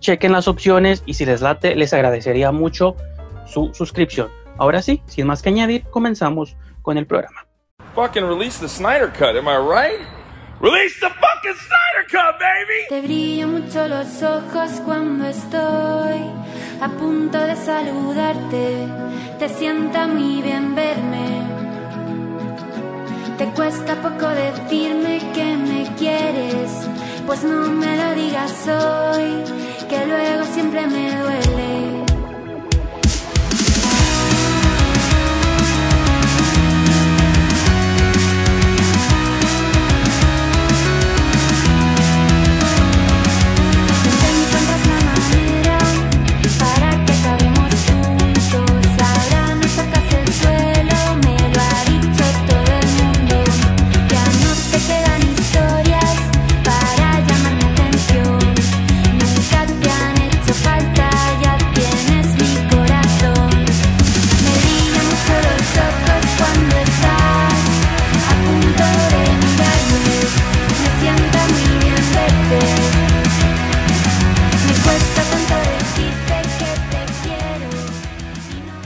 chequen las opciones y si les late, les agradecería mucho su suscripción. Ahora sí, sin más que añadir, comenzamos con el programa. Fucking release the Snyder Cut, am I right? Release the fucking Snyder Cut, baby! Te brillan mucho los ojos cuando estoy a punto de saludarte. Te sienta muy bien verme. Te cuesta poco decirme que me quieres, pues no me lo digas hoy que luego siempre me duele.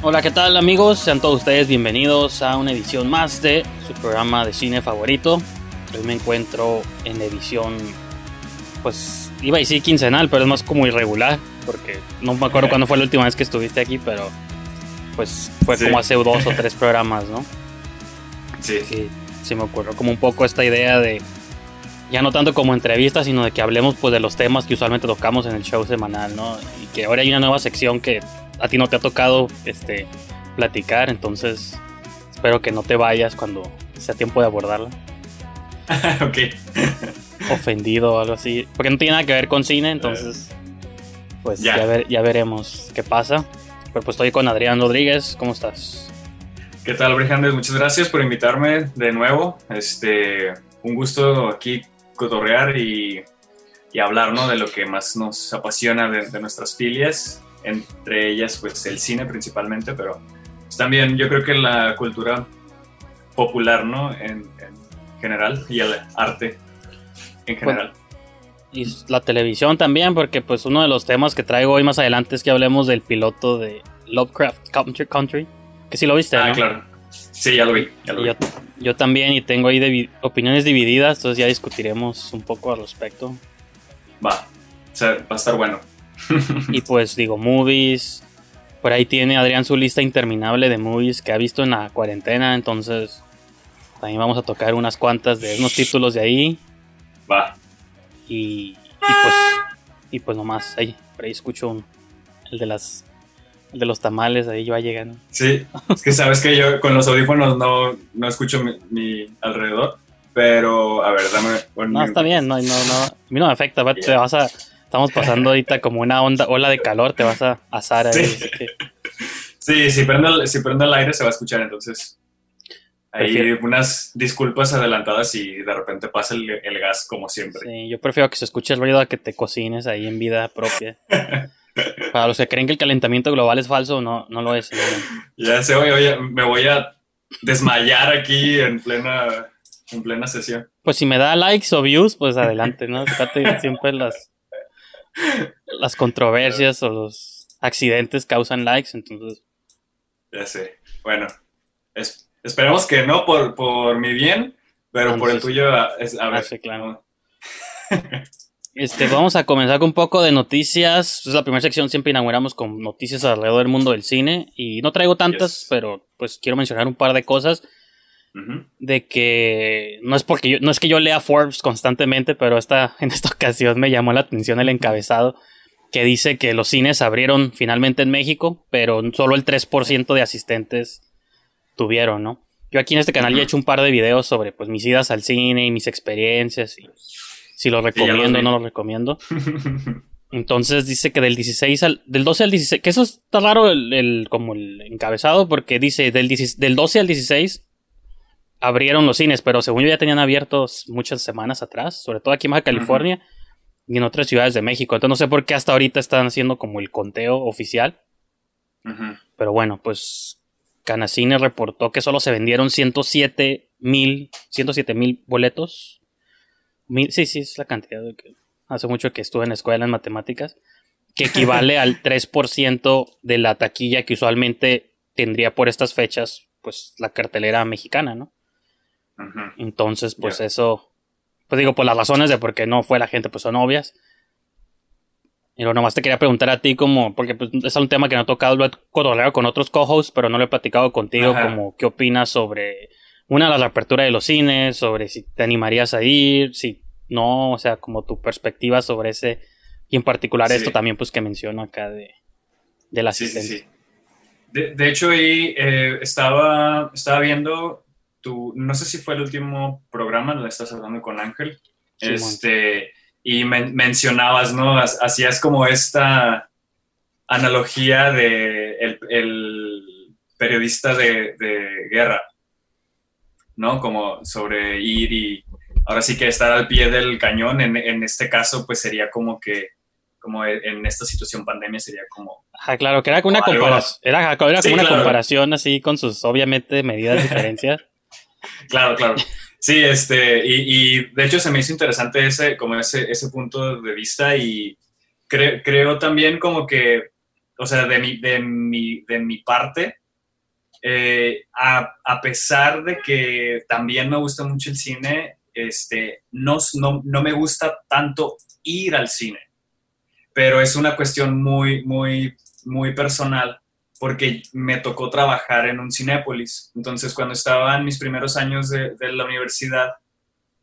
Hola, ¿qué tal amigos? Sean todos ustedes bienvenidos a una edición más de su programa de cine favorito. Hoy me encuentro en edición, pues iba a decir quincenal, pero es más como irregular, porque no me acuerdo cuándo fue la última vez que estuviste aquí, pero pues fue como hace dos o tres programas, ¿no? Sí. sí. Sí, me acuerdo como un poco esta idea de, ya no tanto como entrevistas, sino de que hablemos pues de los temas que usualmente tocamos en el show semanal, ¿no? Y que ahora hay una nueva sección que a ti no te ha tocado este, platicar, entonces espero que no te vayas cuando sea tiempo de abordarla. ok. Ofendido o algo así. Porque no tiene nada que ver con cine, entonces pues ya, ver, ya veremos qué pasa. Pero pues estoy con Adrián Rodríguez, ¿cómo estás? ¿Qué tal, Brijandes? Muchas gracias por invitarme de nuevo. Este, un gusto aquí cotorrear y, y hablar ¿no? de lo que más nos apasiona de, de nuestras filias entre ellas pues el cine principalmente, pero pues, también yo creo que la cultura popular, ¿no? En, general y el arte en general. y la televisión también, porque pues uno de los temas que traigo hoy más adelante es que hablemos del piloto de Lovecraft Country, que sí lo viste, ah, claro. Sí, ya lo vi. yo, también y tengo ahí opiniones divididas, entonces ya discutiremos un poco al respecto. Va, o sea, va a estar bueno. Y pues digo, movies. Por ahí tiene Adrián su lista interminable de movies que ha visto en la cuarentena. Entonces, también vamos a tocar unas cuantas de unos títulos de ahí. Va. Y, y pues, y pues nomás, ahí, por ahí escucho un, el de las el de los tamales, ahí va llegando. Sí, es que sabes que yo con los audífonos no, no escucho mi, mi alrededor, pero a ver, dame. No, está bien, no, no, no, a mí no me afecta, te vas a, estamos pasando ahorita como una onda, ola de calor, te vas a asar ahí. Sí. que- Sí, si prendo, el, si prendo el aire se va a escuchar, entonces. Prefiero- unas disculpas adelantadas y de repente pasa el, el gas como siempre. Sí, yo prefiero que se escuche el ruido a que te cocines ahí en vida propia. Para los que creen que el calentamiento global es falso, no, no lo es. ¿no? Ya sé, oye, oye, me voy a desmayar aquí en plena, en plena sesión. Pues si me da likes o views, pues adelante, ¿no? Fíjate, siempre las, las controversias o los accidentes causan likes, entonces Ya sé. Bueno, es- esperemos que no por, por mi bien, pero por el tuyo, a, es- a ver. Ah, sí, claro. Este, vamos a comenzar con un poco de noticias. Es la primera sección, siempre inauguramos con noticias alrededor del mundo del cine. Y no traigo tantas, Yes. pero pues quiero mencionar un par de cosas. De que no es porque yo, no es que yo lea Forbes constantemente, pero esta, en esta ocasión me llamó la atención el encabezado que dice que los cines abrieron finalmente en México, pero solo el 3% de asistentes tuvieron, ¿no? Yo aquí en este canal ya he hecho un par de videos sobre pues mis idas al cine y mis experiencias y si lo recomiendo o no lo recomiendo. Entonces dice que del 16 al del 12 al 16, que eso está raro el, el- como el encabezado porque dice del 16 del 12 al 16 abrieron los cines, pero según yo ya tenían abiertos muchas semanas atrás, sobre todo aquí en Baja California y en otras ciudades de México. Entonces no sé por qué hasta ahorita están haciendo como el conteo oficial, pero bueno, pues Canacine reportó que solo se vendieron 107 mil 107 mil boletos. Mil- sí, sí, es la cantidad de que hace mucho que estuve en la escuela en matemáticas, que equivale al 3% de la taquilla que usualmente tendría por estas fechas, pues la cartelera mexicana, ¿no? Entonces, pues Ya. eso, pues digo, por las razones de por qué no fue la gente, pues son obvias. Pero nomás te quería preguntar a ti como, porque pues, es un tema que no he tocado, lo he cotorreado con otros co-hosts, pero no lo he platicado contigo, Ajá. como qué opinas sobre, una, la reapertura de los cines, sobre si te animarías a ir, si no, o sea, como tu perspectiva sobre ese, y en particular Sí. esto también, pues que menciono acá de, de la Sí, sí. De, de hecho, ahí eh, estaba, estaba viendo tu, no sé si fue el último programa, donde estás hablando con Ángel, este, y men- mencionabas, ¿no? Ha- Hacías como esta analogía de el, el periodista de, de guerra, ¿no? Como sobre ir y ahora sí que estar al pie del cañón, en, en este caso, pues sería como que, como en esta situación pandemia sería como Ajá, claro, que era como una comparación, era, era como Sí, una claro. comparación así con sus obviamente medidas diferencias. Claro, claro. Sí, este, y, de hecho se me hizo interesante ese, como ese, ese punto de vista y cre- creo también como que, o sea, de mi, de mi, de mi parte, eh, a, a pesar de que también me gusta mucho el cine, este, no, no, no me gusta tanto ir al cine, pero es una cuestión muy, muy, muy personal porque me tocó trabajar en un Cinépolis. Entonces, cuando estaba en mis primeros años de, de la universidad,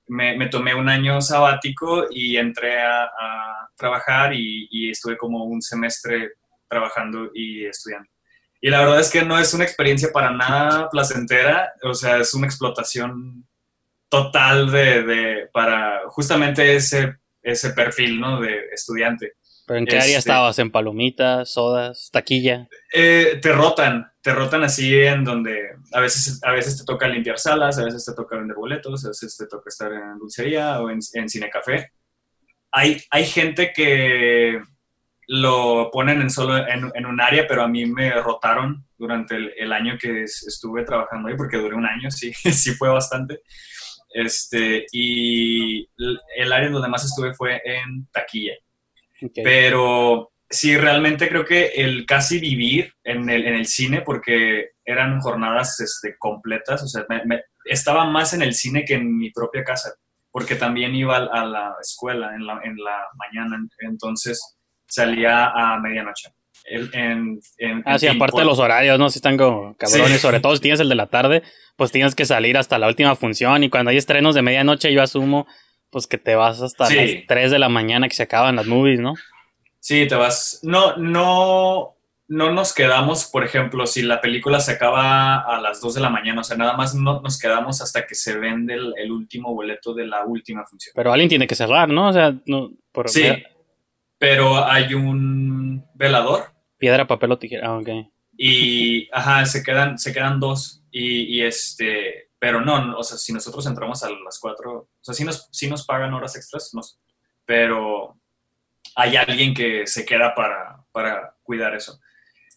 me, me tomé un año sabático y entré a, a trabajar y, y estuve como un semestre trabajando y estudiando. Y la verdad es que no es una experiencia para nada placentera, o sea, es una explotación total de, de para justamente ese, ese perfil, ¿no? De estudiante. Pero ¿en qué área Este- estabas? ¿En palomitas, sodas, taquilla? Eh, te rotan, te rotan así en donde a veces, a veces te toca limpiar salas, a veces te toca vender boletos, a veces te toca estar en dulcería o en, en cinecafé. Hay, hay gente que lo ponen en solo en, en un área, pero a mí me rotaron durante el, el año que es- estuve trabajando ahí, porque duré un año, sí, sí fue bastante. Este, y el área en donde más estuve fue en taquilla. Ok. Pero sí, realmente creo que el casi vivir en el, en el cine, porque eran jornadas este, completas, o sea, me- me- estaba más en el cine que en mi propia casa, porque también iba a, a la escuela en la, en la mañana, entonces salía a medianoche. El- En, en, Ah, sí, aparte de los horarios, ¿no? Si están como cabrones, Sí. sobre todo si tienes el de la tarde, pues tienes que salir hasta la última función y cuando hay estrenos de medianoche yo asumo pues que te vas hasta Sí. las 3 de la mañana que se acaban las movies, ¿no? Sí, te vas. No, no, no nos quedamos, por ejemplo, si la película se acaba a las 2 de la mañana, o sea, nada más no nos quedamos hasta que se vende el, el último boleto de la última función. Pero alguien tiene que cerrar, ¿no? O sea, no, por Sí, pero hay un velador piedra, papel o tijera. Ah, ok. y, ajá, se quedan, se quedan dos y, y este, pero no, no, o sea, si nosotros entramos a las 4, o sea, sí nos, sí nos pagan horas extras, nos- pero hay alguien que se queda para, para cuidar eso.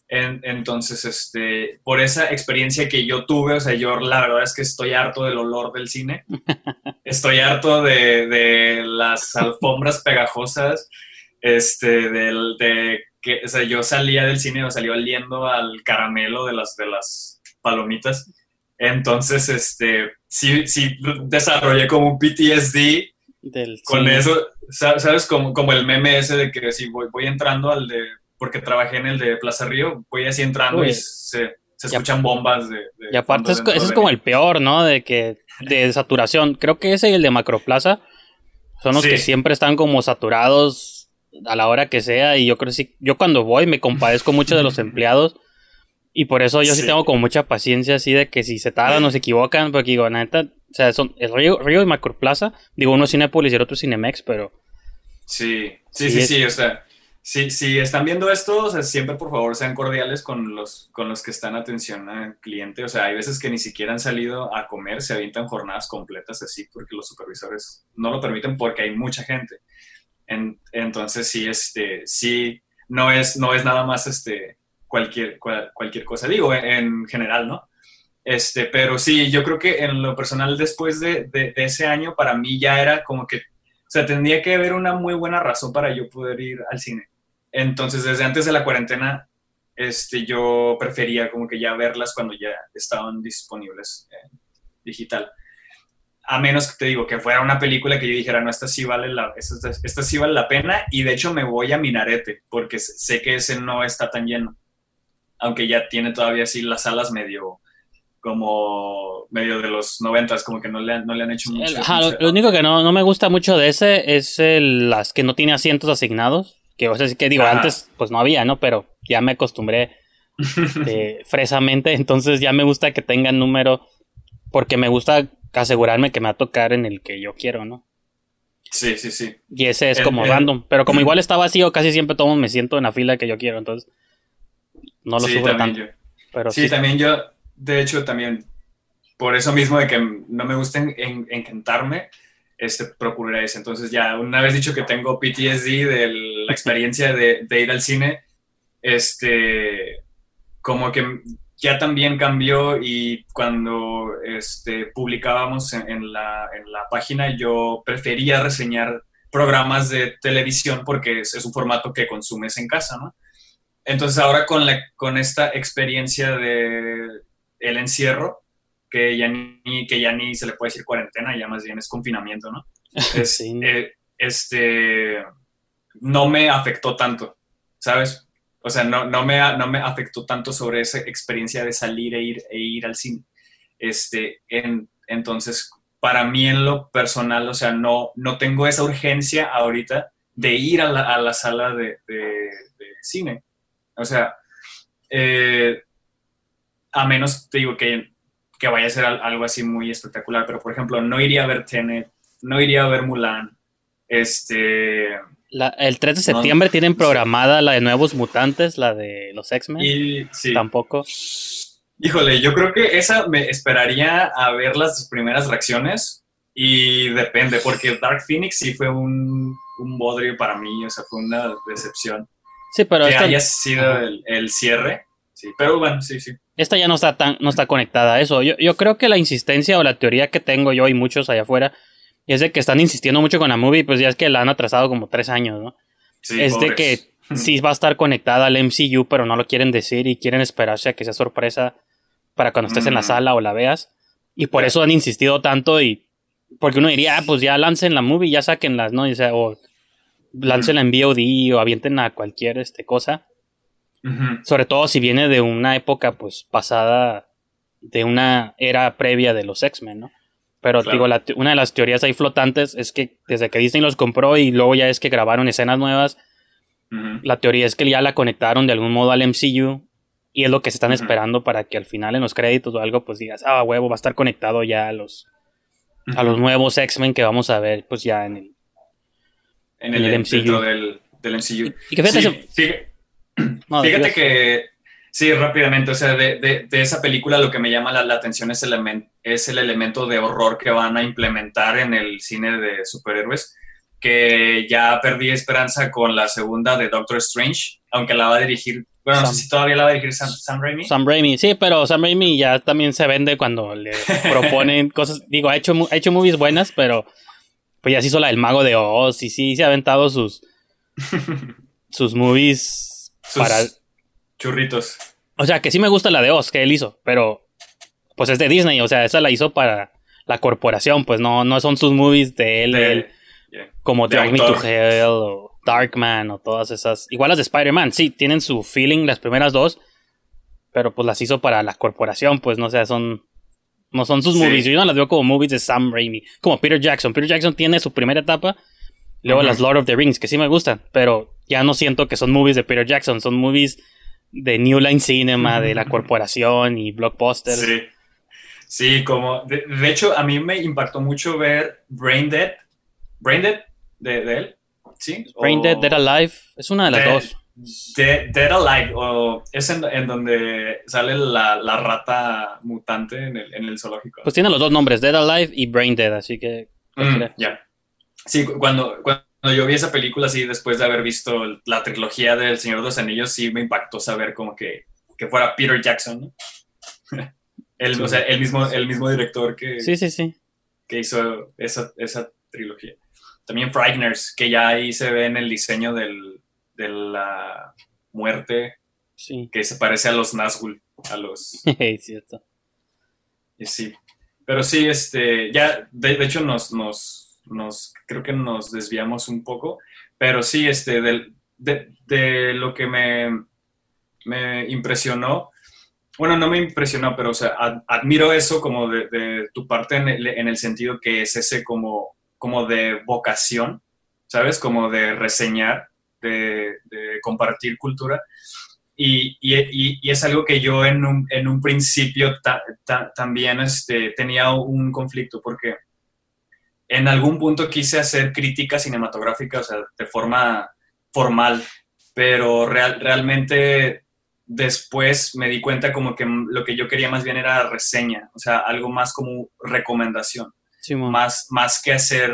En- entonces, este, por esa experiencia que yo tuve, o sea, yo la verdad es que estoy harto del olor del cine, estoy harto de, de las alfombras pegajosas, este, del, de que, o sea, yo salía del cine, o salía oliendo al caramelo de las, de las palomitas. Entonces, este, sí, sí desarrollé como un PTSD Del con eso, sa- ¿sabes? Como, como el meme ese de que si voy, voy entrando al de, porque trabajé en el de Plaza Río, voy así entrando Uy. y se, se escuchan bombas de... de Y aparte es, ese es como el peor, ¿no? De que de saturación. Creo que ese y el de Macroplaza son los Sí. que siempre están como saturados a la hora que sea y yo creo que sí, yo cuando voy me compadezco mucho de los empleados y por eso yo sí, Sí. tengo como mucha paciencia así de que si se tardan o se equivocan, porque digo, la neta, o sea, son el Río, Río y Macroplaza, digo, uno es Cinépolis y el otro es Cinemex, pero Sí, Sí, sí, sí, es- sí, o sea, si, si están viendo esto, o sea, siempre por favor sean cordiales con los, con los que están atención al cliente, o sea, hay veces que ni siquiera han salido a comer, se avientan jornadas completas así porque los supervisores no lo permiten porque hay mucha gente. En- entonces, sí, este, sí, no es, no es nada más, este, cualquier, cual- cualquier cosa, digo, en, en general, ¿no? Este, pero sí, yo creo que en lo personal después de, ese año, para mí ya era como que, o sea, tendría que haber una muy buena razón para yo poder ir al cine. Entonces, desde antes de la cuarentena, este, yo prefería como que ya verlas cuando ya estaban disponibles en digital. A menos que te digo que fuera una película que yo dijera, no, esta sí vale la, esta sí vale la pena, y de hecho me voy a Minarete, porque sé que ese no está tan lleno. Aunque ya tiene todavía así las salas medio como medio de los noventas, como que no le han, no le han hecho mucho. el- ajá, lo, mucho- lo único que no, no me gusta mucho de ese es el- las que no tiene asientos asignados, que o sea, que digo, Ajá. antes pues no había, ¿no? Pero ya me acostumbré eh, fresamente, entonces ya me gusta que tengan número, porque me gusta asegurarme que me va a tocar en el que yo quiero, ¿no? Sí, sí, sí. Y ese es El- como random, pero como igual está vacío, casi siempre tomo me siento en la fila que yo quiero, entonces no lo sí, sufro también tanto. yo. Pero Sí, sí, también yo, de hecho, también, por eso mismo de que no me gusta en, en- encantarme, este, procuraré ese. Entonces ya, una vez dicho que tengo PTSD de la experiencia de, de ir al cine, este, como que ya también cambió y cuando este, publicábamos en, en la, en la página, yo prefería reseñar programas de televisión porque es, es un formato que consumes en casa, ¿no? Entonces ahora con, la, con esta experiencia de el encierro, que ya, ni, que ya ni se le puede decir cuarentena, ya más bien es confinamiento, ¿no? Es, Sí. eh, este, no me afectó tanto, ¿sabes? O sea, no, no, me, no me afectó tanto sobre esa experiencia de salir e ir, e ir al cine. Este, en, entonces, para mí en lo personal, o sea, no, no tengo esa urgencia ahorita de ir a la, a la sala de, de, de cine. O sea, eh, a menos, te digo, que, que vaya a ser al- algo así muy espectacular, pero por ejemplo, no iría a ver Tenet, no iría a ver Mulan, este, La- el 3 de septiembre no. tienen programada la de Nuevos Mutantes, la de los X-Men. sí. Tampoco. Híjole, yo creo que esa me esperaría a ver las primeras reacciones y depende, porque Dark Phoenix sí fue un, un bodrio para mí, o sea, fue una decepción. Sí, pero que esta, haya sido el, el cierre, sí, pero bueno, sí, sí. esta ya no está tan, no está conectada a eso. Yo, yo creo que la insistencia o la teoría que tengo yo y muchos allá afuera es de que están insistiendo mucho con la movie, pues ya es que la han atrasado como tres años, ¿no? sí es de que sí va a estar conectada al MCU, pero no lo quieren decir y quieren esperarse a que sea sorpresa para cuando estés en la Mm. sala o la veas. Y por eso han insistido tanto y porque uno diría, ah, pues ya lancen la movie, ya sáquenlas, ¿no? Y, o sea, o láncela en VOD o avienten a cualquier este, cosa. Sobre todo si viene de una época pues pasada, de una era previa de los X-Men, ¿no? Pero Claro. digo, la una de las teorías ahí flotantes es que desde que Disney los compró y luego ya es que grabaron escenas nuevas, la teoría es que ya la conectaron de algún modo al MCU y es lo que se están esperando para que al final en los créditos o algo pues digas, ah, huevo, va a estar conectado ya a los, a los nuevos X-Men que vamos a ver pues ya en el... en el, el MCU. dentro del, del MCU. Y que fíjate, Sí, se- fíjate, no, fíjate que, sí, rápidamente, o sea, de, de- de esa película lo que me llama la, la atención es el, es el elemento de horror que van a implementar en el cine de superhéroes, que ya perdí esperanza con la segunda de Doctor Strange, aunque la va a dirigir, bueno, no Sam. sé si todavía la va a dirigir Sam, Sam Raimi. Sam Raimi, sí, pero Sam Raimi ya también se vende cuando le proponen cosas. Digo, ha hecho, ha hecho movies buenas, pero pues ya se hizo la del Mago de Oz y sí se ha aventado sus, sus movies Sus para. churritos. O sea, que sí me gusta la de Oz que él hizo, pero pues es de Disney, o sea, esa la hizo para la corporación, pues no, no son sus movies de él, De- él, yeah. como Drag Me to. Hell o Darkman o todas esas. Igual las de Spider-Man, sí, tienen su feeling las primeras dos, pero pues las hizo para la corporación, pues no sé, son. No son sus Sí. movies, yo no las veo como movies de Sam Raimi, como Peter Jackson. Peter Jackson tiene su primera etapa, luego las Lord of the Rings, que sí me gustan, pero ya no siento que son movies de Peter Jackson, son movies de New Line Cinema, de la corporación y blockbusters. Sí. Sí, como. De, de hecho, a mí me impactó mucho ver Brain Dead. Brain Dead de, de él. ¿Sí? Brain O Dead, Dead Alive, es una de las dos. De- Dead Alive. O es en, en donde sale la, la rata mutante en el, en el zoológico. Pues tiene los dos nombres, Dead Alive y Brain Dead, así que Mm, ya. Sí, cu- cuando, cuando yo vi esa película, sí, después de haber visto la trilogía del Señor de los Anillos, sí me impactó saber como que, que fuera Peter Jackson, ¿no? el, Sí. O sea, el mismo, el mismo director que, sí, sí, sí. que hizo esa, esa trilogía. También Frighteners, que ya ahí se ve en el diseño del, de la muerte, Sí, que se parece a los Nazgûl, a los... es cierto. y sí. Pero sí, este, ya, de, de hecho nos, nos, nos, creo que nos desviamos un poco, pero sí, este, del- de, de lo que me, me impresionó, bueno, no me impresionó, pero o sea, ad- admiro eso como de, de tu parte en el, en el sentido que es ese como, como de vocación, ¿sabes? Como de reseñar, de, de compartir cultura. Y, y- y- es algo que yo en un, en un principio ta- ta- también este, tenía un conflicto, porque en algún punto quise hacer crítica cinematográfica, o sea, de forma formal, pero real- realmente después me di cuenta como que lo que yo quería más bien era reseña, o sea, algo más como recomendación, Simón. más, más que hacer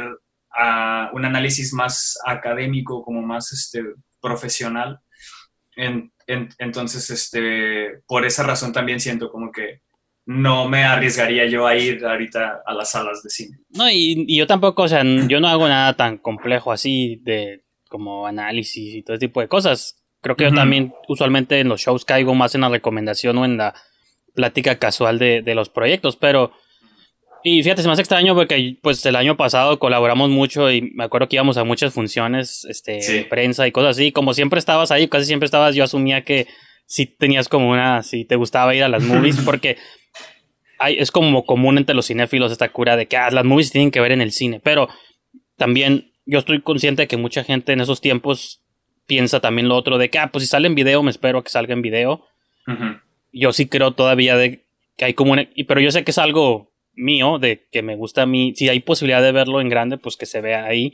ah, un análisis más académico, como más este, profesional. En- en- entonces, este, por esa razón también siento como que no me arriesgaría yo a ir ahorita a las salas de cine. No, y, y yo tampoco, o sea, yo no hago nada tan complejo así de como análisis y todo ese tipo de cosas. Creo que yo también usualmente en los shows caigo más en la recomendación o en la plática casual de, de los proyectos, pero... Y fíjate, es más extraño porque pues el año pasado colaboramos mucho y me acuerdo que íbamos a muchas funciones este, Sí. prensa y cosas así. Como siempre estabas ahí, casi siempre estabas, yo asumía que sí tenías como una, sí te gustaba ir a las movies porque hay, es como común entre los cinéfilos esta cura de que ah, las movies tienen que ver en el cine, pero también yo estoy consciente de que mucha gente en esos tiempos piensa también lo otro de que, ah, pues si sale en video, me espero que salga en video. Yo sí creo todavía de que hay como una, pero yo sé que es algo mío, de que me gusta a mí, si hay posibilidad de verlo en grande, pues que se vea ahí,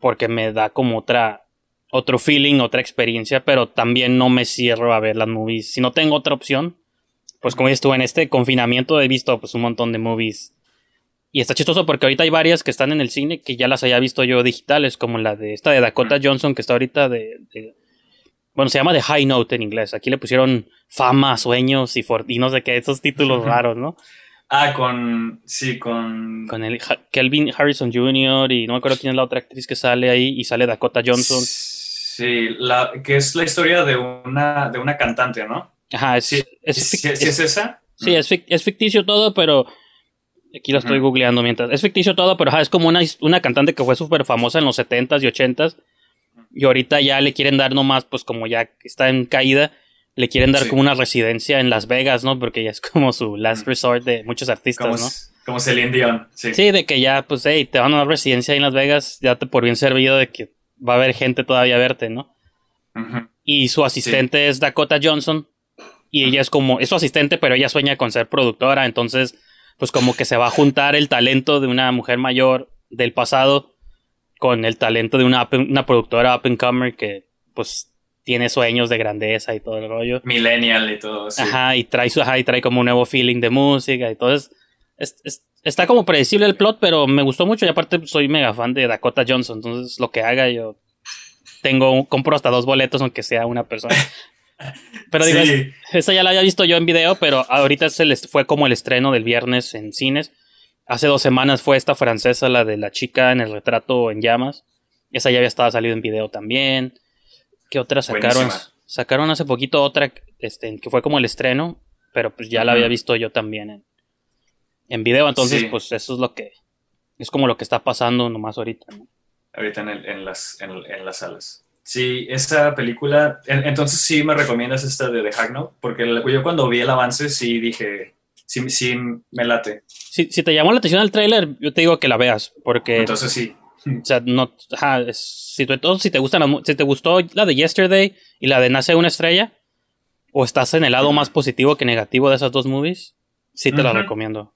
porque me da como otra, otro feeling, otra experiencia, pero también no me cierro a ver las movies. Si no tengo otra opción, pues como estuve en este confinamiento he visto pues un montón de movies. Y está chistoso porque ahorita hay varias que están en el cine que ya las haya visto yo digitales, como la de esta de Dakota Johnson que está ahorita de, de- bueno, se llama The High Note en inglés. Aquí le pusieron fama, sueños y, for- y no sé qué, esos títulos raros, ¿no? Ah, con, sí, con... Con el Ha- Kelvin Harrison Jr. y no me acuerdo quién es la otra actriz que sale ahí y sale Dakota Johnson. Sí, la, que es la historia de una, de una cantante, ¿no? Ajá, es, Sí, es, ¿Sí, fic- sí es- es esa? sí, es fic- es ficticio todo, pero aquí lo estoy googleando mientras. Es ficticio todo, pero ajá, es como una, una cantante que fue súper famosa en los 70s y 80s y ahorita ya le quieren dar nomás, pues como ya está en caída, le quieren dar Sí. como una residencia en Las Vegas, ¿no? Porque ya es como su last resort de muchos artistas, Como, ¿no? como Celine Dion. Sí. Sí, de que ya, pues, hey, te van a dar residencia ahí en Las Vegas, ya te por bien servido de que va a haber gente todavía a verte, ¿no? Ujú. Y su asistente es Dakota Johnson. Y ella es como, es su asistente, pero ella sueña con ser productora. Entonces, pues como que se va a juntar el talento de una mujer mayor del pasado con el talento de una, una productora up and comer que pues tiene sueños de grandeza y todo el rollo. Millennial y todo. Sí. Ajá, y trae ajá, y trae como un nuevo feeling de música. Entonces, es- es- está como predecible el plot, pero me gustó mucho. Y aparte soy mega fan de Dakota Johnson. Entonces, lo que haga yo tengo, compro hasta dos boletos, aunque sea una persona. Pero digo, Sí. es- esa ya la había visto yo en video, pero ahorita se les fue como el estreno del viernes en cines. Hace dos semanas fue esta francesa, la de la chica en el retrato en llamas. Esa ya había estado salido en video también. ¿Qué otra sacaron? Buenísima. Sacaron hace poquito otra este, que fue como el estreno, pero pues ya la había visto yo también en, en video. Entonces, Sí. pues eso es lo que es como lo que está pasando nomás ahorita. ¿no? ahorita en, el- en las, en, en las salas. Sí, esa película, en- entonces sí me recomiendas esta de The Hacknow, porque la- yo cuando vi el avance sí dije, sí, sí me late. Si, si te llamó la atención el tráiler, yo te digo que la veas, porque Entonces sí, O sea, no, ajá, es- si, tú- si te gustan, si te gustó la de Yesterday y la de Nace una estrella, o estás en el lado más positivo que negativo de esas dos movies, sí te Ujú. recomiendo.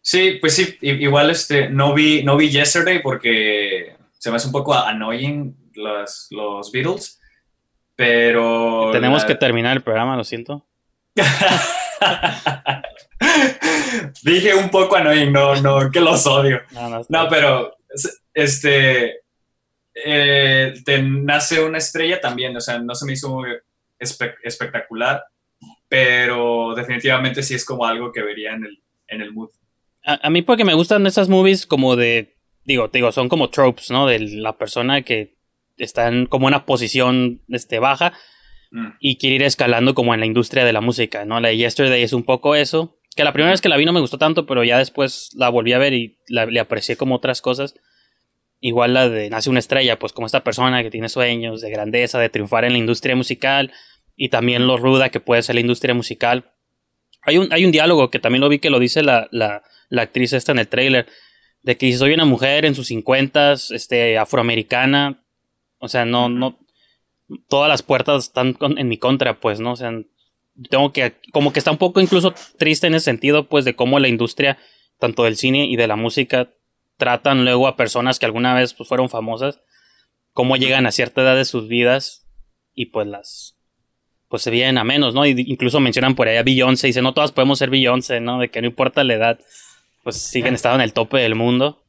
sí, pues sí, igual este, no vi, no vi Yesterday porque se me hace un poco annoying las, los Beatles, pero... Tenemos la- que terminar el programa, lo siento. Dije un poco annoying, no, no, que los odio. No, no, No, pero este eh, te nace una estrella también, o sea, no se me hizo muy espe- espectacular, pero definitivamente sí es como algo que vería en el, en el mood. a, a mí porque me gustan esas movies como de, digo, te digo, son como tropes, ¿no? De la persona que está en como una posición este, baja Mm, y quiere ir escalando como en la industria de la música, ¿no? La de Yesterday es un poco eso. Que la primera vez que la vi no me gustó tanto, pero ya después la volví a ver y la- le aprecié como otras cosas. Igual la de Nace una estrella, pues como esta persona que tiene sueños de grandeza, de triunfar en la industria musical y también lo ruda que puede ser la industria musical. Hay un, hay un diálogo que también lo vi que lo dice la, la, la actriz esta en el trailer, de que si soy una mujer en sus cincuentas, este, afroamericana, o sea, no, no, todas las puertas están en mi contra, pues, ¿no? O sea, tengo que, como que está un poco incluso triste en ese sentido, pues, de cómo la industria, tanto del cine y de la música, tratan luego a personas que alguna vez pues, fueron famosas, cómo llegan a cierta edad de sus vidas y pues las, pues se vienen a menos, ¿no? Y incluso mencionan por ahí a Beyoncé, y dicen, no todas podemos ser Beyoncé, ¿no? De que no importa la edad, pues siguen estando en el tope del mundo.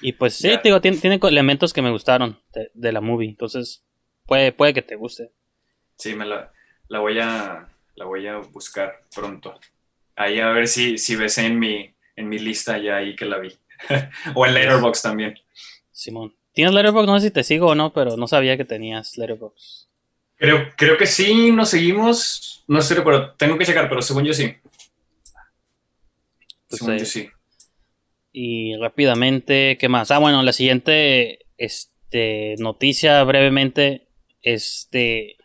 Y pues sí, te digo, tiene, tiene elementos que me gustaron de, de la movie, entonces puede, puede que te guste. Sí, me la, la voy a la voy a buscar pronto. Ahí a ver si, si ves en mi, en mi lista ya ahí que la vi. o en Letterboxd también. Simón. ¿Tienes Letterboxd? No sé si te sigo o no, pero no sabía que tenías Letterboxd. Creo, creo que sí, nos seguimos. No estoy recuerdo, tengo que checar, pero según yo sí. Pues, según eh, yo sí. Y rápidamente, ¿qué más? Ah, bueno, la siguiente este, noticia brevemente. Este,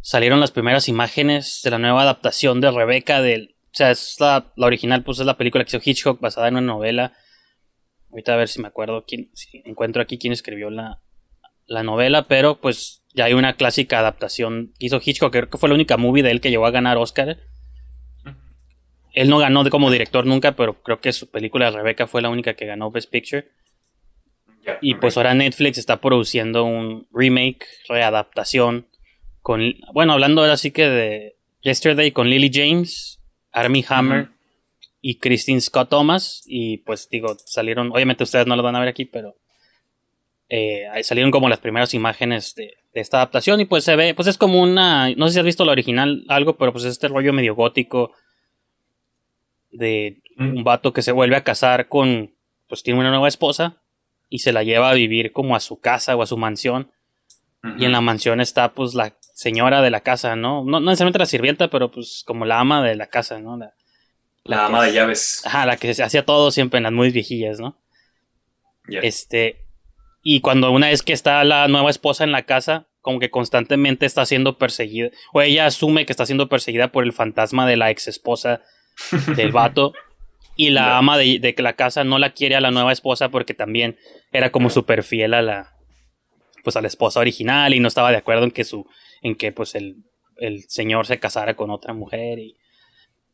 salieron las primeras imágenes de la nueva adaptación de Rebeca del... O sea, es la, la original, pues es la película que hizo Hitchcock basada en una novela. Ahorita a ver si me acuerdo quién, si encuentro aquí quién escribió la, la novela, pero pues ya hay una clásica adaptación que hizo Hitchcock, creo que fue la única movie de él que llegó a ganar Oscar. Él no ganó como director nunca, pero creo que su película Rebeca fue la única que ganó Best Picture. Y pues ahora Netflix está produciendo un remake, readaptación, con, bueno, hablando ahora sí que de Yesterday con Lily James, Armie Hammer. Y Christine Scott Thomas. Y pues digo, salieron, obviamente ustedes no lo van a ver aquí, pero eh, salieron como las primeras imágenes de, de esta adaptación y pues se ve, pues es como una, no sé si has visto la original algo, pero pues este rollo medio gótico de un vato que se vuelve a casar con, pues tiene una nueva esposa y se la lleva a vivir como a su casa o a su mansión y en la mansión está pues la señora de la casa, ¿no? No, no necesariamente la sirvienta, pero pues como la ama de la casa, ¿no? La, La ama de llaves. ajá, la que se hacía todo siempre en las muy viejillas, ¿no? Este, Y cuando una vez que está la nueva esposa en la casa, como que constantemente está siendo perseguida, o ella asume que está siendo perseguida por el fantasma de la ex esposa del vato. Y la ama de, de la casa no la quiere a la nueva esposa porque también era como súper fiel a la, pues a la esposa original y no estaba de acuerdo en que su, en que pues el, el señor se casara con otra mujer y,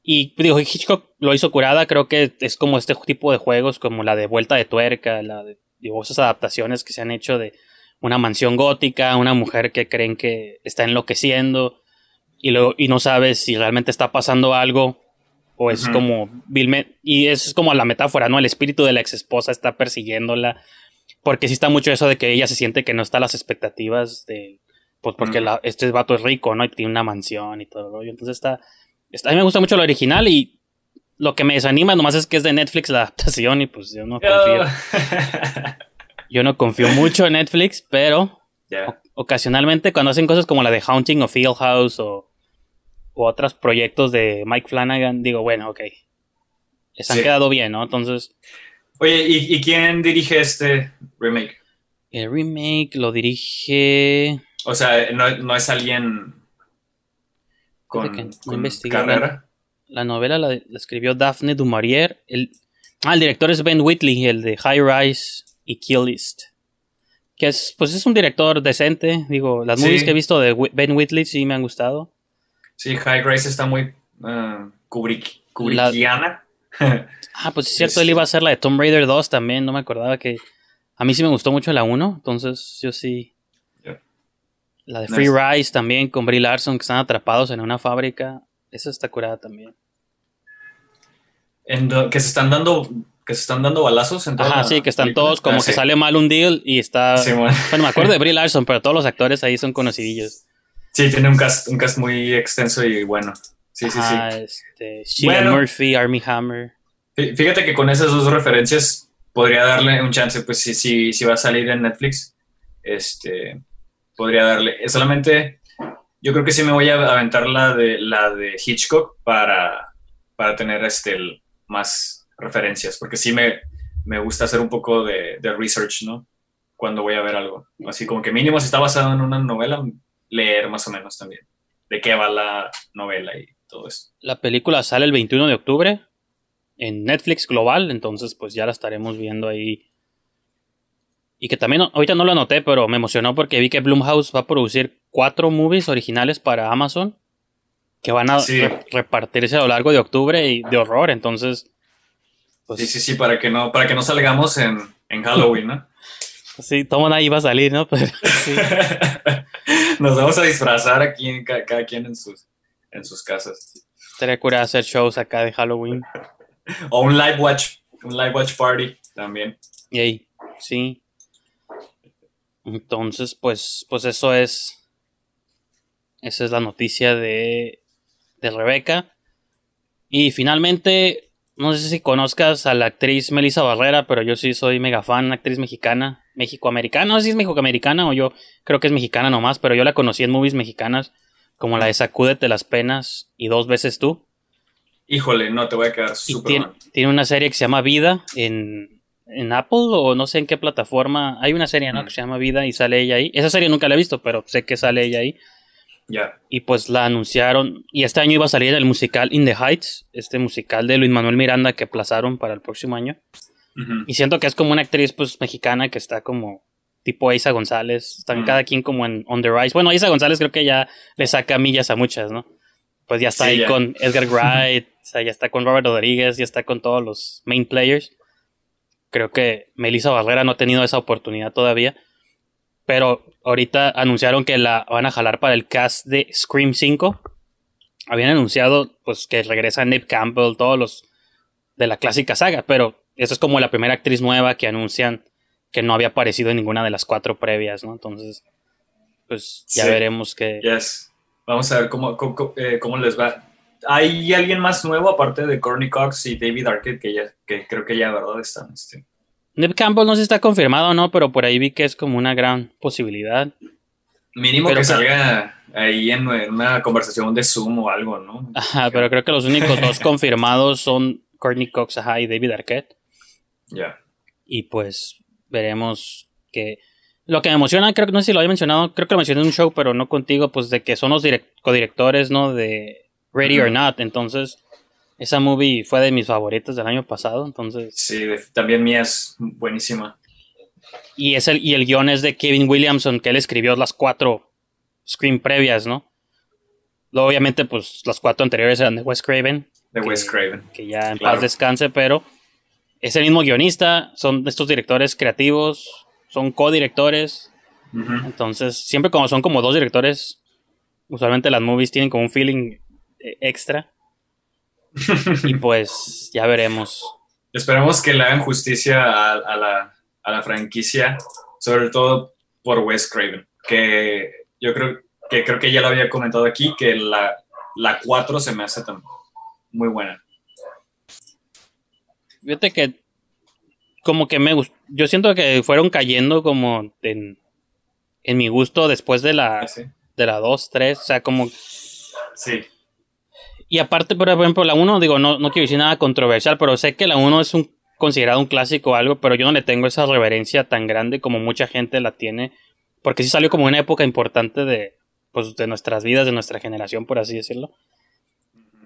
y digo, Hitchcock lo hizo curada, creo que es como este tipo de juegos, como la de Vuelta de Tuerca, la de digo, esas adaptaciones que se han hecho de una mansión gótica, una mujer que creen que está enloqueciendo y, luego, y no sabes si realmente está pasando algo o es como y eso es como la metáfora, ¿no? El espíritu de la ex esposa está persiguiéndola porque sí está mucho eso de que ella se siente que no está a las expectativas de pues porque la, este vato es rico, ¿no? Y tiene una mansión y todo rollo. Entonces está, está, a mí me gusta mucho lo original y lo que me desanima nomás es que es de Netflix la adaptación y pues yo no confío. yo no confío mucho en Netflix, pero ocasionalmente cuando hacen cosas como la de Haunting of Hill House o o otros proyectos de Mike Flanagan, digo, bueno, ok. Les han quedado bien, ¿no? Entonces. Oye, ¿y, quién dirige este remake? El remake lo dirige. O sea, no, es alguien con, carrera. La, novela la, escribió Daphne du El, ah, el director es Ben Whitley, el de High Rise y Kill List. Que es, pues es un director decente. Digo, las movies que he visto de Ben Whitley sí me han gustado. Sí, High Grace está muy uh, Kubrickiana. ah, pues es cierto, él iba a hacer la de Tomb Raider 2 también, no me acordaba que... A mí sí me gustó mucho la 1, entonces yo sí... La de Free Rise también con Brie Larson, que están atrapados en una fábrica. Esa está curada también. que se están dando que se están dando balazos en Ajá, sí, que están todos como ah, que sale mal un deal y está... bueno. me acuerdo de Brie Larson, pero todos los actores ahí son conocidillos. Sí, tiene un cast, un cast muy extenso y bueno. Sí, sí, sí. Este, Sheila Murphy, Army Hammer. Fíjate que con esas dos referencias podría darle un chance, pues si, si, si va a salir en Netflix, este, podría darle. Solamente, yo creo que sí me voy a aventar la de, la de Hitchcock para, para tener este, más referencias, porque sí me, me gusta hacer un poco de, de research, ¿no? Cuando voy a ver algo. Así como que mínimo si está basado en una novela, leer más o menos también de qué va la novela y todo eso. La película sale el 21 de octubre en Netflix Global, entonces pues ya la estaremos viendo ahí. Y que también, ahorita no lo anoté, pero me emocionó porque vi que Blumhouse va a producir cuatro movies originales para Amazon que van a repartirse a lo largo de octubre y de horror, entonces... Pues sí, sí, sí, para que no, para que no salgamos en, en Halloween, ¿no? sí, todo nadie iba a salir, ¿no? Pero, sí. Nos vamos a disfrazar aquí en cada, quien en sus, en sus casas. Sería cura hacer shows acá de Halloween. o un live watch, un live watch party también. Yay, sí. Entonces, pues, pues eso es. Esa es la noticia de, de Rebeca. Y finalmente, no sé si conozcas a la actriz Melissa Barrera, pero yo sí soy mega fan, actriz mexicana, México-americana, no sé si es México-americana o yo creo que es mexicana nomás, pero yo la conocí en movies mexicanas, como la de Sacúdete las penas y dos veces tú. Híjole, no, te voy a quedar súper tiene, una serie que se llama Vida en, en, Apple o no sé en qué plataforma. Hay una serie, ¿no? Mm. Que se llama Vida y sale ella ahí. Esa serie nunca la he visto, pero sé que sale ella ahí. Y pues la anunciaron. Y este año iba a salir el musical In the Heights, este musical de Luis Manuel Miranda que aplazaron para el próximo año. Y siento que es como una actriz pues mexicana que está como tipo Isa González. Están cada quien como en On the Rise. Bueno, Isa González creo que ya le saca millas a muchas, ¿no? Pues ya está ahí con Edgar Wright, o sea, ya está con Robert Rodríguez, ya está con todos los main players. Creo que Melissa Barrera no ha tenido esa oportunidad todavía. Pero ahorita anunciaron que la van a jalar para el cast de Scream 5. Habían anunciado pues que regresa Nip Campbell, todos los de la clásica saga, pero esa es como la primera actriz nueva que anuncian que no había aparecido en ninguna de las cuatro previas, ¿no? Entonces, pues ya veremos que... Yes. Vamos a ver cómo, eh, cómo, les va. ¿Hay alguien más nuevo aparte de Courtney Cox y David Arquette que, ya, que creo que ya, ¿verdad? Están. Este, Nip Campbell no sé si está confirmado o no, pero por ahí vi que es como una gran posibilidad. Mínimo que salga ahí en una conversación de Zoom o algo, ¿no? Ajá, pero creo que los únicos dos confirmados son Courtney Cox y David Arquette. Ya. Y pues veremos Que lo que me emociona, creo que no sé si lo había mencionado, creo que lo mencioné en un show, pero no contigo, pues de que son los codirectores, ¿no? De Ready or Not. Entonces, esa movie fue de mis favoritos del año pasado, entonces... Sí, también mía es buenísima. Y, es el, y el guion es de Kevin Williamson, que él escribió las cuatro screen previas, ¿no? Luego, obviamente, pues las cuatro anteriores eran de Wes Craven. De Wes Craven. Que ya en paz descanse, pero es el mismo guionista, son estos directores creativos, son co-directores. Entonces, siempre como son como dos directores, usualmente las movies tienen como un feeling extra. y pues ya veremos. Esperemos que le hagan justicia a, la, franquicia, sobre todo por Wes Craven, que yo creo que creo que ya lo había comentado aquí, que la, la 4 se me hace tan muy buena. Fíjate que como que me gustó, yo siento que fueron cayendo como en, en mi gusto después de la ah, de la 2, 3, o sea, como Sí. Y aparte, por ejemplo, la 1, digo, no, no quiero decir nada controversial, pero sé que la 1 es un considerado un clásico o algo, pero yo no le tengo esa reverencia tan grande como mucha gente la tiene, porque sí salió como una época importante de, pues, de nuestras vidas, de nuestra generación, por así decirlo.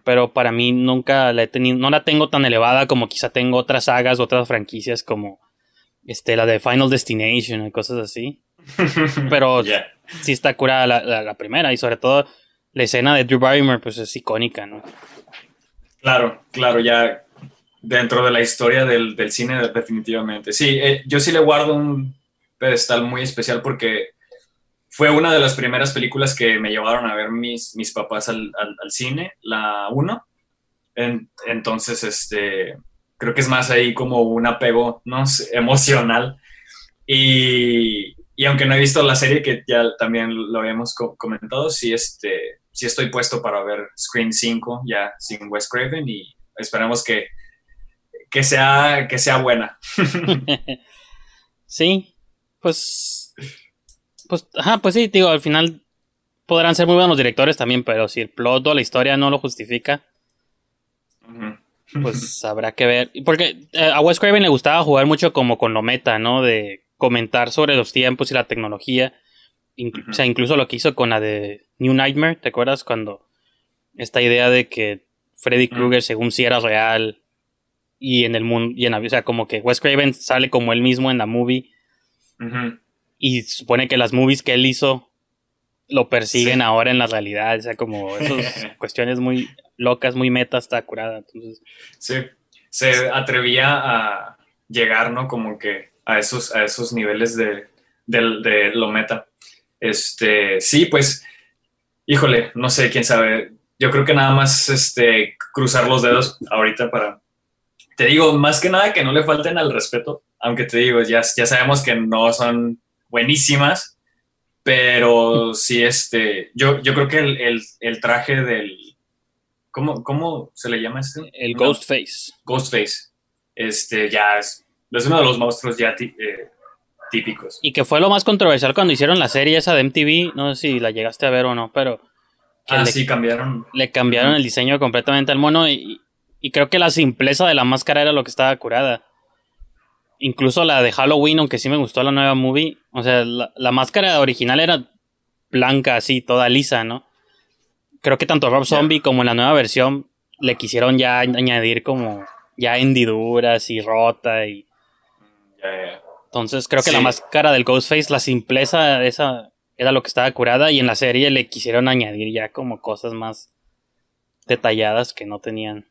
Pero para mí nunca la he tenido, no la tengo tan elevada como quizá tengo otras sagas, otras franquicias como este, la de Final Destination y cosas así. Pero sí está curada la, la primera y sobre todo la escena de Drew Barrymore pues es icónica, ¿no? Claro, claro, ya dentro de la historia del, cine definitivamente. Sí, eh, yo sí le guardo un pedestal muy especial porque fue una de las primeras películas que me llevaron a ver mis, mis papás al, cine, la 1. entonces, este, creo que es más ahí como un apego ¿no? emocional. Y, y aunque no he visto la serie, que ya también lo habíamos comentado, sí, este, sí estoy puesto para ver Scream 5 ya sin Wes Craven y esperamos que, que, sea, que sea buena. sí, pues, pues, ajá, pues sí, digo, al final podrán ser muy buenos directores también, pero si el plot o la historia no lo justifica, pues habrá que ver. Porque eh, a Wes Craven le gustaba jugar mucho como con lo meta, ¿no? De comentar sobre los tiempos y la tecnología. O sea, incluso lo que hizo con la de New Nightmare, ¿te acuerdas? Cuando esta idea de que Freddy Krueger, según si era real, y en el mundo, y en o sea, como que Wes Craven sale como él mismo en la movie, y supone que las movies que él hizo lo persiguen ahora en la realidad, o sea, como esas cuestiones muy locas, muy meta, está curada. Entonces, sí, se atrevía a llegar, ¿no? Como que a esos, a esos niveles de, lo meta. Este, sí, pues, híjole, no sé, quién sabe. Yo creo que nada más este, cruzar los dedos ahorita para. Te digo, más que nada que no le falten al respeto, aunque te digo, ya, ya sabemos que no son buenísimas, pero sí, este, yo, yo creo que el, traje del. ¿cómo, ¿Cómo se le llama este? El Ghostface. Ghostface. Este, ya es es uno de los monstruos ya eh, típicos. Y que fue lo más controversial cuando hicieron la serie esa de MTV, no sé si la llegaste a ver o no, pero... ah, sí, cambiaron. Le cambiaron el diseño completamente al mono y, creo que la simpleza de la máscara era lo que estaba curada. Incluso la de Halloween, aunque sí me gustó la nueva movie, o sea, la, máscara original era blanca, así, toda lisa, ¿no? Creo que tanto Rob Zombie como en la nueva versión le quisieron ya añadir como ya hendiduras y rota y entonces creo que la máscara del Ghostface, la simpleza esa era lo que estaba curada y en la serie le quisieron añadir ya como cosas más detalladas que no tenían.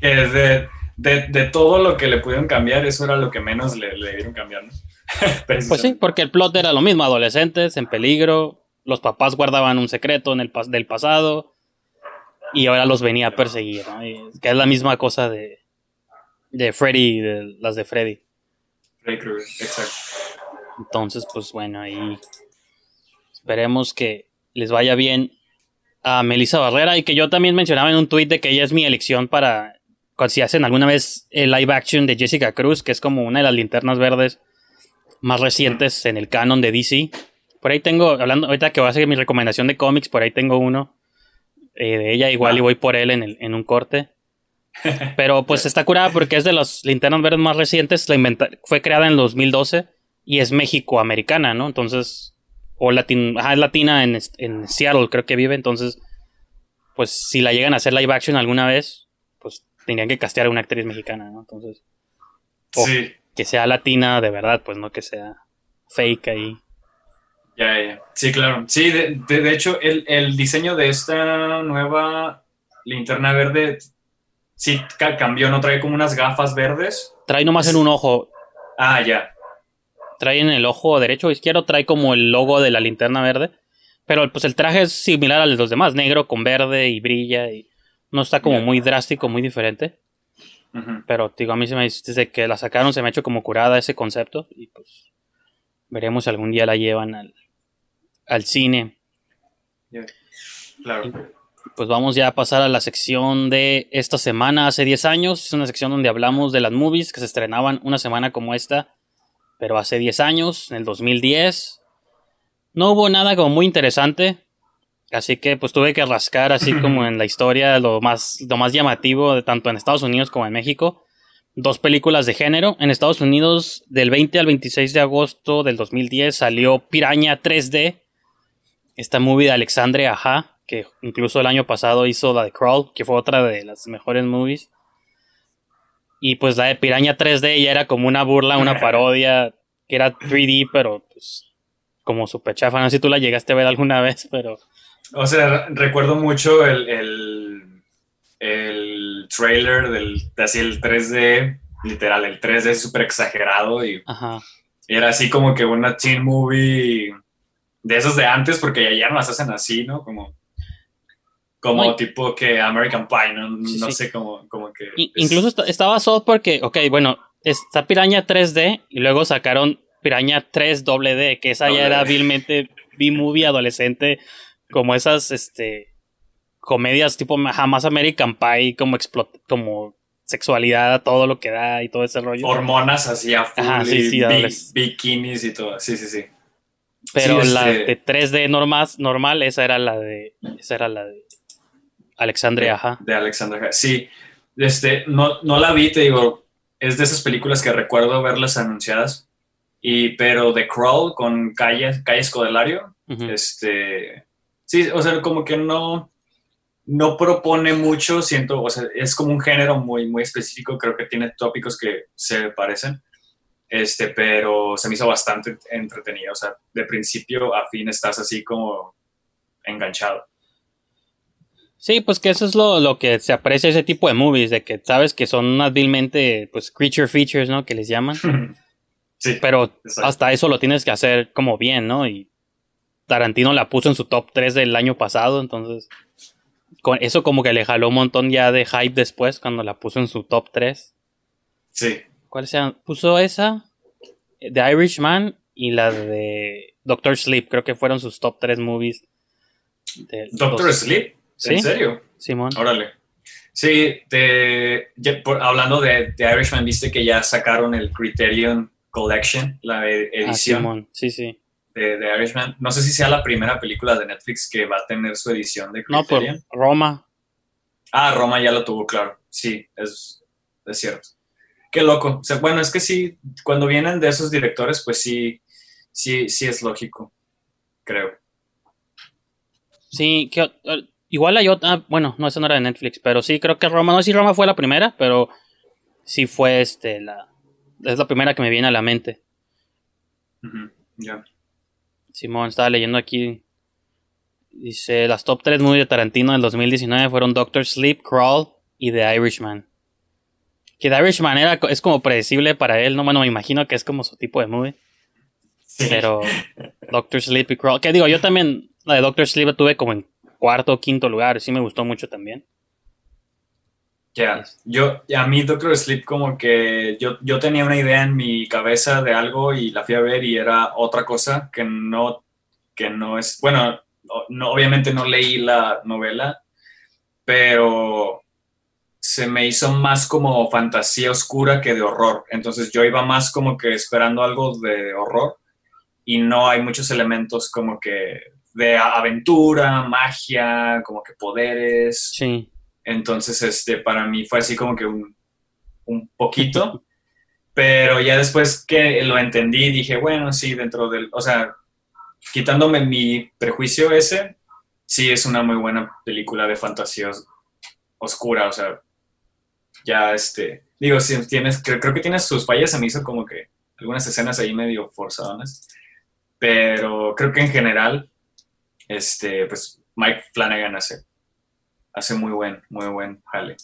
Que de, de, todo lo que le pudieron cambiar, eso era lo que menos le, le dieron cambiar, ¿no? pues sí, porque el plot era lo mismo, adolescentes en peligro, los papás guardaban un secreto en el del pasado y ahora los venía a perseguir, que es la misma cosa de, de Freddy, de, las de Freddy exacto. Entonces, pues bueno, ahí esperemos que les vaya bien a Melissa Barrera y que yo también mencionaba en un tweet de que ella es mi elección para si hacen alguna vez el live action de Jessica Cruz, que es como una de las linternas verdes más recientes en el canon de DC. Por ahí tengo, hablando ahorita que voy a hacer mi recomendación de cómics, por ahí tengo uno eh, de ella, igual y voy por él en, el, en un corte. Pero pues está curada porque es de las linternas verdes más recientes. La fue creada en 2012 y es México-americana, ¿no? Entonces, o latin, ajá, es latina en, en Seattle, creo que vive, entonces, pues si la llegan a hacer live action alguna vez, pues tendrían que castear a una actriz mexicana, ¿no? Entonces, o Sí, que sea latina de verdad, pues no que sea fake ahí. ya, ya. Sí, claro. Sí, de, de- de hecho, el, el diseño de esta nueva linterna verde sí ca- cambió, ¿no? Trae como unas gafas verdes. Trae nomás en un ojo, Ah, ya. trae en el ojo derecho o izquierdo, trae como el logo de la linterna verde. Pero pues el traje es similar al de los demás, negro con verde y brilla y no está como muy drástico, muy diferente. Pero digo, a mí se me desde que la sacaron se me ha hecho como curada ese concepto y pues veremos si algún día la llevan al, al cine. Claro. Pues vamos ya a pasar a la sección de esta semana, hace 10 años. Es una sección donde hablamos de las movies que se estrenaban una semana como esta, pero hace 10 años, en el 2010. No hubo nada como muy interesante, así que pues tuve que rascar así como en la historia lo más, lo más llamativo de tanto en Estados Unidos como en México. Dos películas de género. En Estados Unidos, del 20 al 26 de agosto del 2010 salió Piraña 3D, esta movie de Alexandre Aja, que incluso el año pasado hizo la de Crawl, que fue otra de las mejores movies. Y pues la de Piraña 3D ya era como una burla, una parodia, que era 3D, pero pues como super chafa. No sé si tú la llegaste a ver alguna vez, pero O sea, re- recuerdo mucho el, el, el trailer del, de así el 3D, literal, el 3D es súper exagerado y, ajá. era así como que una teen movie de esos de antes, porque ya, ya no las hacen así, ¿no? Como, como tipo que American Pie, ¿no? Sí, no sí. sé, como, como que... Es- incluso está- estaba South porque, ok, bueno, está Piraña 3D y luego sacaron Piraña 3D, que esa ya era D. vilmente B-movie adolescente, como esas, este, comedias tipo jamás American Pie, como explot como sexualidad, todo lo que da y todo ese rollo. Hormonas así a full Ajá, sí, sí, bi- bikinis y todo. Sí, sí, sí. Pero sí, la este- de 3D normal, normal, esa era la de, esa era la de Alexandre Aja. De Alexander Haig. Sí, este, no, no la vi, te digo, es de esas películas que recuerdo verlas anunciadas, y, pero The Crawl con Calle, Calle Escodelario, Ujú. este, sí, o sea, como que no, no propone mucho, siento, o sea, es como un género muy, muy específico, creo que tiene tópicos que se parecen, este, pero se me hizo bastante entretenido, o sea, de principio a fin estás así como enganchado. Sí, pues que eso es lo, lo que se aprecia ese tipo de movies, de que sabes que son unas vilmente, pues, creature features, ¿no? Que les llaman. sí, Pero Exacto. hasta eso lo tienes que hacer como bien, ¿no? Y Tarantino la puso en su top 3 del año pasado, entonces con eso como que le jaló un montón ya de hype después cuando la puso en su top 3. sí. ¿Cuál sea? Puso esa, The Irishman y la de Doctor Sleep, creo que fueron sus top 3 movies. de Doctor los- Sleep, ¿Sí? ¿en serio? Simón. Órale. Sí, te- ya por- hablando de, de Irishman, viste que ya sacaron el Criterion Collection, la e- Ah, edición sí, sí. de, de Irishman. No sé si sea la primera película de Netflix que va a tener su edición de No, por Criterion. Roma. Ah, Roma ya lo tuvo, claro. Sí, es, es cierto. Qué loco. O sea, bueno, es que sí, cuando vienen de esos directores, pues sí, sí, sí es lógico, creo. Sí, que, igual hay otra, ah, bueno, no, esa no era de Netflix, pero sí, creo que Roma, no sé si Roma fue la primera, pero sí fue este, la, es la primera que me viene a la mente. Ya. Simón, estaba leyendo aquí, dice, las top 3 movies de Tarantino del 2019 fueron Doctor Sleep, Crawl y The Irishman. Que The Irishman era, es como predecible para él, no, bueno, me imagino que es como su tipo de movie. Sí. Pero Doctor Sleep y Crawl. Que digo, yo también la de Doctor Sleep la tuve como en cuarto quinto lugar. Sí me gustó mucho también. Ya, yo, a mí Doctor Sleep como que yo, yo tenía una idea en mi cabeza de algo y la fui a ver y era otra cosa que no, que no es, bueno, no, obviamente no leí la novela, pero se me hizo más como fantasía oscura que de horror. Entonces yo iba más como que esperando algo de horror y no hay muchos elementos como que de aventura, magia, como que poderes. Sí. Entonces, este, para mí fue así como que un, un poquito. Pero ya después que lo entendí, dije, bueno, sí, dentro del, o sea, quitándome mi prejuicio ese, sí es una muy buena película de fantasía oscura, o sea, ya este, digo, si tienes, creo, creo que tienes sus fallas, se me hizo como que algunas escenas ahí medio forzadas, pero creo que en general, este, pues Mike Flanagan hace, hace muy buen, muy buen jale.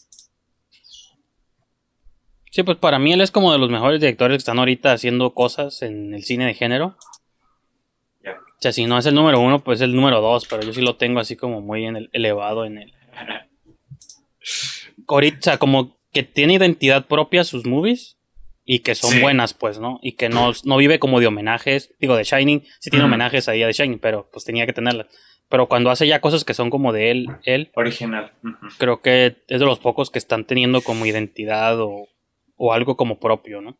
Sí, pues para mí él es como de los mejores directores que están ahorita haciendo cosas en el cine de género. O sea, si no es el número uno, pues es el número dos, pero yo sí lo tengo así como muy en el, elevado en el... Ahorita, como que tiene identidad propia sus movies y que son Sí. buenas, pues, ¿no? Y que no, no vive como de homenajes. Digo, de Shining, sí tiene homenajes ahí a The Shining, pero pues tenía que tenerlas. Pero cuando hace ya cosas que son como de él, él, Original. creo que es de los pocos que están teniendo como identidad o, o algo como propio, ¿no?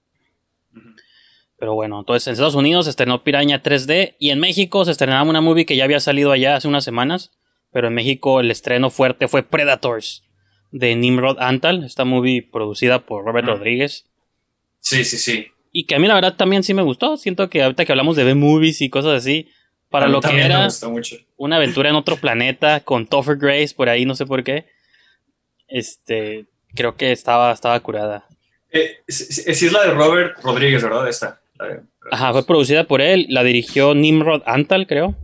Pero bueno, entonces en Estados Unidos se estrenó Piraña 3D y en México se estrenaba una movie que ya había salido allá hace unas semanas, pero en México el estreno fuerte fue Predators de Nimrod Antal, esta movie producida por Robert. Rodríguez Sí, sí, sí. y que a mí la verdad también sí me gustó, siento que ahorita que hablamos de B-movies y cosas así, para lo que era mucho. una aventura en otro planeta con Topher Grace por ahí, no sé por qué, este, creo que estaba, estaba curada. Eh, es la de Robert Rodríguez, ¿verdad? Esta. de- Ajá, fue producida por él, la dirigió Nimrod Antal, creo.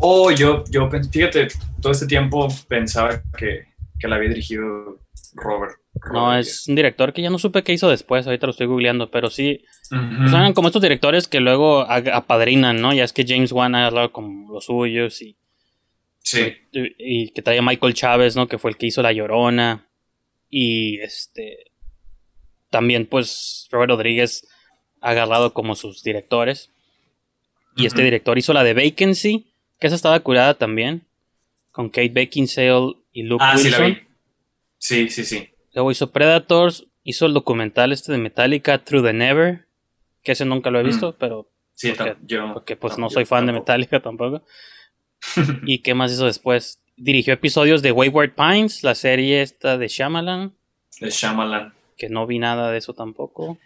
Oh, yo, yo, fíjate, todo este tiempo pensaba que, que la había dirigido Robert. No, es un director que ya no supe qué hizo después, ahorita lo estoy googleando, pero sí, Ujú. pues como estos directores que luego apadrinan, ¿no? Ya es que James Wan ha hablado con los suyos y, Sí. y que trae a Michael Chávez, ¿no? Que fue el que hizo La Llorona. Y este, también pues Robert Rodríguez ha agarrado como sus directores. Y este director hizo la de Vacancy, que esa estaba curada también, con Kate Beckinsale y Luke Ah, sí, la vi. Sí, sí, sí. Luego hizo Predators, hizo el documental este de Metallica, Through the Never, que ese nunca lo he visto, Mm. pero Sí, Porque- yo. porque pues no soy fan de. Metallica tampoco. ¿Y qué más hizo después? Dirigió episodios de Wayward Pines, la serie esta de Shyamalan, De Shyamalan. que no vi nada de eso tampoco.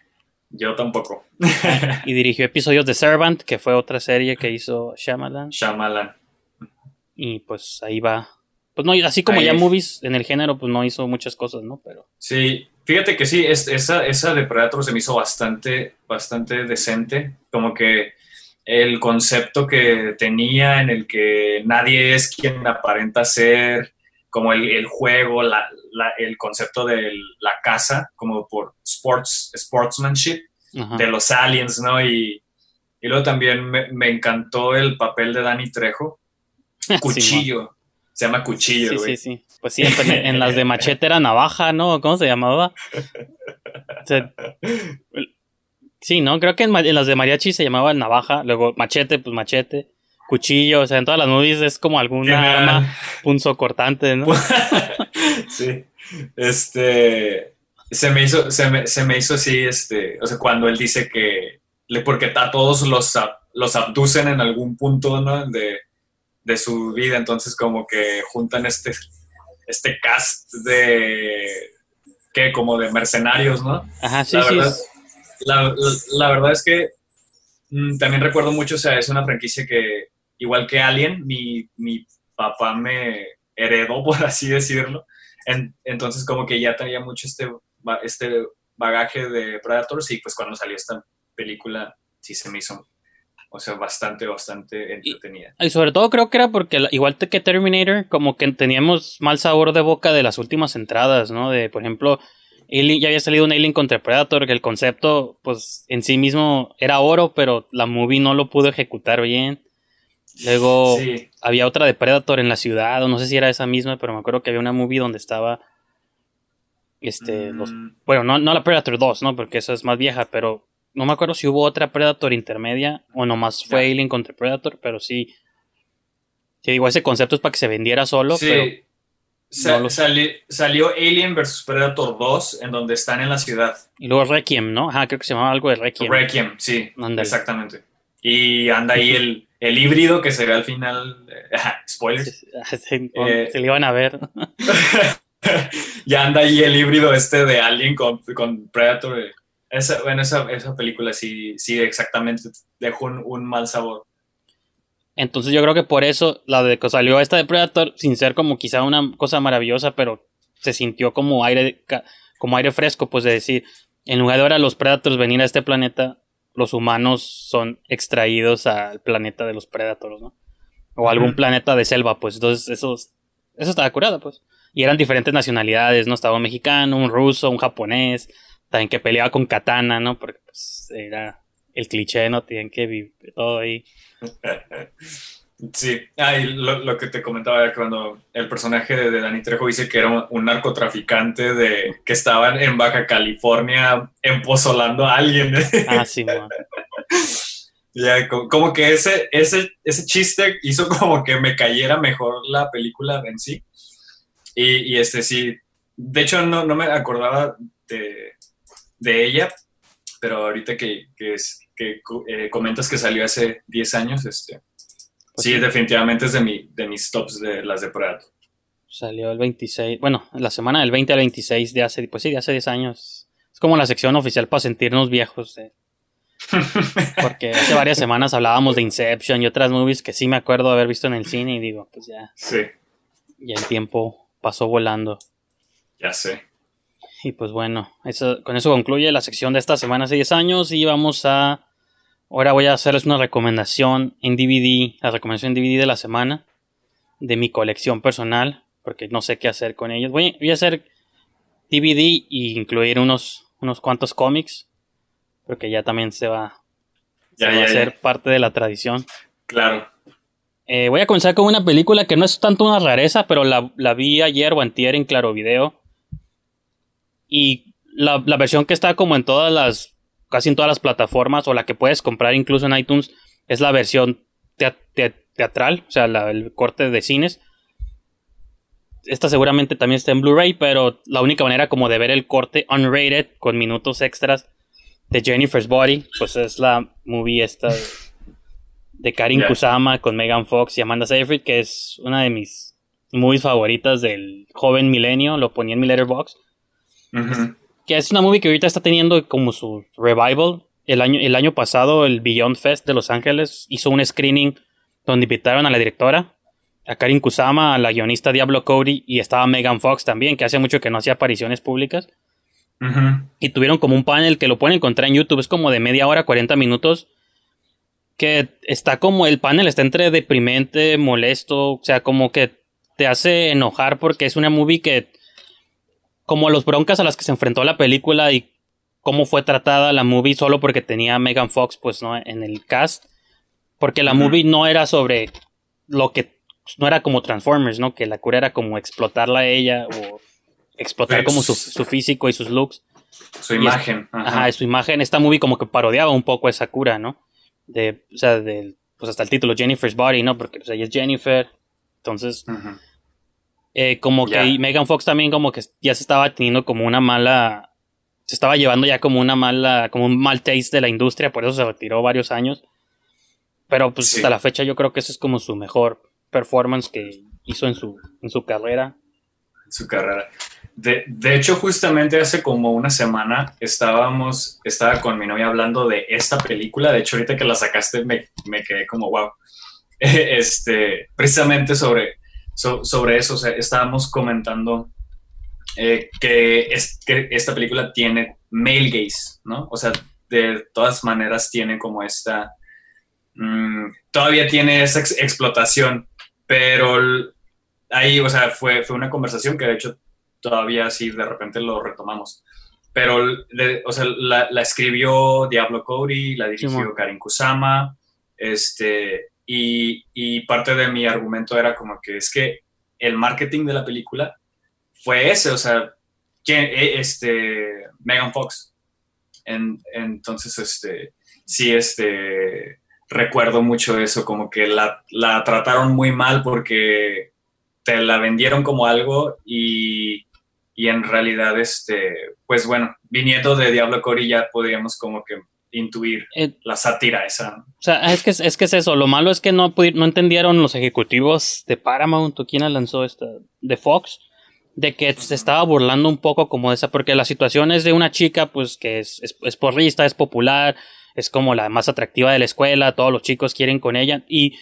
Yo tampoco. Y dirigió episodios de Servant, que fue otra serie que hizo Shyamalan. Shyamalan. Y pues ahí va. Pues no, así como Ahí. ya movies en el género, pues no hizo muchas cosas, ¿no? Pero Sí, fíjate que sí, es- esa, esa de Predator se me hizo bastante, bastante decente. Como que el concepto que tenía en el que nadie es quien aparenta ser, como el, el juego, la- la- el concepto de la caza, como por sports, sportsmanship, ajá. de los aliens, ¿no? Y, y luego también me, me encantó el papel de Danny Trejo, Cuchillo. Se llama Cuchillo, güey. sí, sí. Pues sí, en, en las de Machete era navaja, ¿no? ¿Cómo se llamaba? O sea, sí, ¿no? Creo que en, las de Mariachi se llamaba navaja, luego Machete, pues Machete, Cuchillo, o sea, en todas las movies es como alguna arma punzo cortante, ¿no? sí. Este. Se me hizo, se me, se me hizo así, este. O sea, cuando él dice que. Porque a todos los, los abducen en algún punto, ¿no? De, de su vida. Entonces, como que juntan este. Este cast de. que Como de mercenarios, ¿no? Ajá, sí, la, sí. verdad, la, la- la verdad es que mm, también recuerdo mucho, o sea, es una franquicia que, igual que Alien, mi, mi papá me heredó, por así decirlo. En- entonces, como que ya tenía mucho este, este bagaje de Predators y pues cuando salió esta película, sí se me hizo, o sea, bastante, bastante entretenida. Y sobre todo creo que era porque, igual que Terminator, como que teníamos mal sabor de boca de las últimas entradas, ¿no? De, por ejemplo, Alien- ya había salido un Alien contra Predator, que el concepto, pues, en sí mismo era oro, pero la movie no lo pudo ejecutar bien. Luego Sí, había otra de Predator en la ciudad, o no sé si era esa misma, pero me acuerdo que había una movie donde estaba, este, los mm, bueno, no, no la Predator 2, ¿no? Porque esa es más vieja, pero no me acuerdo si hubo otra Predator intermedia o nomás fue. Alien contra Predator, pero sí. Sí, digo, ese concepto es para que se vendiera solo, sí. pero Sa- no lo- sali- salió Alien vs Predator 2, en donde están en la ciudad. y luego Requiem, ¿no? Ajá, creo que se llamaba algo de Requiem. Requiem, sí, exactamente. Y anda ahí el, el híbrido que se ve al final. eh, spoilers. Se, Eh, se le iban a ver. ya anda ahí el híbrido este de Alien con, con Predator. Esa, bueno, esa, esa película sí, sí, exactamente dejó un, un mal sabor. Entonces yo creo que por eso la de que salió esta de Predator, sin ser como quizá una cosa maravillosa, pero se sintió como aire, como aire fresco, pues de decir, en lugar de ahora los Predators venir a este planeta, los humanos son extraídos al planeta de los Predators, ¿no? O algún planeta de selva, pues entonces eso, eso estaba curado, pues. Y eran diferentes nacionalidades, ¿no? Estaba un mexicano, un ruso, un japonés, también que peleaba con katana, ¿no? Porque pues era el cliché, ¿no? Tienen que vivir todo ahí. Sí, ah, y lo, lo que te comentaba cuando el personaje de, de Danny Trejo dice que era un, un narcotraficante de que estaba en Baja California empozolando a alguien. Ah, sí, man. Ya, co- como, que ese, ese, ese chiste hizo como que me cayera mejor la película en sí. Y, y este sí, de hecho no, no me acordaba de, de ella, pero ahorita que, que, es- que eh, comentas que salió hace 10 años, este, Pues sí, sí. definitivamente es de, mi, de mis tops de las de Predator. Salió el 26, bueno, la semana del 20 al 26 de hace, pues sí, de hace 10 años. Es como la sección oficial para sentirnos viejos. eh. Porque hace varias semanas hablábamos de Inception y otras movies que sí me acuerdo de haber visto en el cine y digo, pues ya, Sí, ya el tiempo pasó volando. ya sé. Y pues bueno, eso, con eso concluye la sección de esta semana hace 10 años y vamos a... Ahora voy a hacerles una recomendación en DVD, la recomendación en DVD de la semana, de mi colección personal, porque no sé qué hacer con ellos. Voy, voy a hacer DVD e incluir unos, unos cuantos cómics, porque ya también se va, se Ya, va ya, a ser parte de la tradición. Claro. Eh, voy a comenzar con una película que no es tanto una rareza, pero la, la vi ayer o antier en Claro Video. Y la, la versión que está como en todas las, casi en todas las plataformas, o la que puedes comprar incluso en iTunes, es la versión tea- tea- teatral, o sea, la- el corte de cines. Esta seguramente también está en Blu-ray, pero la única manera como de ver el corte unrated con minutos extras de Jennifer's Body, pues es la movie esta de, de Karin. Kusama con Megan Fox y Amanda Seyfried, que es una de mis movies favoritas del joven milenio, lo ponía en mi letterbox, Que es una movie que ahorita está teniendo como su revival. El año, el año pasado, el Beyond Fest de Los Ángeles hizo un screening donde invitaron a la directora, a Karin Kusama, a la guionista Diablo Cody y estaba Megan Fox también, que hace mucho que no hacía apariciones públicas. Y tuvieron como un panel que lo pueden encontrar en YouTube, es como de media hora, 40 minutos. Que está como el panel está entre deprimente, molesto, o sea, como que te hace enojar porque es una movie que, como los broncas a las que se enfrentó la película y cómo fue tratada la movie solo porque tenía a Megan Fox, pues no, en el cast. Porque la movie no era sobre lo que, no era como Transformers, ¿no? Que la cura era como explotarla a ella o explotar Pues- como su, su físico y sus looks. Su Y es- imagen. Ajá, Ajá. su imagen, esta movie como que parodiaba un poco esa cura, ¿no? De, o sea, del, pues hasta el título, Jennifer's Body, ¿no? Porque pues, ella es Jennifer. Entonces. Eh, como que Megan Fox también como que ya se estaba teniendo como una mala, se estaba llevando ya como una mala, como un mal taste de la industria, por eso se retiró varios años. Pero pues Sí. hasta la fecha yo creo que ese es como su mejor performance que hizo en su, en su carrera. su carrera. De, de hecho, justamente hace como una semana estábamos, estaba con mi novia hablando de esta película. De hecho, ahorita que la sacaste me, me quedé como wow. Este, precisamente sobre, so- sobre eso, o sea, estábamos comentando eh, que, es, que esta película tiene male gaze, ¿no? O sea, de todas maneras tiene como esta, mm, todavía tiene esa ex- explotación, pero ahí, o sea, fue, fue una conversación que de hecho todavía sí de repente lo retomamos. Pero, le- o sea, la, la escribió Diablo Cody, la dirigió Simón. Karin Kusama, este, y, parte de mi argumento era como que es que el marketing de la película fue ese, o sea, que, eh, este, Megan Fox. En- entonces, este, sí, este, recuerdo mucho eso, como que la, la trataron muy mal porque te la vendieron como algo y, y en realidad, este, pues bueno, viniendo de Diablo Cody ya podríamos como que intuir Eh, la sátira esa. O sea, es que, es que es eso. Lo malo es que no, no entendieron los ejecutivos de Paramount o quién la lanzó esta, de Fox, de que se estaba burlando un poco como esa, porque la situación es de una chica, pues que es, es, es porrista, es popular, es como la más atractiva de la escuela, todos los chicos quieren con ella, y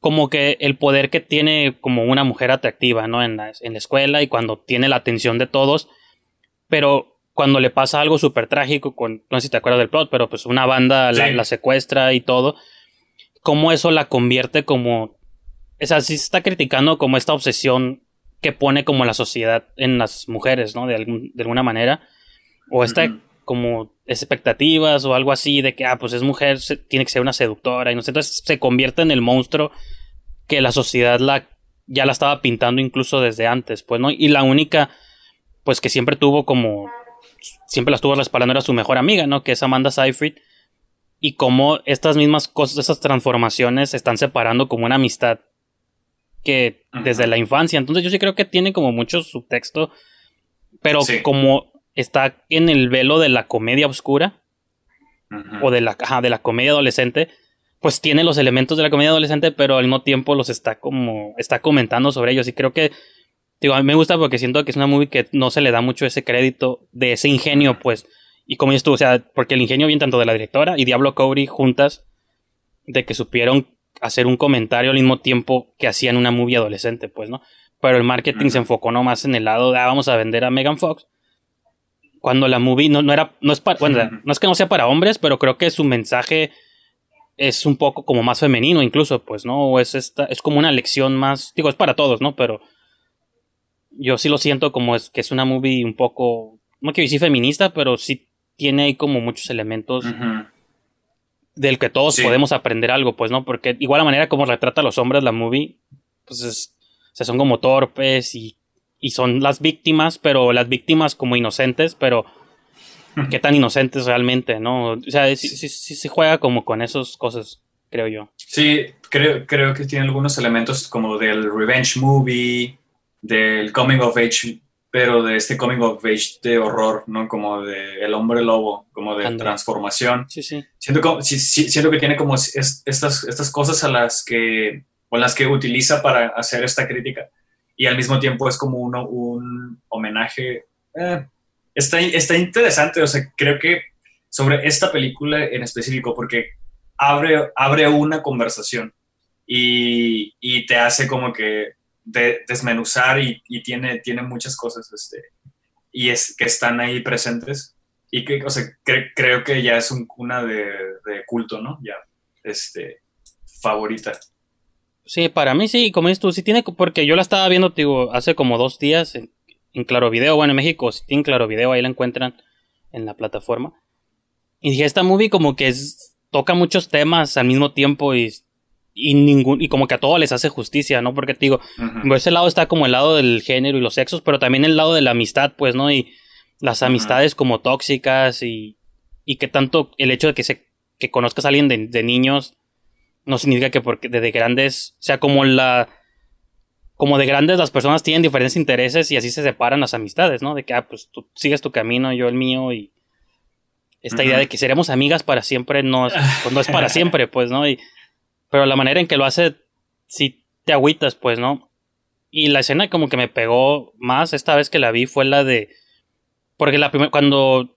como que el poder que tiene como una mujer atractiva, ¿no? En la, en la escuela y cuando tiene la atención de todos, pero cuando le pasa algo súper trágico, con, no sé si te acuerdas del plot, pero pues una banda la, Sí. la secuestra y todo, cómo eso la convierte como, o sea, sí se está criticando como esta obsesión que pone como la sociedad en las mujeres, ¿no? De, algún- de alguna manera, o esta como expectativas o algo así de que, ah, pues es mujer, se- tiene que ser una seductora y no sé, entonces se convierte en el monstruo que la sociedad la, ya la estaba pintando incluso desde antes, pues, ¿no? Y la única, pues que siempre tuvo como, siempre la estuvo respaldando era su mejor amiga, ¿no? Que es Amanda Seyfried. Y como estas mismas cosas, estas transformaciones se están separando como una amistad que Ajá. desde la infancia. Entonces yo sí creo que tiene como mucho subtexto, pero Sí. como está en el velo de la comedia oscura, o de la, de la comedia adolescente, pues tiene los elementos de la comedia adolescente, pero al mismo tiempo los está como, está comentando sobre ellos. Y creo que, digo, a mí me gusta porque siento que es una movie que no se le da mucho ese crédito de ese ingenio, pues. Y como dices tú, o sea, porque el ingenio viene tanto de la directora y Diablo Cody juntas, de que supieron hacer un comentario al mismo tiempo que hacían una movie adolescente, pues, ¿no? Pero el marketing se enfocó nomás en el lado de, ah, vamos a vender a Megan Fox. Cuando la movie no, no era, no es para, bueno, no es que no sea para hombres, pero creo que su mensaje es un poco como más femenino incluso, pues, ¿no? O es esta, es como una lección más, digo, es para todos, ¿no? Pero yo sí lo siento como es que es una movie un poco, no quiero decir feminista, pero sí tiene ahí como muchos elementos del que todos Sí. podemos aprender algo, pues, ¿no? Porque igual la manera como retrata a los hombres la movie, pues es, o sea, son como torpes y, y son las víctimas, pero las víctimas como inocentes, pero qué tan inocentes realmente, ¿no? O sea, sí, sí, sí se juega como con esas cosas, creo yo. Sí, creo, creo que tiene algunos elementos como del revenge movie, del coming of age, pero de este coming of age de horror, ¿no? Como de El hombre lobo, como de transformación. Sí, sí. Siento, como, sí, siento que tiene como es- estas, estas cosas a las que, o las que utiliza para hacer esta crítica. Y al mismo tiempo es como uno, un homenaje. eh, está, está interesante, o sea, creo que sobre esta película en específico, porque abre, abre una conversación y, y te hace como que de- desmenuzar y, y tiene, tiene muchas cosas este, y es que están ahí presentes y que, o sea, cre- creo que ya es un- una de, de culto, ¿no? Ya, este, favorita. Sí, para mí sí, como dices tú, sí tiene, porque yo la estaba viendo, digo, hace como dos días en, en Claro Video, bueno, en México, si tienen Claro Video, ahí la encuentran en la plataforma. Y dije, esta movie como que es, toca muchos temas al mismo tiempo y, y ningún, y como que a todos les hace justicia, ¿no? Porque te digo, Ujú. por ese lado está como el lado del género y los sexos, pero también el lado de la amistad, pues, ¿no? Y las amistades como tóxicas y, y que tanto el hecho de que se, que conozcas a alguien de, de niños no significa que porque desde grandes, o sea, como la, como de grandes las personas tienen diferentes intereses y así se separan las amistades, ¿no? De que, ah, pues tú sigues tu camino, yo el mío y esta idea de que seremos amigas para siempre no es, pues, no es para siempre, pues, ¿no? Y, pero la manera en que lo hace, sí te agüitas, pues, ¿no? Y la escena como que me pegó más esta vez que la vi fue la de, porque la primera, cuando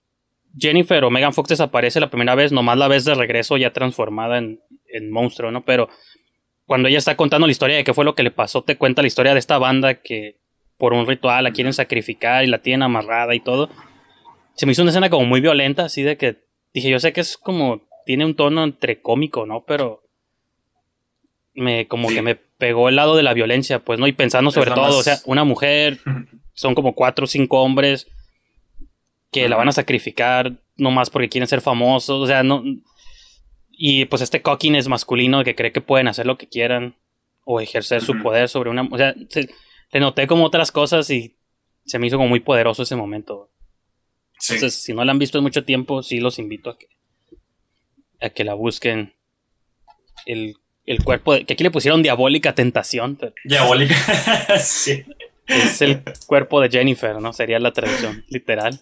Jennifer o Megan Fox desaparece la primera vez, nomás la ves de regreso ya transformada en, en monstruo, ¿no? Pero cuando ella está contando la historia de qué fue lo que le pasó, te cuenta la historia de esta banda que por un ritual la quieren sacrificar y la tienen amarrada y todo. Se me hizo una escena como muy violenta, así de que dije, yo sé que es como, tiene un tono entre cómico, ¿no? Pero me, como Sí. que me pegó el lado de la violencia, pues, ¿no? Y pensando Es sobre todo, más- o sea, una mujer, son como cuatro o cinco hombres que la van a sacrificar nomás porque quieren ser famosos, o sea, no... Y pues este cockiness masculino que cree que pueden hacer lo que quieran o ejercer su poder sobre una... O sea, se- le noté como otras cosas y se me hizo como muy poderoso ese momento. Sí. Entonces, si no la han visto en mucho tiempo, sí los invito a que, a que la busquen. El, el cuerpo, de- que aquí le pusieron diabólica tentación, Diabólica. sí. es el cuerpo de Jennifer, ¿no? Sería la traducción literal.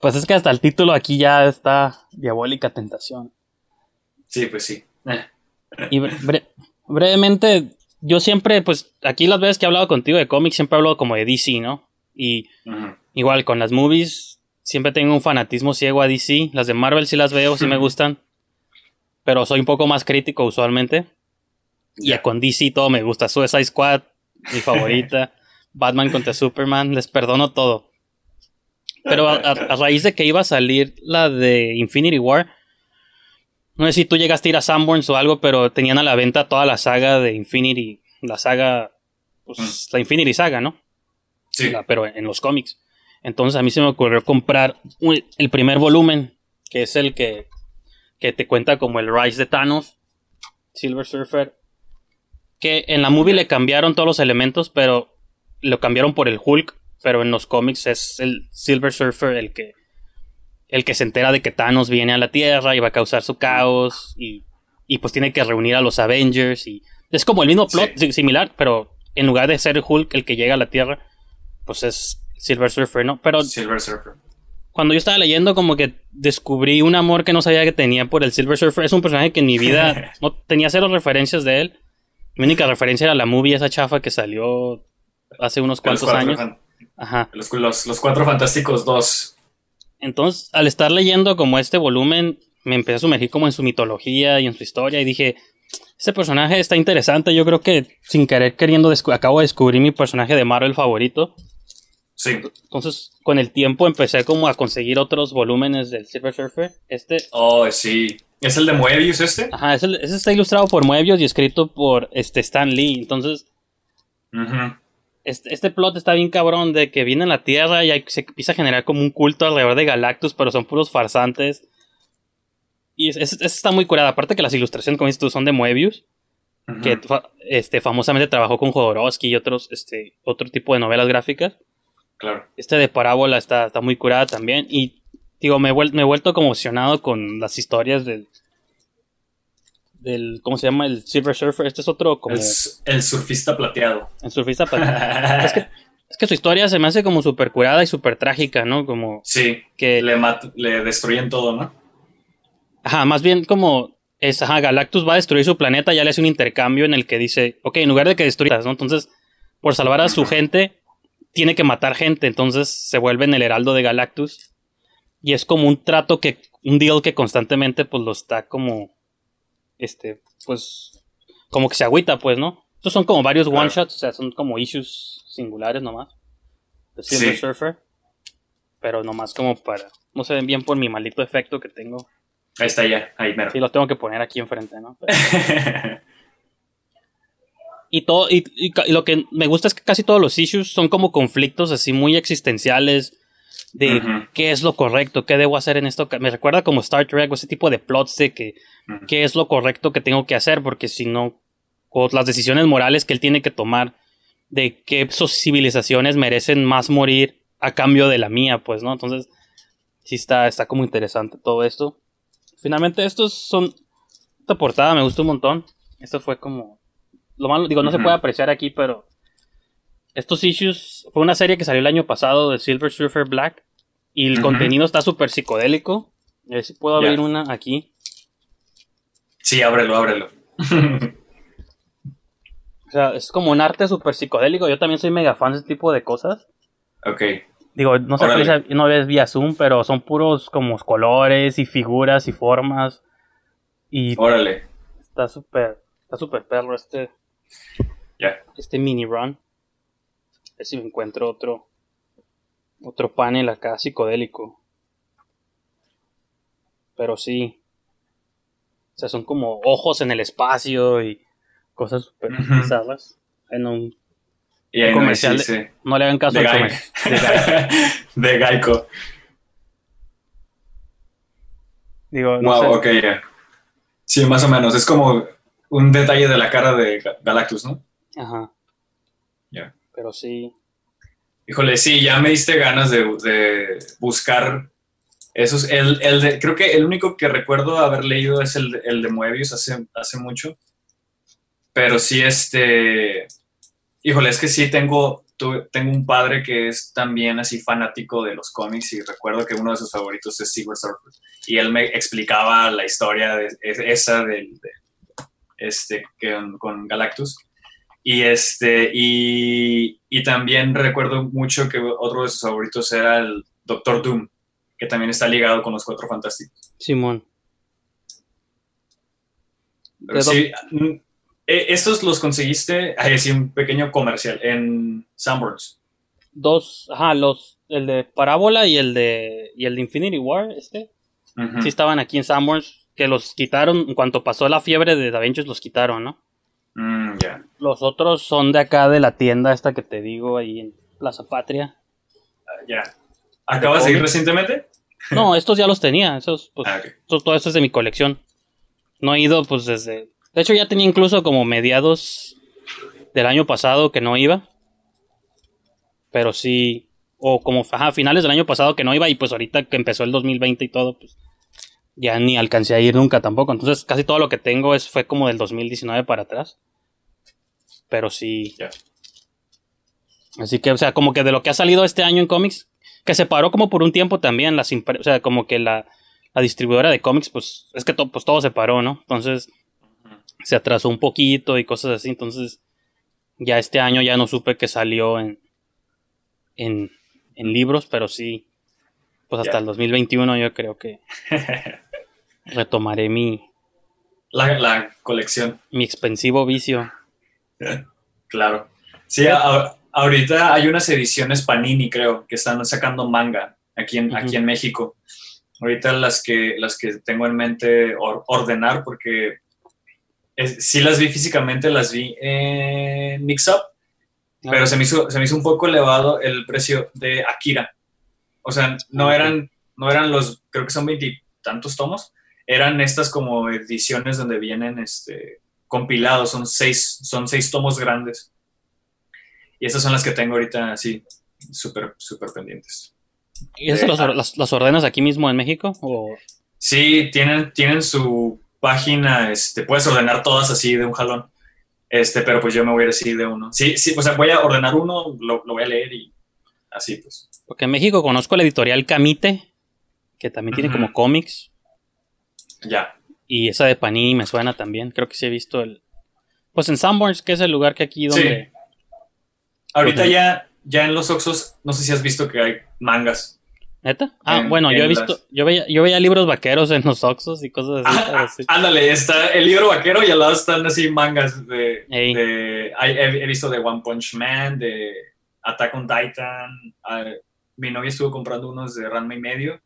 Pues es que hasta el título aquí ya está diabólica tentación. Sí, pues sí. Y bre- bre- brevemente, yo siempre, pues, aquí las veces que he hablado contigo de cómics, siempre he hablado como de DC, ¿no? Y igual con las movies, siempre tengo un fanatismo ciego a DC. Las de Marvel sí las veo, sí me gustan. Pero soy un poco más crítico usualmente. Y Ya. con DC todo me gusta. Suicide Squad, mi favorita. Batman contra Superman, les perdono todo. Pero a, a- a raíz de que iba a salir la de Infinity War, no sé si tú llegaste a ir a Sanborns o algo, pero tenían a la venta toda la saga de Infinity, la saga, pues, la Infinity Saga, ¿no? Sí. la- pero en los cómics. Entonces a mí se me ocurrió comprar un- el primer volumen, que es el que, que te cuenta como el Rise de Thanos, Silver Surfer, que en la movie le cambiaron todos los elementos, pero lo cambiaron por el Hulk, pero en los cómics es el Silver Surfer el que el que se entera de que Thanos viene a la Tierra y va a causar su caos y, y pues tiene que reunir a los Avengers y es como el mismo plot Sí. similar, pero en lugar de ser Hulk el que llega a la Tierra, pues es Silver Surfer, ¿no? Pero Silver Surfer. Cuando yo estaba leyendo como que descubrí un amor que no sabía que tenía por el Silver Surfer. Es un personaje que en mi vida no tenía cero referencias de él. Mi única referencia era la movie esa chafa que salió hace unos Los cuantos cuatro, años. Ajá. los, los- los cuatro fantásticos 2. Entonces, al estar leyendo como este volumen, me empecé a sumergir como en su mitología y en su historia y dije, este personaje está interesante. Yo creo que sin querer queriendo acabo de descubrir mi personaje de Marvel favorito. Sí. Entonces, con el tiempo empecé como a conseguir otros volúmenes del Silver Surfer. Este, Oh, sí. ¿Es el de Moebius este? ajá, ese, ese está ilustrado por Moebius y escrito por este Stan Lee. Entonces, Ujú. este, este plot está bien cabrón de que viene a la Tierra y hay- se empieza a generar como un culto alrededor de Galactus, pero son puros farsantes. Y es, es- es- está muy curada. Aparte que las ilustraciones, como dices tú, son de Moebius, que fa- este, famosamente trabajó con Jodorowsky y otros, este, otro tipo de novelas gráficas. Claro. Este de Parábola está, está muy curada también. Y digo, me he, vuel- me he vuelto conmocionado con las historias del. del ¿Cómo se llama? El Silver Surfer. Este es otro como. El, el surfista plateado. En surfista. pa- es, que, es que su historia se me hace como súper curada y súper trágica, ¿no? Como Sí. que. Le, le destruyen todo, ¿no? Ajá, más bien como. Es, ajá, Galactus va a destruir su planeta, ya le hace un intercambio en el que dice, ok, en lugar de que destruyas, ¿no? Entonces, por salvar a su gente, tiene que matar gente, entonces se vuelve en el heraldo de Galactus. Y es como un trato que, un deal que constantemente pues lo está como, este, pues, como que se agüita, pues, ¿no? Estos son como varios Claro. one shots, o sea, son como issues singulares nomás. De Silver Sí. Surfer. Pero nomás como para, no se ven bien por mi maldito efecto que tengo. Ahí está ya. Ahí mero. Sí, los tengo que poner aquí enfrente, ¿no? Y todo, y, y y lo que me gusta es que casi todos los issues son como conflictos así muy existenciales de Ujú. qué es lo correcto, qué debo hacer en esto. Me recuerda como Star Trek o ese tipo de plots de que Ujú. qué es lo correcto que tengo que hacer, porque si no, o las decisiones morales que él tiene que tomar de qué civilizaciones merecen más morir a cambio de la mía, pues, ¿no? Entonces, sí está, está como interesante todo esto. Finalmente, estos son. Esta portada me gustó un montón. Esto fue como. Lo malo, digo, no se puede apreciar aquí, pero. Estos issues. Fue una serie que salió el año pasado de Silver Surfer Black. Y el contenido está súper psicodélico. A ver si puedo abrir una aquí. sí, ábrelo, ábrelo. O sea, es como un arte súper psicodélico. Yo también soy mega fan de ese tipo de cosas. ok. Digo, no se Órale. aprecia, no ves vía Zoom, pero son puros como colores y figuras y formas. Y Órale. está súper, está súper perro este, Este mini run. A ver si me encuentro otro, otro panel acá psicodélico. Pero sí. O sea, son como ojos en el espacio y cosas súper Ujú. bizarras. En un, Y ahí no comercial sí, de- sí. no le hagan caso De al comercial. de. Digo, no wow, sé. ok, ya. Sí, más o menos. Es como un detalle de la cara de Ga- Galactus, ¿no? Ajá. Ya. Pero sí. Híjole, sí, ya me diste ganas de, de buscar esos. El, el de- creo que el único que recuerdo haber leído es el, de- el de Moebius hace, hace mucho. Pero sí, este. Híjole, es que sí tengo, tengo un padre que es también así fanático de los cómics y recuerdo que uno de sus favoritos es Silver Surfer. Y él me explicaba la historia de, es- esa del, de- este, que, con Galactus. Y este, y, y también recuerdo mucho que otro de sus favoritos era el Doctor Doom, que también está ligado con los Cuatro Fantásticos. Simón. Pero De sí, eh, estos los conseguiste, ahí sí, un pequeño comercial en Sanborns. Dos, ajá, los, el de Parábola y el de, y el de Infinity War, este. Sí estaban aquí en Sanborns, que los quitaron, en cuanto pasó la fiebre de Da Vinci los quitaron, ¿no? Mm, ya. Los otros son de acá de la tienda esta que te digo ahí en Plaza Patria. Ah, Ya. ¿Acabas de ir recientemente? No, estos ya los tenía, esos, pues, Ah, esto- todo esto es de mi colección. No he ido, pues, desde... De hecho, ya tenía incluso como mediados del año pasado que no iba. Pero sí, o como ajá, finales del año pasado que no iba y pues ahorita que empezó el 2020 y todo, pues ya ni alcancé a ir nunca tampoco. Entonces, casi todo lo que tengo es fue como del 2019 para atrás. Pero sí. Así que, o sea, como que de lo que ha salido este año en cómics, que se paró como por un tiempo también, las o sea, como que la, la distribuidora de cómics, pues es que to- pues todo se paró, ¿no? Entonces se atrasó un poquito y cosas así, entonces ya este año ya no supe que salió en, en, en libros, pero sí, pues hasta el 2021 yo creo que retomaré mi, La, la colección, mi expensivo vicio. claro. Sí, a- ahorita hay unas ediciones Panini, creo, que están sacando manga aquí en, aquí en México. Ahorita las que, las que tengo en mente or- ordenar, porque es- sí las vi físicamente, las vi en Mix Up, pero se me, hizo, se me hizo un poco elevado el precio de Akira. O sea, no Ah, eran, no eran los, creo que son veintitantos tomos, eran estas como ediciones donde vienen este, compilados, son seis, son seis tomos grandes. Y esas son las que tengo ahorita así, súper, súper pendientes. ¿Y esas las- las ordenas aquí mismo en México? ¿O Sí, tienen, tienen su página, este, puedes ordenar todas así de un jalón. Este, pero pues yo me voy a ir así de uno. Sí, sí, o sea, voy a ordenar uno, lo, lo voy a leer y así pues. Porque en México conozco la editorial Camite, que también tiene como cómics. Ya. Y esa de Panini me suena también. Creo que sí he visto el. Pues en Sanborns, que es el lugar que aquí donde. Ahorita Ok. ya, ya en los Oxos, no sé si has visto que hay mangas. ¿Neta? Ah, En- bueno, yo he en visto. las- Yo, veía, yo veía libros vaqueros en los Oxos y cosas así. Ah, sí. ándale, está el libro vaquero y al lado están así mangas de... De- he, he visto de One Punch Man, de Attack on Titan. ah, mi novia estuvo comprando unos de Ranma y medio.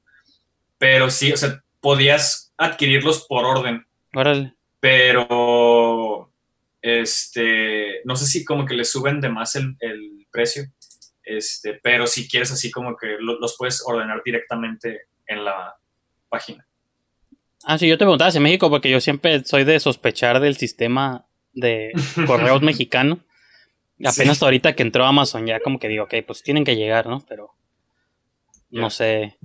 Pero sí, o sea, podías adquirirlos por orden. Órale. pero este no sé si como que le suben de más el, el precio este pero si quieres así como que lo- los puedes ordenar directamente en la página Ah, sí, yo te preguntaba si en México, porque yo siempre soy de sospechar del sistema de correos mexicano. Apenas Sí. ahorita que entró Amazon, ya como que digo, ok, pues tienen que llegar, ¿no? Pero no sé.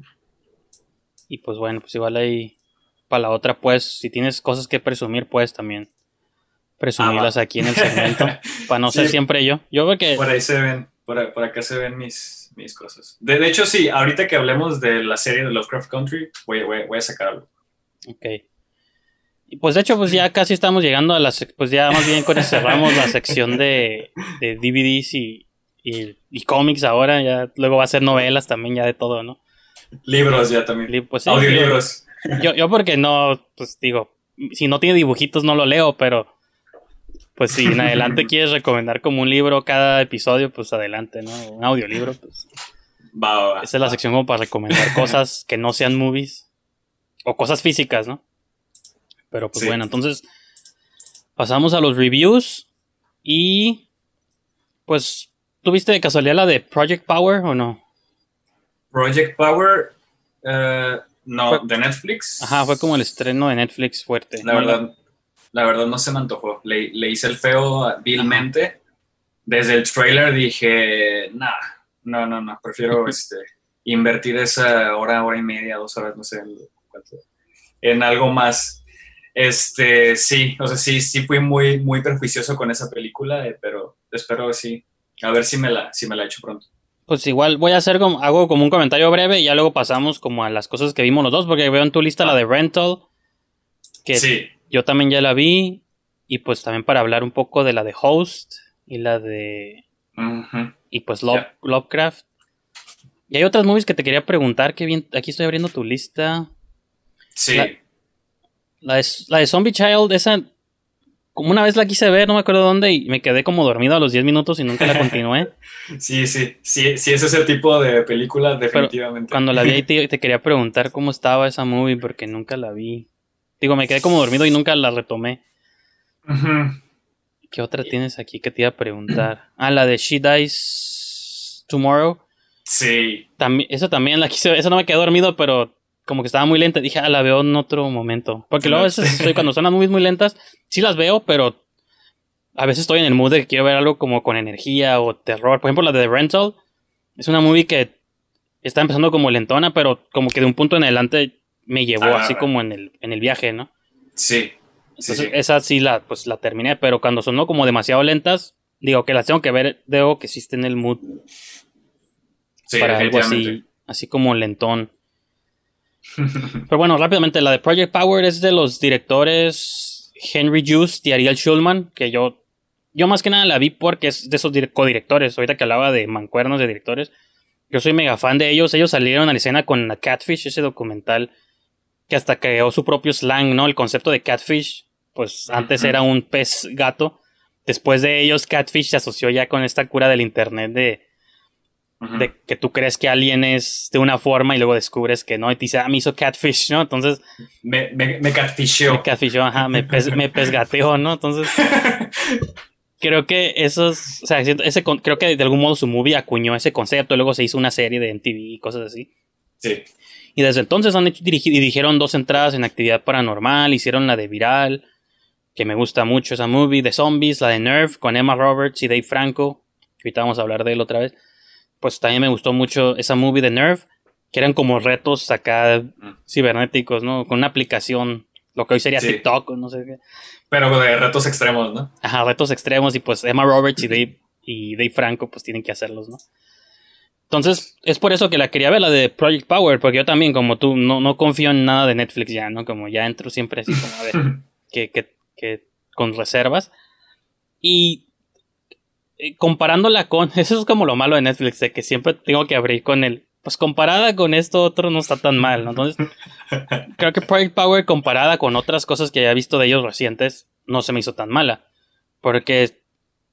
Y pues bueno, pues igual ahí para la otra, pues, si tienes cosas que presumir, pues también presumirlas Ah, aquí en el segmento. para no ser siempre yo. Yo veo que. por ahí se ven por, por acá se ven mis, mis cosas de, de hecho sí ahorita que hablemos de la serie de Lovecraft Country voy, voy- voy a sacar algo Ok. Y pues de hecho, pues ya casi estamos llegando a la sec- pues ya más bien con eso cerramos la sección de, de DVDs y, y, y cómics ahora, ya luego va a ser novelas también ya de todo, ¿no? Libros ya también Pues sí, audiolibros Yo, yo porque no, pues digo, si no tiene dibujitos no lo leo, pero pues si en adelante quieres recomendar como un libro cada episodio, pues adelante, ¿no? Un audiolibro, pues va, va, va. esa es la sección como para recomendar cosas que no sean movies o cosas físicas, ¿no? Pero pues Sí. bueno, entonces pasamos a los reviews y pues ¿tuviste de casualidad la de Project Power o no? Project Power eh, no Fue- de Netflix Ajá, fue como el estreno de Netflix fuerte. La ¿no? verdad, la verdad no se me antojó. Le, le hice el feo vilmente. Desde el trailer dije, nah, no, no, no, prefiero este, invertir esa hora, hora y media, dos horas, no sé, cuánto- en algo más. Este, sí, o sea, sí, sí fui muy, muy perjuicioso con esa película, eh, pero espero sí, a ver si me la, si me la echo pronto. Pues igual voy a hacer como, hago como un comentario breve y ya luego pasamos como a las cosas que vimos los dos, porque veo en tu lista la de Rental, que Sí, yo también ya la vi, y pues también para hablar un poco de la de Host, y la de... Ujú. Y pues Love-. Lovecraft. Y hay otras movies que te quería preguntar, que bien, aquí estoy abriendo tu lista. Sí. La- La de, la de Zombie Child, esa, como una vez la quise ver, no me acuerdo dónde, y me quedé como dormido a los 10 minutos y nunca la continué. Sí, sí, sí, sí, es ese tipo de película, definitivamente. Cuando la vi ahí te, te quería preguntar cómo estaba esa movie, porque nunca la vi. Digo, me quedé como dormido y nunca la retomé. ¿Qué otra tienes aquí que te iba a preguntar? Ah, la de She Dies Tomorrow. Sí, También, esa también la quise ver. Esa no me quedé dormido, pero como que estaba muy lenta. Dije, ah, la veo en otro momento. Porque luego a veces estoy, cuando son las movies muy lentas, sí las veo, pero a veces estoy en el mood de que quiero ver algo como con energía o terror. Por ejemplo, la de The Rental es una movie que está empezando como lentona, pero como que de un punto en adelante me llevó Ah, así como en el, en el viaje, ¿no? sí. Entonces, sí. esa sí la, pues, la terminé, pero cuando sonó como demasiado lentas, digo que las tengo que ver, digo que sí esté en el mood Sí, para algo así, así como lentón. Pero bueno, rápidamente, la de Project Power es de los directores Henry Just y Ariel Schulman, que yo, yo más que nada la vi porque es de esos dir- codirectores. Ahorita que hablaba de mancuernos de directores, yo soy mega fan de ellos. Ellos salieron a la escena con la Catfish, ese documental que hasta creó su propio slang, ¿no? El concepto de Catfish, pues antes era un pez gato. Después de ellos, Catfish se asoció ya con esta cura del internet de, De que tú crees que alguien es de una forma y luego descubres que no, y te dice, ah, me hizo catfish, ¿no? Entonces, Me, me, me catfisheó. me catfishó, ajá, me, pes, me pesgateó, ¿no? Entonces, creo que esos, o sea, ese, creo que de algún modo su movie acuñó ese concepto, luego se hizo una serie de MTV y cosas así. Sí. Y desde entonces han hecho, dirigi- dirigieron dos entradas en actividad paranormal, hicieron la de Viral, que me gusta mucho esa movie, de zombies, la de Nerve con Emma Roberts y Dave Franco, ahorita vamos a hablar de él otra vez. Pues también me gustó mucho esa movie de Nerve, que eran como retos acá cibernéticos, ¿no? Con una aplicación, lo que hoy sería Sí. TikTok, o no sé qué. Pero de retos extremos, ¿no? Ajá, retos extremos y pues Emma Roberts y Dave, y Dave Franco pues tienen que hacerlos, ¿no? Entonces, es por eso que la quería ver, la de Project Power, porque yo también, como tú, no, no confío en nada de Netflix ya, ¿no? Como ya entro siempre así como a ver, que, que, que con reservas. Y comparándola con, eso es como lo malo de Netflix, de que siempre tengo que abrir con el, pues comparada con esto otro no está tan mal, ¿no? Entonces, creo que Project Power comparada con otras cosas que había visto de ellos recientes, no se me hizo tan mala. Porque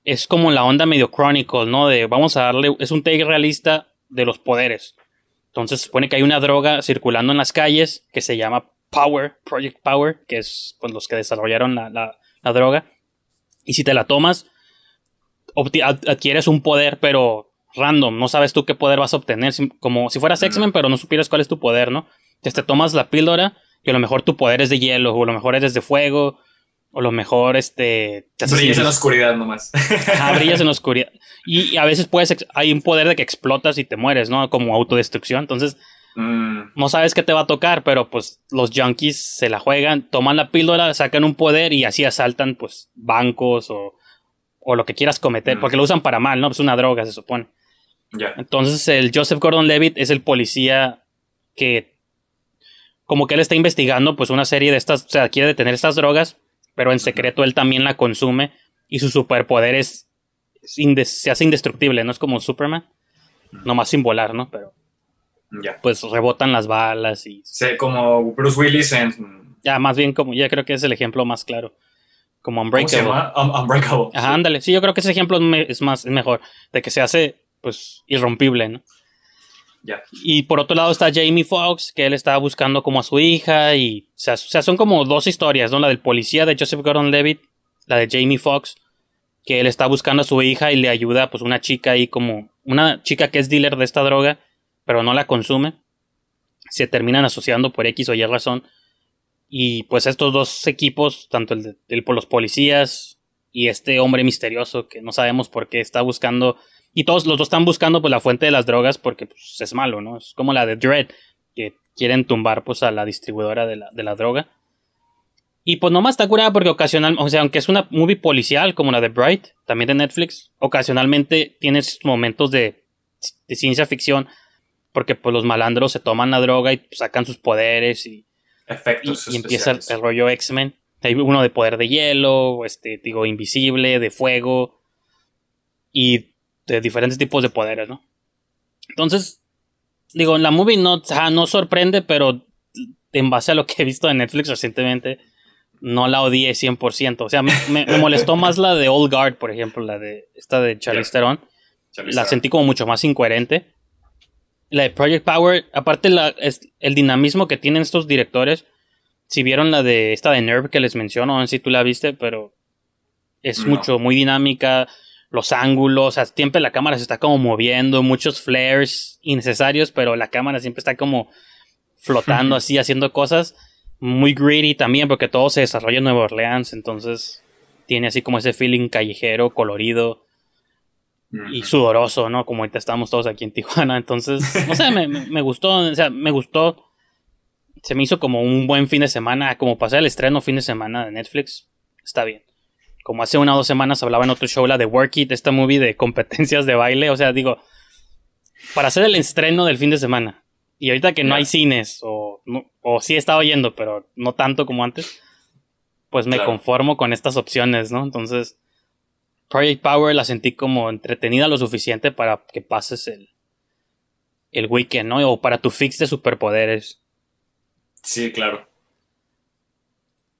es como la onda medio Chronicle, ¿no? De vamos a darle, es un take realista de los poderes. Entonces se supone que hay una droga circulando en las calles que se llama Power, Project Power, que es pues, los que desarrollaron la, la- la droga. Y si te la tomas, adquieres un poder, pero random. No sabes tú qué poder vas a obtener. Como si fueras X-Men, pero no supieras cuál es tu poder, ¿no? Entonces te tomas la píldora y a lo mejor tu poder es de hielo, o a lo mejor eres de fuego, o a lo mejor este... te Brillas en la oscuridad nomás. Ajá, brillas en la oscuridad. Y, y a veces puedes, hay un poder de que explotas y te mueres, ¿no? Como autodestrucción. Entonces, Mm, no sabes qué te va a tocar, pero pues los junkies se la juegan, toman la píldora, sacan un poder y así asaltan pues bancos o, o lo que quieras cometer, Mm. porque lo usan para mal, ¿no? Es una droga, se supone. ya. Entonces el Joseph Gordon-Levitt es el policía que como que él está investigando pues una serie de estas, o sea, quiere detener estas drogas, pero en secreto él también la consume y su superpoder es, se hace indestructible, no es como Superman, nomás sin volar, ¿no? Pero Ya. pues rebotan las balas y Sé, como Bruce Willis en. ya más bien como ya creo que es el ejemplo más claro, como ¿Cómo se Unbreakable. llama? Un- Unbreakable. Ajá, ándale. Sí, yo creo que ese ejemplo es, más, es mejor. De que se hace, pues, irrompible, ¿no? Ya. Y por otro lado está Jamie Foxx, que él estaba buscando como a su hija. Y, o sea, o sea, son como dos historias, ¿no? La del policía de Joseph Gordon-Levitt, la de Jamie Foxx, que él está buscando a su hija y le ayuda, pues, una chica ahí como, una chica que es dealer de esta droga, pero no la consume. Se terminan asociando por X o Y razón. Y pues estos dos equipos, tanto el de los policías y este hombre misterioso que no sabemos por qué está buscando. Y todos los dos están buscando pues la fuente de las drogas porque pues, es malo, ¿no? Es como la de Dread, que quieren tumbar pues a la distribuidora de la, de la droga. Y pues nomás está curada porque ocasionalmente, o sea, aunque es una movie policial como la de Bright, también de Netflix, ocasionalmente tiene estos momentos de, de ciencia ficción porque pues los malandros se toman la droga y sacan sus poderes y, Efectos y empieza el, rollo X-Men. Hay uno de poder de hielo, este, digo, invisible, de fuego. y de diferentes tipos de poderes, ¿no? Entonces, digo, la movie no, no sorprende, pero en base a lo que he visto de Netflix recientemente, no la odié 100%. O sea, me, molestó más la de Old Guard, por ejemplo, la de esta de Charlize Theron. La sentí como mucho más incoherente. La de Project Power, aparte la, es, el dinamismo que tienen estos directores. Si vieron la de esta de Nerve que les menciono, no sé si tú la viste, pero es mucho, muy dinámica. Los ángulos, o sea, siempre la cámara se está como moviendo, muchos flares innecesarios, pero la cámara siempre está como flotando así, haciendo cosas. Muy greedy también, porque todo se desarrolla en Nueva Orleans, entonces tiene así como ese feeling callejero, colorido y sudoroso, ¿no? Como ahorita estamos todos aquí en Tijuana, entonces, no sé, me, me, gustó, o sea, me gustó. Se me hizo como un buen fin de semana, como pasar el estreno fin de semana de Netflix, está bien. Como hace una o dos semanas hablaba en otro show, la de Work It, esta movie de competencias de baile, o sea, digo, para hacer el estreno del fin de semana, y ahorita que no hay cines, o, o sí he estado yendo, pero no tanto como antes, pues me conformo con estas opciones, ¿no? Entonces, Project Power la sentí como entretenida lo suficiente para que pases el, el weekend, ¿no? O para tu fix de superpoderes. Sí, claro.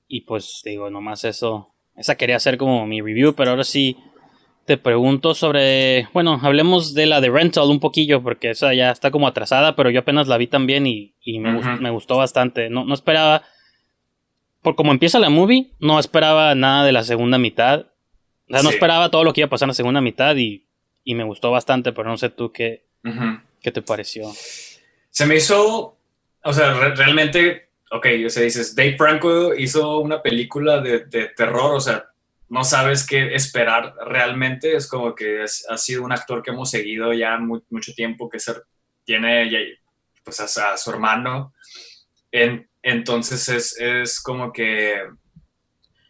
Y pues digo, nomás eso. Esa quería hacer como mi review, pero ahora sí te pregunto sobre, bueno, hablemos de la de Rental un poquillo, porque esa ya está como atrasada, pero yo apenas la vi también y, me, gustó, bastante. No, no esperaba, por como empieza la movie, no esperaba nada de la segunda mitad. O sea, no esperaba todo lo que iba a pasar en la segunda mitad y, me gustó bastante, pero no sé tú qué, qué te pareció. Se me hizo, o sea, realmente, ok, o sea, dices, Dave Franco hizo una película de, de terror, o sea, no sabes qué esperar realmente. Es como que ha sido un actor que hemos seguido ya mucho tiempo, que ser, tiene pues a, su hermano. En, entonces es, es, como que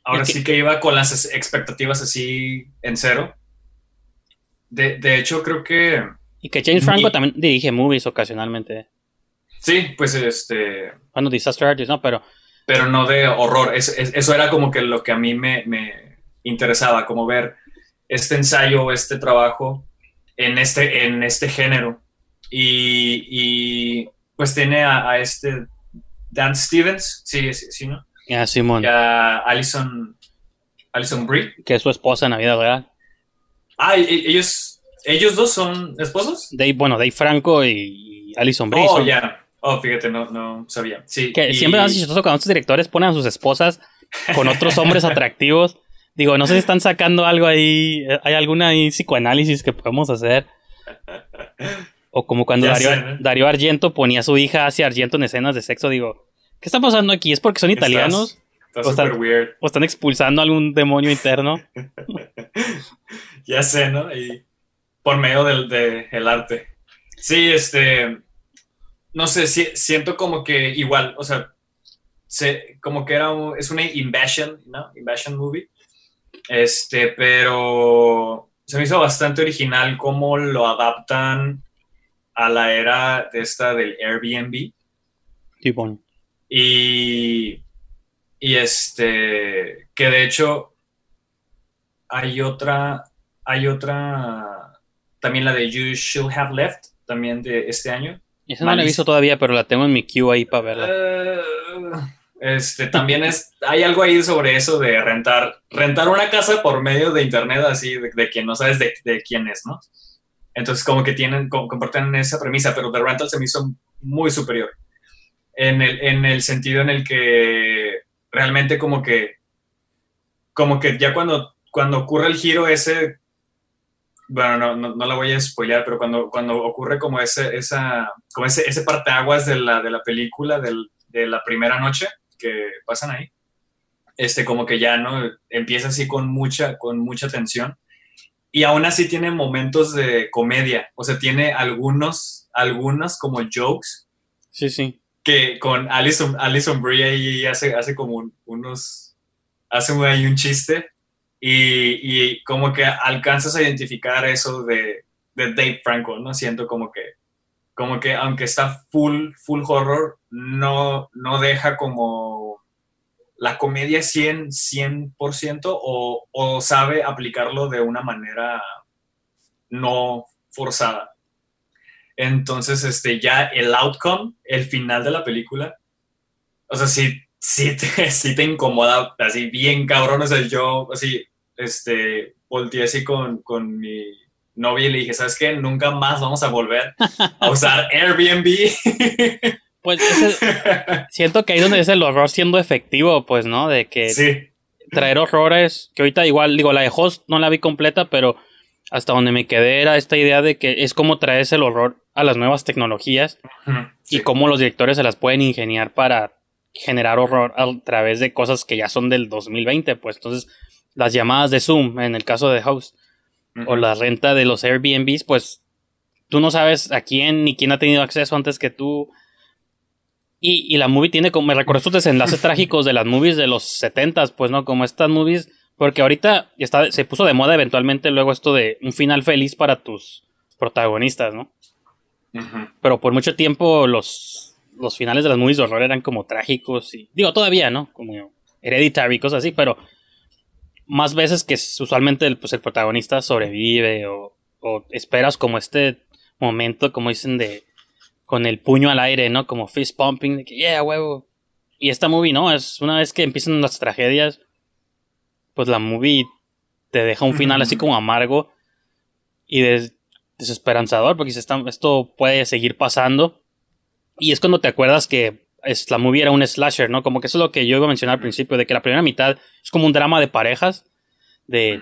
ahora sí que iba con las expectativas así en cero. De, de hecho, creo que... Y que James Franco también dirige movies ocasionalmente. Sí, pues este... Bueno, Disaster Artist, ¿no? Pero... Pero no de horror. eso era como que lo que a mí me, interesaba, como ver este ensayo, este trabajo en este, en este género. Y, pues tiene a, este Dan Stevens, sí, sí, ¿no? Ya, Simón. Y a Alison, Alison Brie. Que es su esposa en la vida real. Ah, ellos, ellos dos son esposos. Dave, bueno, Dave Franco y Alison Brie. Oh, ya. Oh, fíjate, no, no sabía. Sí. Que siempre es chistoso cuando estos directores ponen a sus esposas con otros hombres atractivos. Digo, no sé si están sacando algo ahí, hay alguna ahí psicoanálisis que podemos hacer. O como cuando Dario, Argento ponía a su hija hacia Argento en escenas de sexo, digo, ¿qué está pasando aquí? ¿Es porque son italianos? Está súper weird. ¿O están expulsando a algún demonio interno? ya sé, ¿no? Y por medio del de, el arte. Sí, este, no sé, siento como que igual, o sea, como que era es una invasion, ¿no? Invasion movie. Este, pero se me hizo bastante original cómo lo adaptan a la era de esta del Airbnb. Y, y este, que de hecho hay otra, hay otra, también la de You Should Have Left, también de este año. Esa no la he visto todavía, pero la tengo en mi queue ahí para verla. Uh, este, también es, hay algo ahí sobre eso de rentar, rentar una casa por medio de internet, así, de, quien no sabes de, quién es, ¿no? Entonces, como que tienen, comparten esa premisa, pero The Rental se me hizo muy superior. En el, en el sentido en el que realmente como que, como que ya cuando, cuando ocurre el giro ese, bueno, no, no, no la voy a spoilear, pero cuando, cuando ocurre como ese, esa, como ese, ese parteaguas de la, de la película, de la primera noche, que pasan ahí, este, como que ya, ¿no? Empieza así con mucha, con mucha tensión. Y aún así tiene momentos de comedia. O sea, tiene algunos, algunas como jokes. Sí, sí. Que con Alison, Alison Brie ahí hace, hace como unos, hace ahí un chiste. Y, y, como que alcanzas a identificar eso de, de Dave Franco, ¿no? Siento como que como que aunque está full, full horror, no, no deja como la comedia 100, 100% o, o sabe aplicarlo de una manera no forzada. Entonces, este, ya el outcome, el final de la película, o sea, sí, sí te, sí te incomoda, así bien cabrón, o sea, yo así, este, volteé así con, con mi novia y le dije, ¿sabes qué? Nunca más vamos a volver a usar Airbnb. Pues siento que ahí donde es el horror siendo efectivo, pues, ¿no? De que sí. traer horrores, que ahorita igual, digo, la de Host no la vi completa, pero hasta donde me quedé era esta idea de que es como traes el horror a las nuevas tecnologías y cómo los directores se las pueden ingeniar para generar horror a través de cosas que ya son del 2020, pues entonces las llamadas de Zoom en el caso de Host o la renta de los Airbnbs, pues tú no sabes a quién ni quién ha tenido acceso antes que tú y, la movie tiene como, me recuerdo estos desenlaces trágicos de las movies de los 70 pues, ¿no? Como estas movies, porque ahorita está, se puso de moda eventualmente luego esto de un final feliz para tus protagonistas, ¿no? Pero por mucho tiempo los, los finales de las movies de horror eran como trágicos y, digo, todavía, ¿no? Como hereditary, cosas así, pero más veces que usualmente el, pues, el protagonista sobrevive o, o esperas como este momento, como dicen, de con el puño al aire, ¿no? Como fist pumping, de que, yeah, huevo. Y esta movie, ¿no? Es una vez que empiezan las tragedias, pues la movie te deja un final así como amargo y desesperanzador, porque esto puede seguir pasando. Y es cuando te acuerdas que es, la movie era un slasher, ¿no? Como que eso es lo que yo iba a mencionar al principio, de que la primera mitad es como un drama de parejas, de,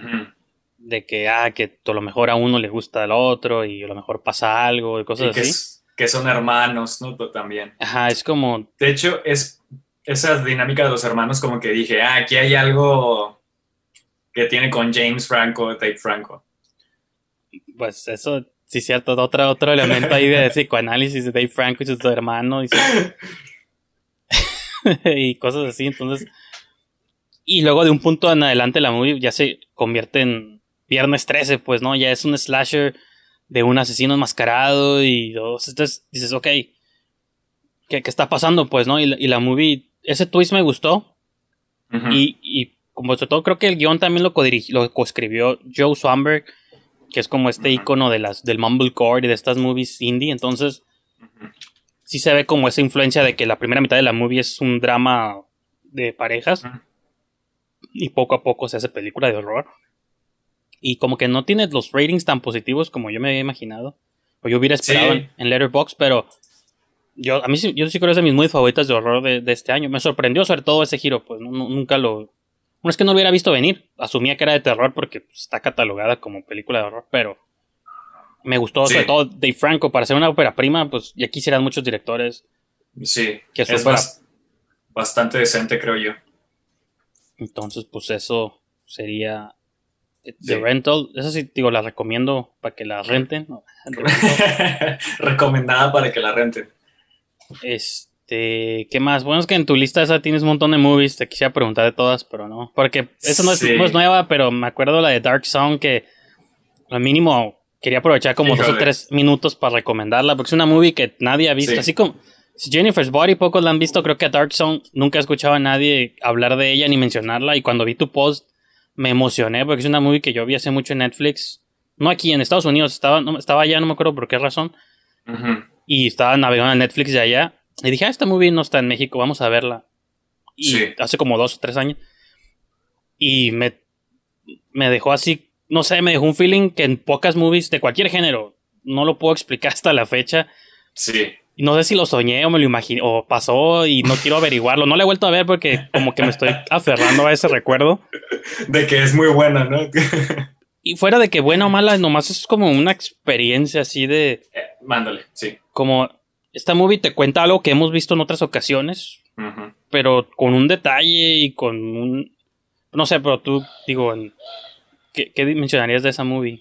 de que, ah, que a lo mejor a uno le gusta al otro y a lo mejor pasa algo y cosas así que son hermanos, ¿no? También. Ajá, es como... De hecho, es esa dinámica de los hermanos como que dije, ah, aquí hay algo que tiene con James Franco, Dave Franco. Pues eso, sí es cierto, otro, otro elemento ahí de psicoanálisis de Dave Franco y su hermano y, y cosas así, entonces... Y luego de un punto en adelante la movie ya se convierte en Viernes 13, pues, ¿no? Ya es un slasher de un asesino enmascarado y dos. Entonces dices, ok, ¿qué, está pasando? Pues, ¿no? Y, la movie, ese twist me gustó. y, y, como sobre todo creo que el guion también lo, lo coescribió Joe Swanberg, que es como este icono de las, del mumblecore y de estas movies indie. Entonces, sí se ve como esa influencia de que la primera mitad de la movie es un drama de parejas. Y poco a poco se hace película de horror. Y como que no tiene los ratings tan positivos como yo me había imaginado. O yo hubiera esperado en, Letterboxd, pero yo, a mí yo sí creo que es de mis muy favoritas de horror de, este año. Me sorprendió sobre todo ese giro, pues nunca lo... No es que no lo hubiera visto venir, asumía que era de terror porque pues, está catalogada como película de horror, pero me gustó sobre todo Dave Franco para hacer una ópera prima, pues ya quisieran muchos directores. Sí, que es bastante decente, creo yo. Entonces, pues eso sería The Rental, eso sí, digo, la recomiendo para que la renten. Recomendada para que la renten. Este, ¿qué más? Bueno, es que en tu lista esa tienes un montón de movies, te quisiera preguntar de todas, pero no. Porque esa no es, nueva, pero me acuerdo la de Dark Song que al mínimo quería aprovechar como dos o tres minutos para recomendarla, porque es una movie que nadie ha visto. Así como Jennifer's Body, pocos la han visto, creo que a Dark Song nunca he escuchado a nadie hablar de ella ni mencionarla, y cuando vi tu post me emocioné porque es una movie que yo vi hace mucho en Netflix. No aquí en Estados Unidos, estaba, no, estaba allá, no me acuerdo por qué razón. Y estaba navegando en Netflix de allá. Y dije, ah, esta movie no está en México, vamos a verla. Y hace como dos o tres años. Y me, me dejó así, no sé, me dejó un feeling que en pocas movies de cualquier género, no lo puedo explicar hasta la fecha. Sí. No sé si lo soñé o me lo imaginé o pasó y no quiero averiguarlo. No le he vuelto a ver porque como que me estoy aferrando a ese recuerdo. De que es muy buena, ¿no? y fuera de que buena o mala, nomás es como una experiencia así de... Eh, mándale, sí. Como esta movie te cuenta algo que hemos visto en otras ocasiones, pero con un detalle y con un... No sé, pero tú, digo, ¿qué, ¿qué mencionarías de esa movie?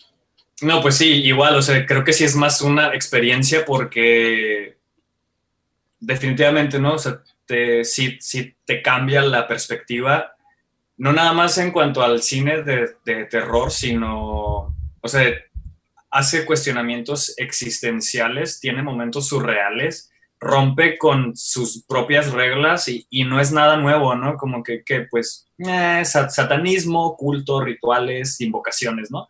No, pues sí, igual, o sea, creo que sí es más una experiencia porque definitivamente, ¿no? O sea, te, sí, te cambia la perspectiva, no nada más en cuanto al cine de, terror, sino, o sea, hace cuestionamientos existenciales, tiene momentos surreales, rompe con sus propias reglas y, no es nada nuevo, ¿no? Como que, pues, eh, satanismo, culto, rituales, invocaciones, ¿no?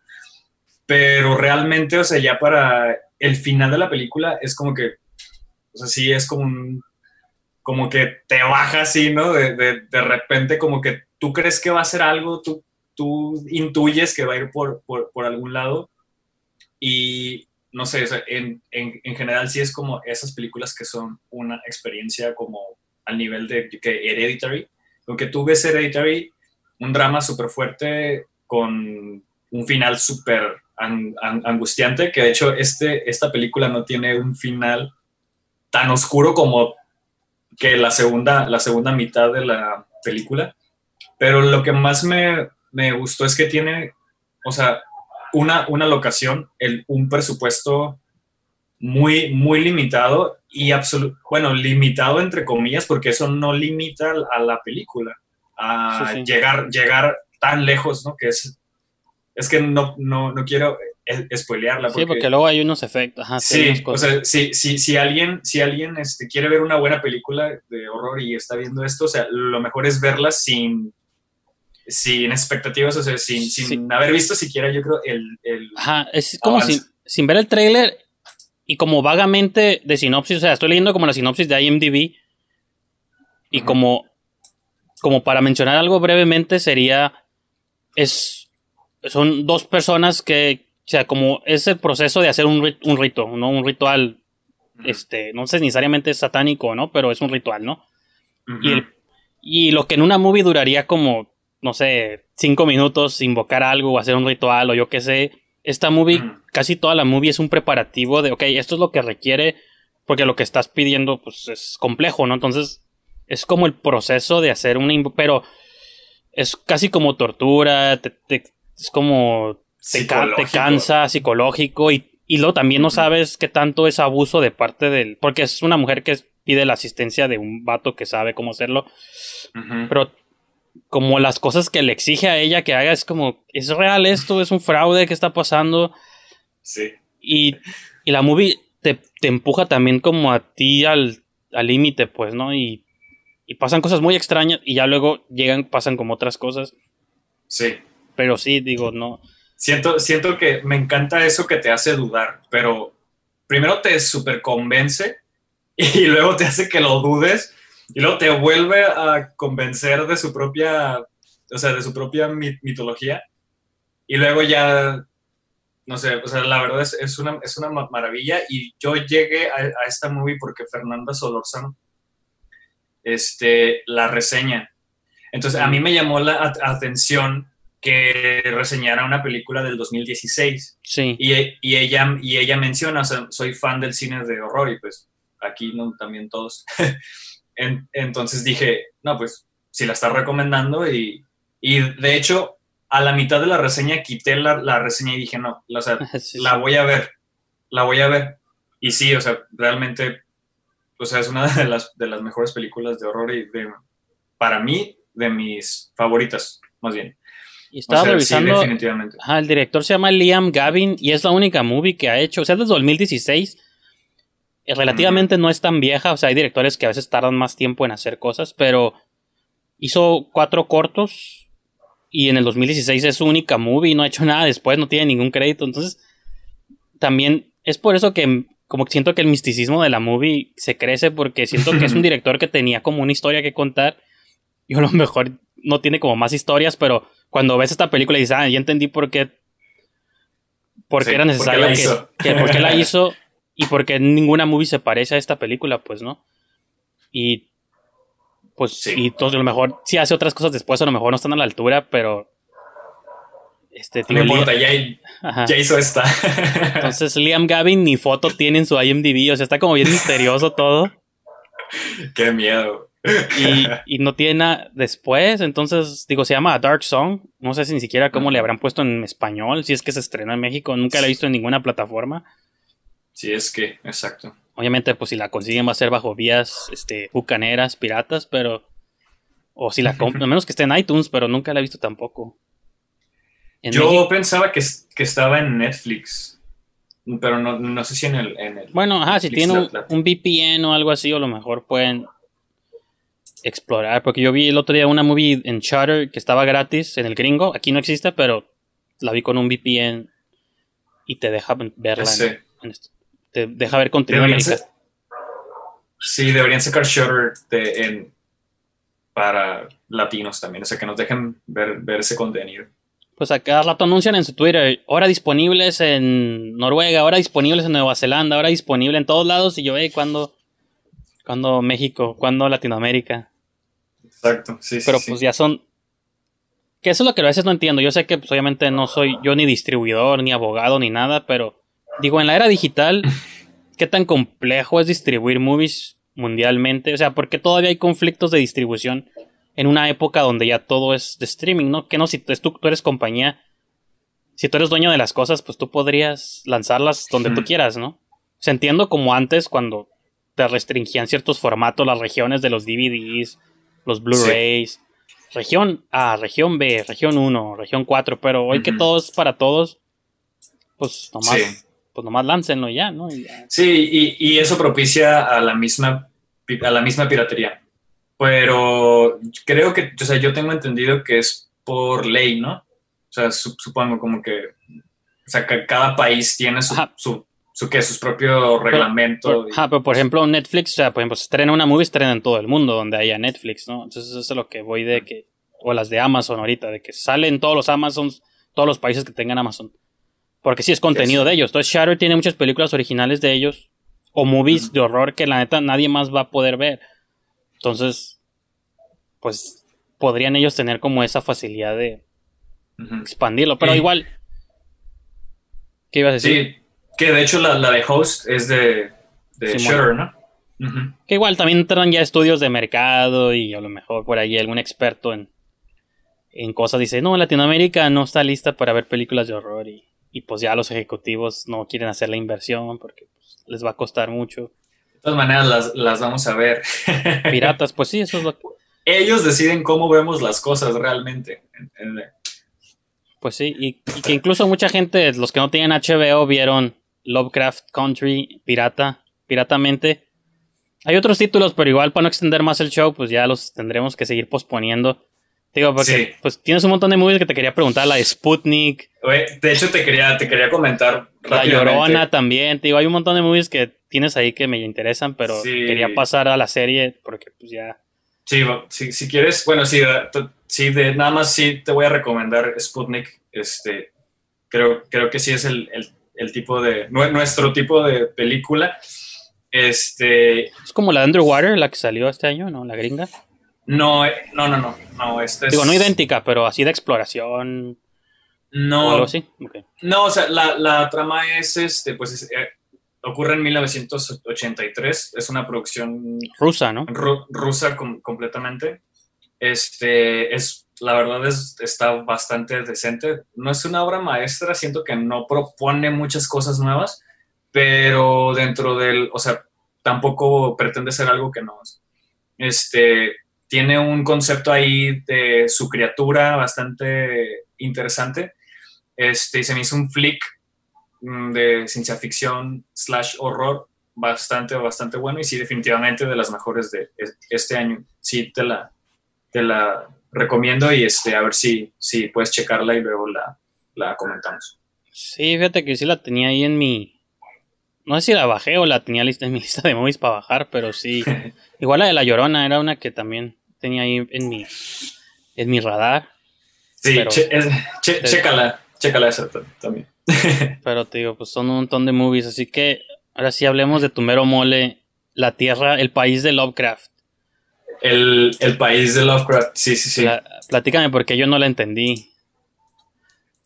pero realmente, o sea, ya para el final de la película es como que, o sea, sí es como un, como que te baja así, ¿no? De, de, de repente como que tú crees que va a ser algo, tú, tú intuyes que va a ir por, por, por algún lado y no sé, en, en, en, general sí es como esas películas que son una experiencia como al nivel de que Hereditary, aunque tú ves Hereditary, un drama súper fuerte con un final súper an, an, angustiante, que de hecho este, esta película no tiene un final tan oscuro como que la segunda, la segunda mitad de la película. Pero lo que más me, me gustó es que tiene, o sea, una, una locación, el, un presupuesto muy, muy limitado y absoluto, bueno, limitado entre comillas, porque eso no limita a la película, a sí, sí. Llegar, llegar tan lejos, ¿no? Que es, es que no, no, no quiero spoilearla. Porque, sí, porque luego hay unos efectos. Ajá, sí, o sea, si, si, si alguien, si alguien este, quiere ver una buena película de horror y está viendo esto, o sea, lo mejor es verla sin, sin expectativas, o sea, sin, sin sí. haber visto siquiera, yo creo, el... el Ajá, es como sin, sin, ver el trailer y como vagamente de sinopsis, o sea, estoy leyendo como la sinopsis de IMDb y como, como para mencionar algo brevemente sería, es, son dos personas que o sea, como es el proceso de hacer un, rit un rito, ¿no? Un ritual, este, no sé necesariamente satánico, ¿no? Pero es un ritual, ¿no? Y, el, y lo que en una movie duraría como, no sé, cinco minutos, invocar algo o hacer un ritual o yo qué sé. Esta movie, casi toda la movie es un preparativo de, ok, esto es lo que requiere, porque lo que estás pidiendo, pues es complejo, ¿no? Entonces, es como el proceso de hacer una, pero es casi como tortura, te, te, es como te, te, cansa, psicológico, y, y luego también no sabes qué tanto es abuso de parte del. Porque es una mujer que pide la asistencia de un vato que sabe cómo hacerlo. Uh -huh. Pero como las cosas que le exige a ella que haga, es como, ¿es real esto? ¿Es un fraude? ¿Qué está pasando? Sí. Y, y la movie te, te, empuja también como a ti al límite, pues, ¿no? Y, y pasan cosas muy extrañas y ya luego llegan, pasan como otras cosas. Sí. Pero sí, digo, no Siento, siento que me encanta eso que te hace dudar, pero primero te super convence y luego te hace que lo dudes y luego te vuelve a convencer de su propia, o sea, de su propia mitología y luego ya, no sé, o sea, la verdad es, es, una, es una maravilla y yo llegué a, a esta movie porque Fernanda Solorzano este, la reseña. Entonces, a mí me llamó la atención que reseñara una película del 2016. Sí. Y, y, ella, y ella menciona, o sea, soy fan del cine de horror y pues aquí no, también todos. en, entonces dije, no, pues si la está recomendando y, y, de hecho a la mitad de la reseña quité la, la reseña y dije, no, o sea, sí, la voy a ver, la voy a ver. Y sí, o sea, realmente, o sea, es una de las, de las mejores películas de horror y de, para mí, de mis favoritas, más bien. Y estaba o sea, revisando. Sí, definitivamente. Ajá, el director se llama Liam Gavin y es la única movie que ha hecho. O sea, desde 2016. Relativamente no es tan vieja. O sea, hay directores que a veces tardan más tiempo en hacer cosas. Pero hizo cuatro cortos. Y en el 2016 es su única movie. No ha hecho nada después. No tiene ningún crédito. Entonces, también es por eso que. Como siento que el misticismo de la movie se crece. Porque siento que es un director que tenía como una historia que contar. Y a lo mejor no tiene como más historias, pero cuando ves esta película y dices, ah, ya entendí por qué, por qué sí, era necesario por que, que, por qué la hizo y por qué ninguna movie se parece a esta película, pues, ¿no? Y pues, sí. y a lo mejor sí hace otras cosas después, a lo mejor no están a la altura, pero este, tío, no importa, ya, ya, hizo esta. Entonces Liam Gavin ni foto tiene en su IMDb, o sea, está como bien misterioso todo. Qué miedo. Y, y, no tiene nada después, entonces, digo, se llama Dark Song. No sé si ni siquiera cómo le habrán puesto en español, si es que se estrenó en México, nunca la he visto en ninguna plataforma. Sí, es que, exacto. Obviamente, pues si la consiguen va a ser bajo vías este, bucaneras, piratas, pero. O si la compran, a menos que esté en iTunes, pero nunca la he visto tampoco. En Yo México, pensaba que, que estaba en Netflix pero no, no, sé si en el, en el bueno ajá si tiene un, un, VPN o algo así o a lo mejor pueden explorar, porque yo vi el otro día una movie en Shutter que estaba gratis en el gringo, aquí no existe, pero la vi con un VPN y te deja verla. Sí. En, en esto. Te deja ver contenido americano. sa- Sí, deberían sacar Shutter de, en, para latinos también, o sea, que nos dejen ver, ver ese contenido. Pues a cada rato anuncian en su Twitter, ahora disponibles en Noruega, ahora disponibles en Nueva Zelanda, ahora disponible en todos lados. Y yo, hey, ¿cuándo, ¿cuándo México? ¿Cuándo Latinoamérica? Exacto, sí, sí. Pero sí. pues ya son... Que eso es lo que a veces no entiendo. Yo sé que pues obviamente no soy yo ni distribuidor, ni abogado, ni nada, pero digo, en la era digital, ¿qué tan complejo es distribuir movies mundialmente? O sea, porque todavía hay conflictos de distribución en una época donde ya todo es de streaming, ¿no? Que no, si tú, tú eres compañía, si tú eres dueño de las cosas, pues tú podrías lanzarlas donde tú quieras, ¿no? O sea, entiendo como antes cuando te restringían ciertos formatos, las regiones de los DVDs, los Blu-rays, región A, región B, región 1, región 4, pero hoy que todo es para todos, pues nomás, Sí. Pues nomás láncenlo ya, ¿no? Y ya. Sí, y, y eso propicia a la misma a la misma piratería. Pero creo que, o sea, yo tengo entendido que es por ley, ¿no? O sea, su- supongo como que, o sea, que cada país tiene su, su, su, ¿qué? sus propios reglamentos. Pero por ejemplo, Netflix, o sea, por ejemplo, se estrena una movie, estrena en todo el mundo donde haya Netflix, ¿no? Entonces eso es lo que voy de que, o las de Amazon ahorita, de que salen todos los Amazons, todos los países que tengan Amazon. Porque sí es contenido de ellos. Entonces Shadow tiene muchas películas originales de ellos, o movies de horror que la neta nadie más va a poder ver. Entonces, pues podrían ellos tener como esa facilidad de expandirlo, pero Sí. igual. ¿Qué ibas a decir? Sí, que de hecho la, la de Host es de, de. Shutter, ¿no? Que igual también entran ya estudios de mercado y a lo mejor por ahí algún experto en, en cosas dice, no, Latinoamérica no está lista para ver películas de horror y, y pues ya los ejecutivos no quieren hacer la inversión porque pues, les va a costar mucho. De todas maneras las, las vamos a ver. Piratas, pues sí, eso es lo que... Ellos deciden cómo vemos las cosas realmente. En- en- Pues sí, y, y que incluso mucha gente, los que no tienen HBO, vieron Lovecraft Country pirata, piratamente. Hay otros títulos, pero igual para no extender más el show, pues ya los tendremos que seguir posponiendo. Digo, porque Sí. pues tienes un montón de movies que te quería preguntar, la de Sputnik, Oye, de hecho, te quería, te quería comentar La. Llorona también, te digo, hay un montón de movies que tienes ahí que me interesan, pero Sí. quería pasar a la serie porque pues ya... Sí, si, si quieres, bueno, sí, sí, de, nada más sí te voy a recomendar Sputnik. Este, creo, creo que sí es el, el- el tipo de, nue- nuestro tipo de película. Este, Es como la de Underwater, la que salió este año, ¿no? La gringa. No, eh, no, no, no, no, este es, Digo, no idéntica, pero así de exploración o no, algo así. No, o sea, la, la trama es, este, pues, es, eh, ocurre en 1983, es una producción Rusa, ¿no? ru- rusa com- completamente. Este, es, la verdad es, está bastante decente. No es una obra maestra, siento que no propone muchas cosas nuevas, pero dentro del, o sea, tampoco pretende ser algo que no es. Este, tiene un concepto ahí de su criatura bastante interesante. Este, y se me hizo un flick mm, de ciencia ficción slash horror bastante, bastante bueno y sí, definitivamente de las mejores de es- este año. Sí, te la, te la recomiendo y este, a ver si, si puedes checarla y luego la, la comentamos. Sí, fíjate que sí la tenía ahí en mi... No sé si la bajé o la tenía lista en mi lista de movies para bajar, pero sí. Igual la de La Llorona era una que también tenía ahí en mi, en mi radar. Sí, Pero- che- es- che- pero- chécala, chécala esa también. Pero te digo, pues son un montón de movies, así que ahora sí hablemos de tu mero mole, la tierra, el país de Lovecraft. El, el país de Lovecraft, sí, sí, sí. Pla- platícame porque yo no la entendí.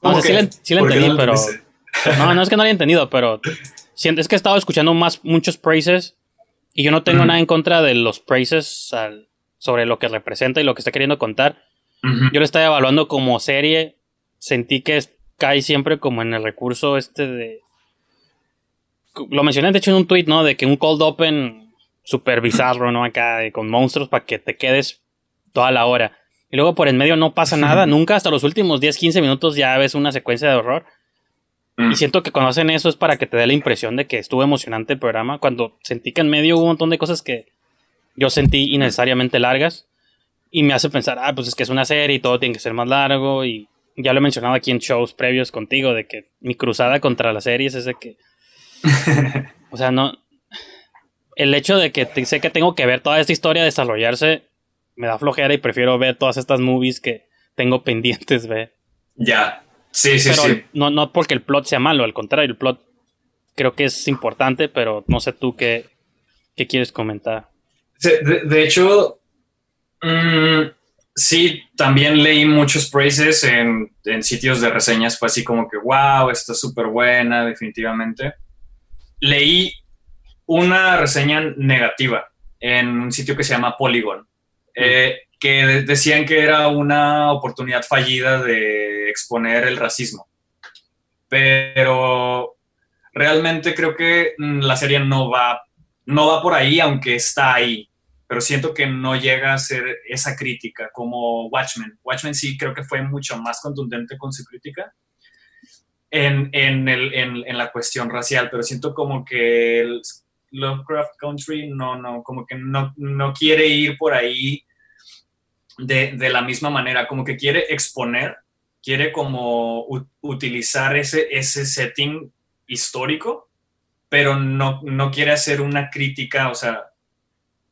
No, ¿Cómo o sea, sí la, sí la ¿Por qué entendí, no pero... No, no es que no la haya entendido, pero... Es que he estado escuchando más, muchos praises y yo no tengo nada en contra de los praises al- sobre lo que representa y lo que está queriendo contar. Yo lo estaba evaluando como serie. Sentí que es- cae siempre como en el recurso este de. Lo mencioné de hecho en un tweet, ¿no? De que un cold open super bizarro, ¿no? Acá de- con monstruos para que te quedes toda la hora. Y luego por en medio no pasa nada, nunca hasta los últimos 10, 15 minutos ya ves una secuencia de horror. Mm. Y siento que cuando hacen eso es para que te dé la impresión de que estuvo emocionante el programa. Cuando sentí que en medio hubo un montón de cosas que yo sentí innecesariamente largas. Y me hace pensar, ah, pues es que es una serie y todo tiene que ser más largo. Y ya lo he mencionado aquí en shows previos contigo, de que mi cruzada contra las series es de que. o sea, no. El hecho de que sé que tengo que ver toda esta historia desarrollarse me da flojera y prefiero ver todas estas movies que tengo pendientes ver. Ya. Sí, sí, pero sí. No, no porque el plot sea malo, al contrario, el plot creo que es importante, pero no sé tú qué, qué quieres comentar. De, de hecho, mmm, sí, también leí muchos praises en, en, sitios de reseñas. Fue así como que, wow, está súper buena, definitivamente. Leí una reseña negativa en un sitio que se llama Polygon, eh, que decían que era una oportunidad fallida de exponer el racismo. Pero realmente creo que mm, la serie no va, no va por ahí, aunque está ahí pero siento que no llega a ser esa crítica como Watchmen. Watchmen sí creo que fue mucho más contundente con su crítica en, en, la cuestión racial, pero siento como que el Lovecraft Country no, no, como que no, no quiere ir por ahí de, de, la misma manera, como que quiere exponer, quiere como utilizar ese, ese setting histórico, pero no, no quiere hacer una crítica, o sea,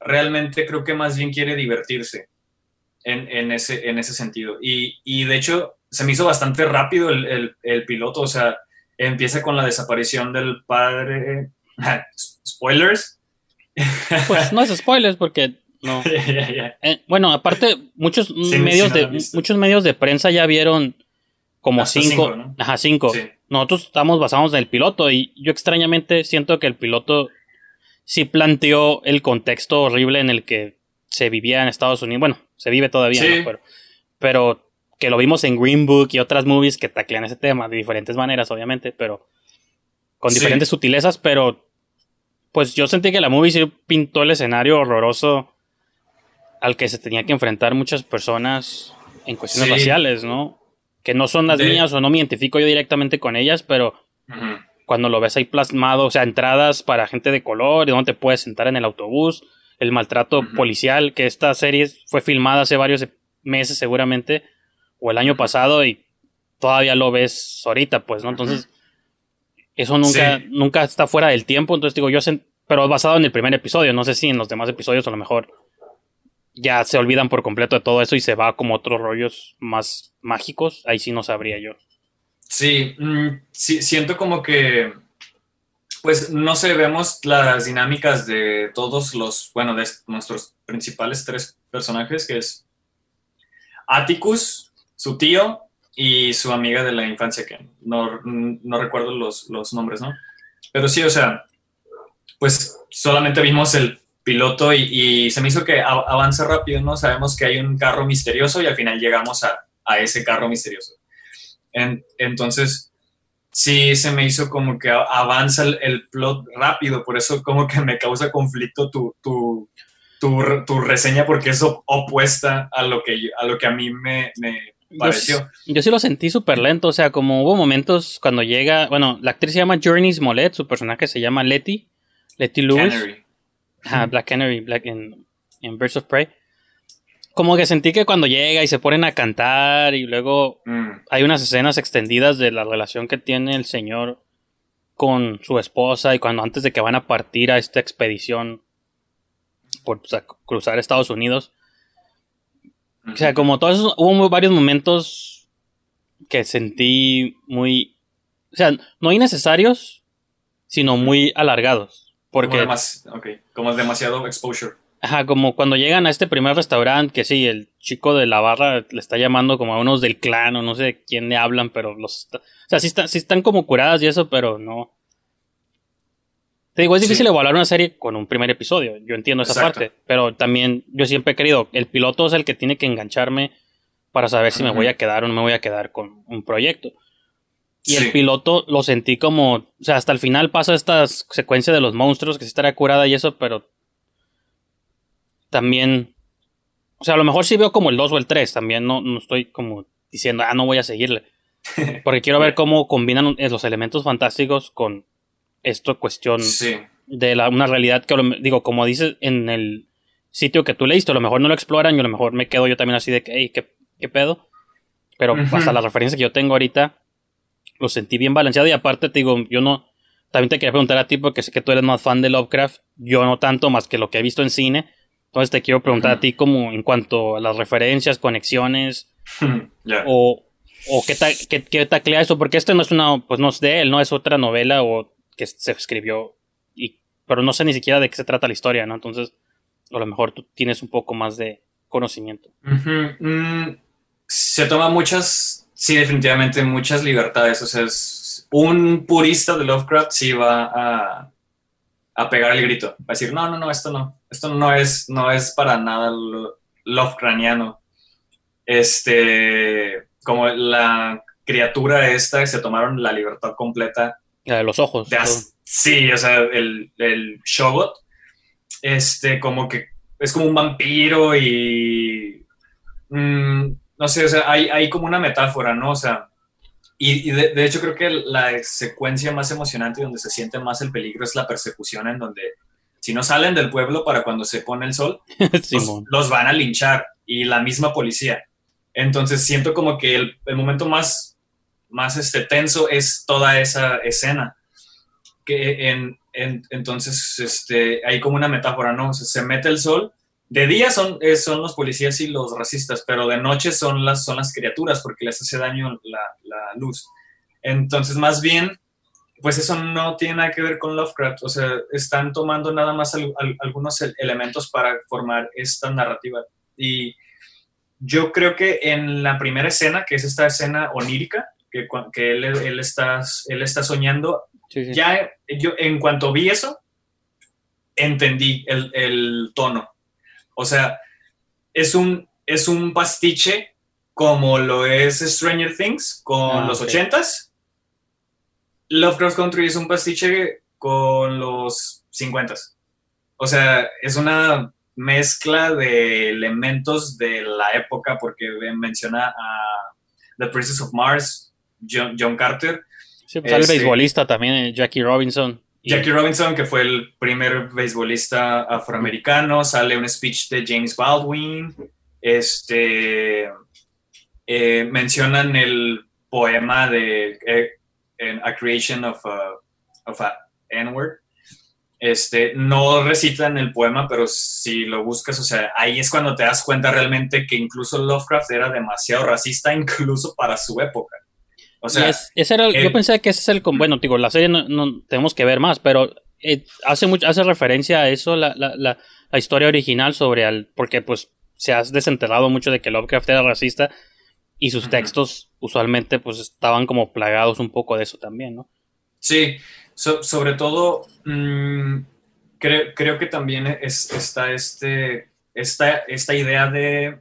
realmente creo que más bien quiere divertirse en, en, ese, en ese sentido. Y, y, de hecho, se me hizo bastante rápido el, el, el, piloto, o sea, empieza con la desaparición del padre. Spoilers. Pues no es spoilers porque no. yeah, yeah. Eh, bueno, aparte, muchos Sí, medios sí, no de muchos medios de prensa ya vieron como Hasta cinco, cinco, ¿no? ajá, cinco. Sí. Nosotros estamos basados en el piloto y yo extrañamente siento que el piloto sí planteó el contexto horrible en el que se vivía en Estados Unidos. Bueno, se vive todavía, Sí. ¿no? pero, pero que lo vimos en Green Book y otras movies que taclean ese tema de diferentes maneras, obviamente, pero con Sí. diferentes sutilezas, pero pues yo sentí que la movie sí pintó el escenario horroroso al que se tenía que enfrentar muchas personas en cuestiones Sí. raciales, ¿no? Que no son las De- mías o no me identifico yo directamente con ellas, pero cuando lo ves ahí plasmado, o sea, entradas para gente de color, y donde te puedes sentar en el autobús, el maltrato policial, que esta serie fue filmada hace varios meses seguramente, o el año pasado, y todavía lo ves ahorita, pues, ¿no? Entonces, eso nunca, Sí. nunca está fuera del tiempo, entonces digo, yo, pero basado en el primer episodio, no sé si en los demás episodios a lo mejor ya se olvidan por completo de todo eso y se va como otros rollos más mágicos, ahí sí no sabría yo. Sí, mm, sí, siento como que, pues, no sé, vemos las dinámicas de todos los, bueno, de nuestros principales tres personajes, que es Atticus, su tío y su amiga de la infancia, que no, no recuerdo los, los nombres, ¿no? Pero sí, o sea, pues solamente vimos el piloto y, y se me hizo que avanza rápido, ¿no? Sabemos que hay un carro misterioso y al final llegamos a, a ese carro misterioso. En- entonces, sí se me hizo como que avanza el, el plot rápido, por eso como que me causa conflicto tu, tu, tu, tu reseña porque es op- opuesta a lo que, yo- a, lo que a mí me, me pareció. Yo, sí- yo sí lo sentí súper lento, o sea, como hubo momentos cuando llega, bueno, la actriz se llama Journey Smollett, su personaje se llama Letty, Letty Lewis, Canary. Ajá, Black Canary, Black en, en Birds of Prey. Como que sentí que cuando llega y se ponen a cantar y luego Mm, hay unas escenas extendidas de la relación que tiene el señor con su esposa y cuando antes de que van a partir a esta expedición por cruzar Estados Unidos. O sea, como todos esos, hubo muy- varios momentos que sentí muy, o sea, no innecesarios, sino muy alargados. Como, Porque, demas- ok, como demasiado exposure. ajá, como cuando llegan a este primer restaurante, que sí, el chico de la barra le está llamando como a unos del clan o no sé de quién le hablan, pero los, o sea, sí, están, sí están como curadas y eso, pero no. Te digo, es Sí. difícil evaluar una serie con un primer episodio, yo entiendo esa Exacto. parte, pero también yo siempre he querido, el piloto es el que tiene que engancharme para saber si me voy a quedar o no me voy a quedar con un proyecto. Y Sí. el piloto lo sentí como, o sea, hasta el final pasa esta secuencia de los monstruos que sí estará curada y eso, pero también, o sea, a lo mejor sí veo como el 2 o el 3, también no, no estoy como diciendo, ah, no voy a seguirle. Porque quiero ver cómo combinan eh, los elementos fantásticos con esto cuestión Sí, de la, una realidad que, digo, como dices en el sitio que tú leíste, a lo mejor no lo exploran y a lo mejor me quedo yo también así de que, hey, ¿qué, qué pedo? Pero hasta la referencia que yo tengo ahorita, lo sentí bien balanceado. Y aparte, te digo, yo no. También te quería preguntar a ti, porque sé que tú eres más fan de Lovecraft. Yo no tanto, más que lo que he visto en cine. Entonces te quiero preguntar a ti, como en cuanto a las referencias, conexiones, Ya. o, o qué, ta- qué, qué taclea eso, porque este no es una, pues no es de él, no es otra novela o que se escribió, y, pero no sé ni siquiera de qué se trata la historia, ¿no? Entonces, a lo mejor tú tienes un poco más de conocimiento. Mm, se toma muchas, sí, definitivamente muchas libertades. O sea, es un purista de Lovecraft sí va a, a pegar el grito, va a decir, no, no, no, esto no, esto no es, no es para nada lo- Lovecraftiano. Este, como la criatura esta, se tomaron la libertad completa La de los ojos. de sí, o sea, el, el Shogot, este, como que es como un vampiro y. mm, no sé, o sea, hay, hay como una metáfora, ¿no? O sea, y, y de, de hecho creo que la secuencia más emocionante y donde se siente más el peligro es la persecución, en donde si no salen del pueblo para cuando se pone el sol, los, van a linchar y la misma policía. Entonces siento como que el, el momento más, más este, tenso es toda esa escena. Que en, en- entonces este, hay como una metáfora, ¿no? O sea, se mete el sol. De día son, eh, son los policías y los racistas, pero de noche son las, son las criaturas porque les hace daño la, la luz. Entonces, más bien, pues eso no tiene nada que ver con Lovecraft. O sea, están tomando nada más al- al- algunos el- elementos para formar esta narrativa. Y yo creo que en la primera escena, que es esta escena onírica, que, que él, él está, él está soñando, Sí, sí. ya yo en cuanto vi eso, entendí el, el tono. O sea, es un, es un pastiche como lo es Stranger Things con Ah, los ochentas. Lovecraft Country es un pastiche con los 50 O sea, es una mezcla de elementos de la época porque menciona a The Princess of Mars, John, John Carter, Sí, pues, el este- beisbolista también, Jackie Robinson. Jackie Robinson, que fue el primer beisbolista afroamericano, sale un speech de James Baldwin, este, eh, mencionan el poema de eh, A Creation of a, of a N-word. Este, no recitan el poema, pero si lo buscas, o sea, ahí es cuando te das cuenta realmente que incluso Lovecraft era demasiado racista, incluso para su época. O sea, es- ese era el- yo pensé que ese es el... Bueno, digo, la serie no, no tenemos que ver más, pero eh, hace, mucho, hace referencia a eso la, la, la, la historia original sobre al... Porque pues se ha desenterrado mucho de que Lovecraft era racista y sus textos usualmente pues estaban como plagados un poco de eso también, ¿no? Sí, so- sobre todo, mm, creo, creo que también es, está este, esta, esta idea de,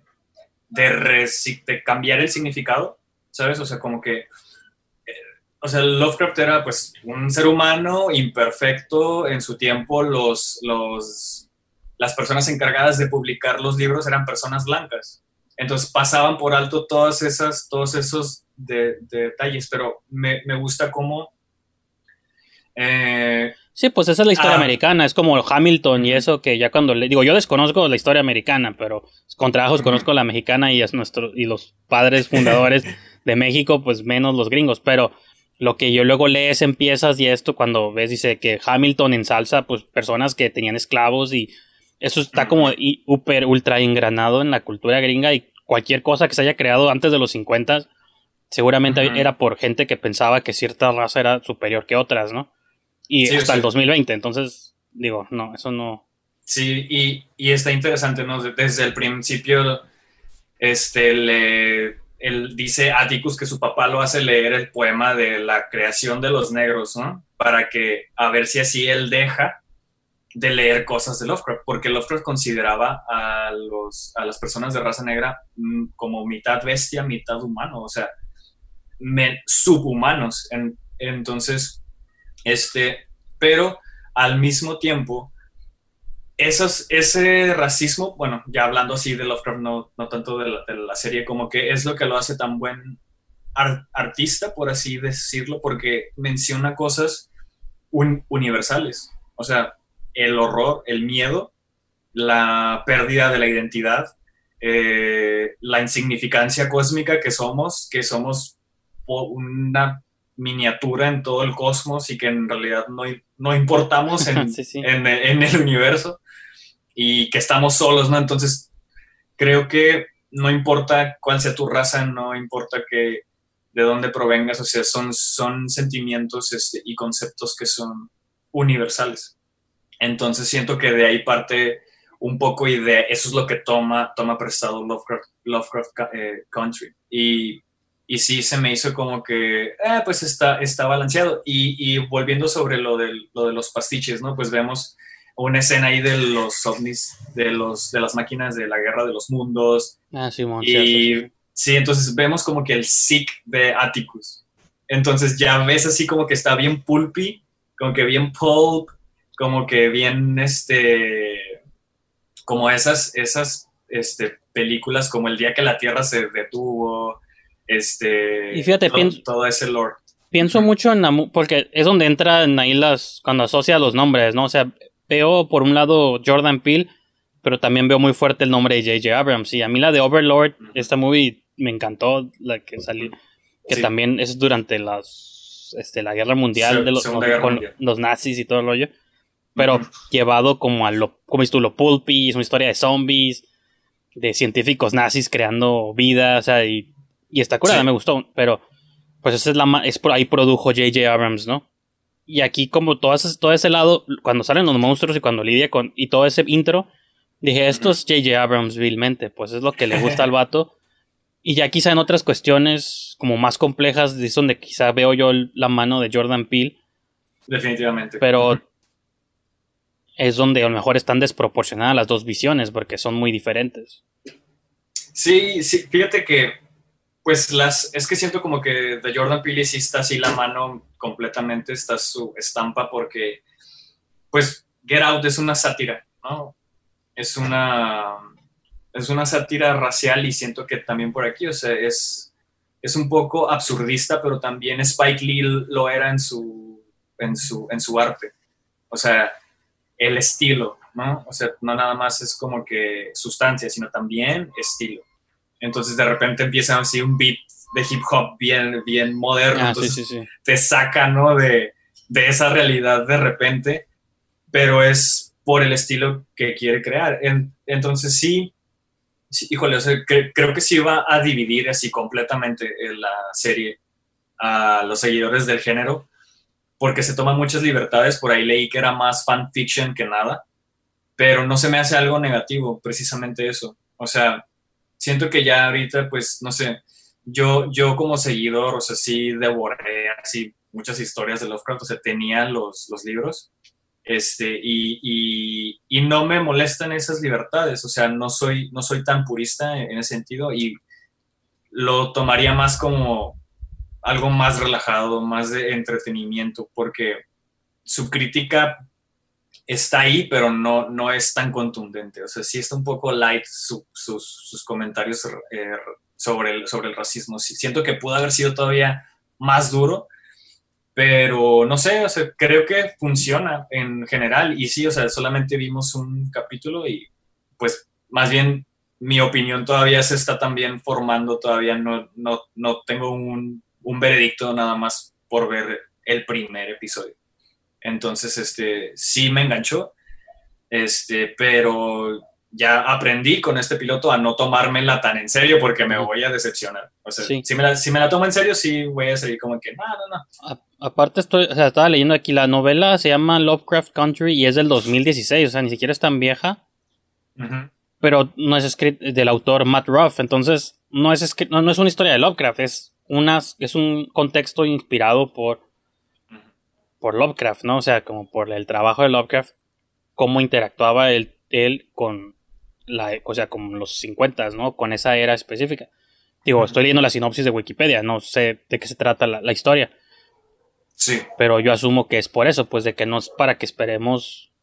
de, de cambiar el significado, ¿sabes? O sea, como que, o sea, Lovecraft era pues un ser humano imperfecto en su tiempo, los, los, las personas encargadas de publicar los libros eran personas blancas. Entonces pasaban por alto todas esas, todos esos de- de detalles, pero me, me gusta cómo eh, Sí, pues esa es la historia Ah. americana, es como Hamilton y eso que ya cuando le digo, yo desconozco la historia americana, pero con trabajos conozco la mexicana y es nuestro y los padres fundadores de México, pues menos los gringos, pero lo que yo luego lees en piezas y esto cuando ves dice que Hamilton ensalza pues personas que tenían esclavos y eso está como ultra engranado en la cultura gringa y cualquier cosa que se haya creado antes de los 50 seguramente era por gente que pensaba que cierta raza era superior que otras, ¿no? Y Sí, hasta sí. el 2020, entonces digo, no, eso no. Sí, y, y está interesante, ¿no? Desde el principio, este, le, él dice Atticus que su papá lo hace leer el poema de la creación de los negros, ¿no? Para que, a ver si así él deja de leer cosas de Lovecraft, porque Lovecraft consideraba a, los, a las personas de raza negra mm, como mitad bestia, mitad humano, o sea, subhumanos. En- entonces, este, pero al mismo tiempo, esos, ese racismo, bueno, ya hablando así de Lovecraft, no, no tanto de la, de la serie, como que es lo que lo hace tan buen ar- artista, por así decirlo, porque menciona cosas un- universales. O sea, el horror, el miedo, la pérdida de la identidad, eh, la insignificancia cósmica que somos, que somos una miniatura en todo el cosmos y que en realidad no, no importamos en, En, en, el universo y que estamos solos, ¿no? Entonces, creo que no importa cuál sea tu raza, no importa que de dónde provengas, o sea, son, son sentimientos este, y conceptos que son universales. Entonces siento que de ahí parte un poco y de eso es lo que toma, toma prestado Lovecraft, Lovecraft eh, Country. Y, y, sí se me hizo como que, eh, pues está, está balanceado. Y, y, volviendo sobre lo, del, lo de los pastiches, ¿no? Pues vemos una escena ahí de los ovnis, de, los, de las máquinas de la guerra de los mundos. Ah, sí, y sí, entonces vemos como que el sick de Atticus. Entonces ya ves así como que está bien pulpy, como que bien pulp, como que bien este, como esas, esas este, películas como El día que la Tierra se detuvo, este, y fíjate, todo, pienso, todo ese lore. Pienso mucho en la, porque es donde entran ahí las, cuando asocia los nombres, ¿no? O sea, veo por un lado Jordan Peele, pero también veo muy fuerte el nombre de J.J. Abrams. Y a mí la de Overlord, esta movie me encantó, la que salió, que también es durante las, este, la guerra mundial de los, con los nazis y todo el rollo. Pero llevado como a lo, como tú, lo pulpy, es una historia de zombies, de científicos nazis creando vida, o sea, y, y está curada, me gustó, pero pues esa es la, es por ahí produjo J.J. Abrams, ¿no? Y aquí como todo ese, todo ese lado, cuando salen los monstruos y cuando lidia con... Y todo ese intro, dije, esto es J.J. Abrams vilmente, pues es lo que le gusta al vato. Y ya quizá en otras cuestiones como más complejas, es donde quizá veo yo la mano de Jordan Peele. Definitivamente. Pero es donde a lo mejor están desproporcionadas las dos visiones porque son muy diferentes. Sí, sí, fíjate que pues las, es que siento como que de Jordan Peele sí está así la mano completamente, está su estampa porque, pues, Get Out es una sátira, ¿no? Es una, es una sátira racial y siento que también por aquí, o sea, es, es un poco absurdista, pero también Spike Lee lo era en su, en su, en su arte. O sea, el estilo, ¿no? O sea, no nada más es como que sustancia, sino también estilo. Entonces de repente empieza así un beat de hip hop bien, bien moderno, Ah, entonces sí, sí, sí. te saca, ¿no? De, de esa realidad de repente, pero es por el estilo que quiere crear. En- entonces sí, híjole, o sea, cre- creo que sí va a dividir así completamente en la serie a los seguidores del género, porque se toman muchas libertades, por ahí leí que era más fanfiction que nada, pero no se me hace algo negativo, precisamente eso. O sea, siento que ya ahorita, pues, no sé, yo, yo como seguidor, o sea, sí devoré así muchas historias de Lovecraft, o sea, tenía los, los libros, este, y, y, y no me molestan esas libertades, o sea, no soy, no soy tan purista en, en ese sentido y lo tomaría más como algo más relajado, más de entretenimiento, porque su crítica está ahí, pero no, no es tan contundente. O sea, sí está un poco light su- sus, sus comentarios eh, sobre, el, sobre el racismo. Sí, siento que pudo haber sido todavía más duro, pero no sé, o sea, creo que funciona en general. Y sí, o sea, solamente vimos un capítulo y pues más bien mi opinión todavía se está también formando, todavía no, no, no tengo un, un veredicto nada más por ver el primer episodio. Entonces, este, sí me enganchó, este, pero ya aprendí con este piloto a no tomármela tan en serio porque me voy a decepcionar. O sea, Sí. si, me la, si me la tomo en serio, sí voy a seguir como que, no, no, no. A- aparte estoy, o sea, estaba leyendo aquí, la novela se llama Lovecraft Country y es del 2016, o sea, ni siquiera es tan vieja, Ujú. pero no es escrita del autor Matt Ruff, entonces no es, no, no es una historia de Lovecraft, es, unas, es un contexto inspirado por, por Lovecraft, ¿no? O sea, como por el trabajo de Lovecraft, cómo interactuaba él, él con la, o sea, con los 50, ¿no? Con esa era específica. Digo, estoy leyendo la sinopsis de Wikipedia, no sé de qué se trata la, la historia. Sí, Pero yo asumo que es por eso, pues de que no es para que esperemos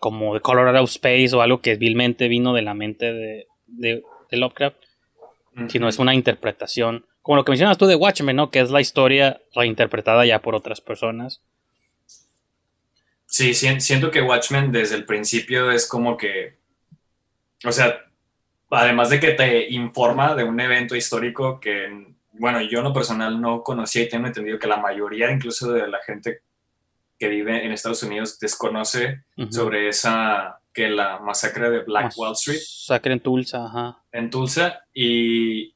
como de Colorado Space o algo que vilmente vino de la mente de, de, de Lovecraft, sino es una interpretación, como lo que mencionas tú de Watchmen, ¿no? Que es la historia reinterpretada ya por otras personas. Sí, sien- siento que Watchmen desde el principio es como que, o sea, además de que te informa de un evento histórico que, bueno, yo en lo personal no conocía y tengo entendido que la mayoría incluso de la gente que vive en Estados Unidos desconoce sobre esa, que la masacre de Black Wall Street Sacre en Tulsa, ajá. en Tulsa y,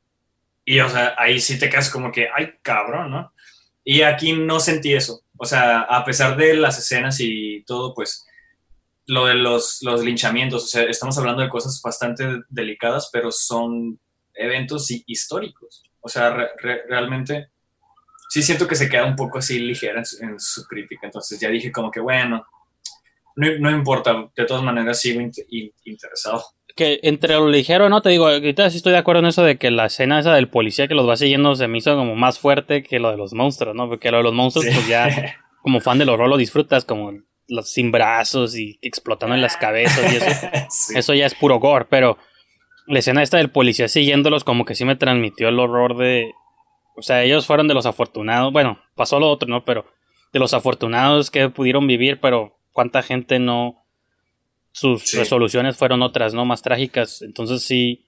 y, o sea, ahí sí te quedas como que, ay, cabrón, ¿no? Y aquí no sentí eso. O sea, a pesar de las escenas y todo, pues, lo de los, linchamientos, o sea, estamos hablando de cosas bastante delicadas, pero son eventos hi- históricos. O sea, re- re- realmente sí siento que se queda un poco así ligera en su, en su crítica. Entonces ya dije como que, bueno, no, importa, de todas maneras sigo int- in- interesado. Que entre lo ligero, ¿no? Te digo, ahorita sí estoy de acuerdo en eso de que la escena esa del policía que los va siguiendo se me hizo como más fuerte que lo de los monstruos, ¿no? Porque lo de los monstruos, Sí. pues ya, como fan de los rolos, disfrutas como los sin brazos y explotando en las cabezas y eso. Sí. Eso ya es puro gore, pero la escena esta del policía siguiéndolos como que sí me transmitió el horror de... O sea, ellos fueron de los afortunados, bueno, pasó lo otro, ¿no? Pero de los afortunados que pudieron vivir, pero cuánta gente no... Sus Sí. resoluciones fueron otras, ¿no? Más trágicas. Entonces sí,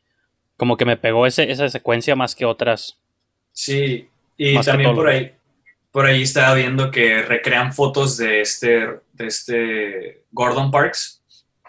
como que me pegó ese, esa secuencia más que otras. Sí, y Más también por ahí, por ahí estaba viendo que recrean fotos de este, de este Gordon Parks,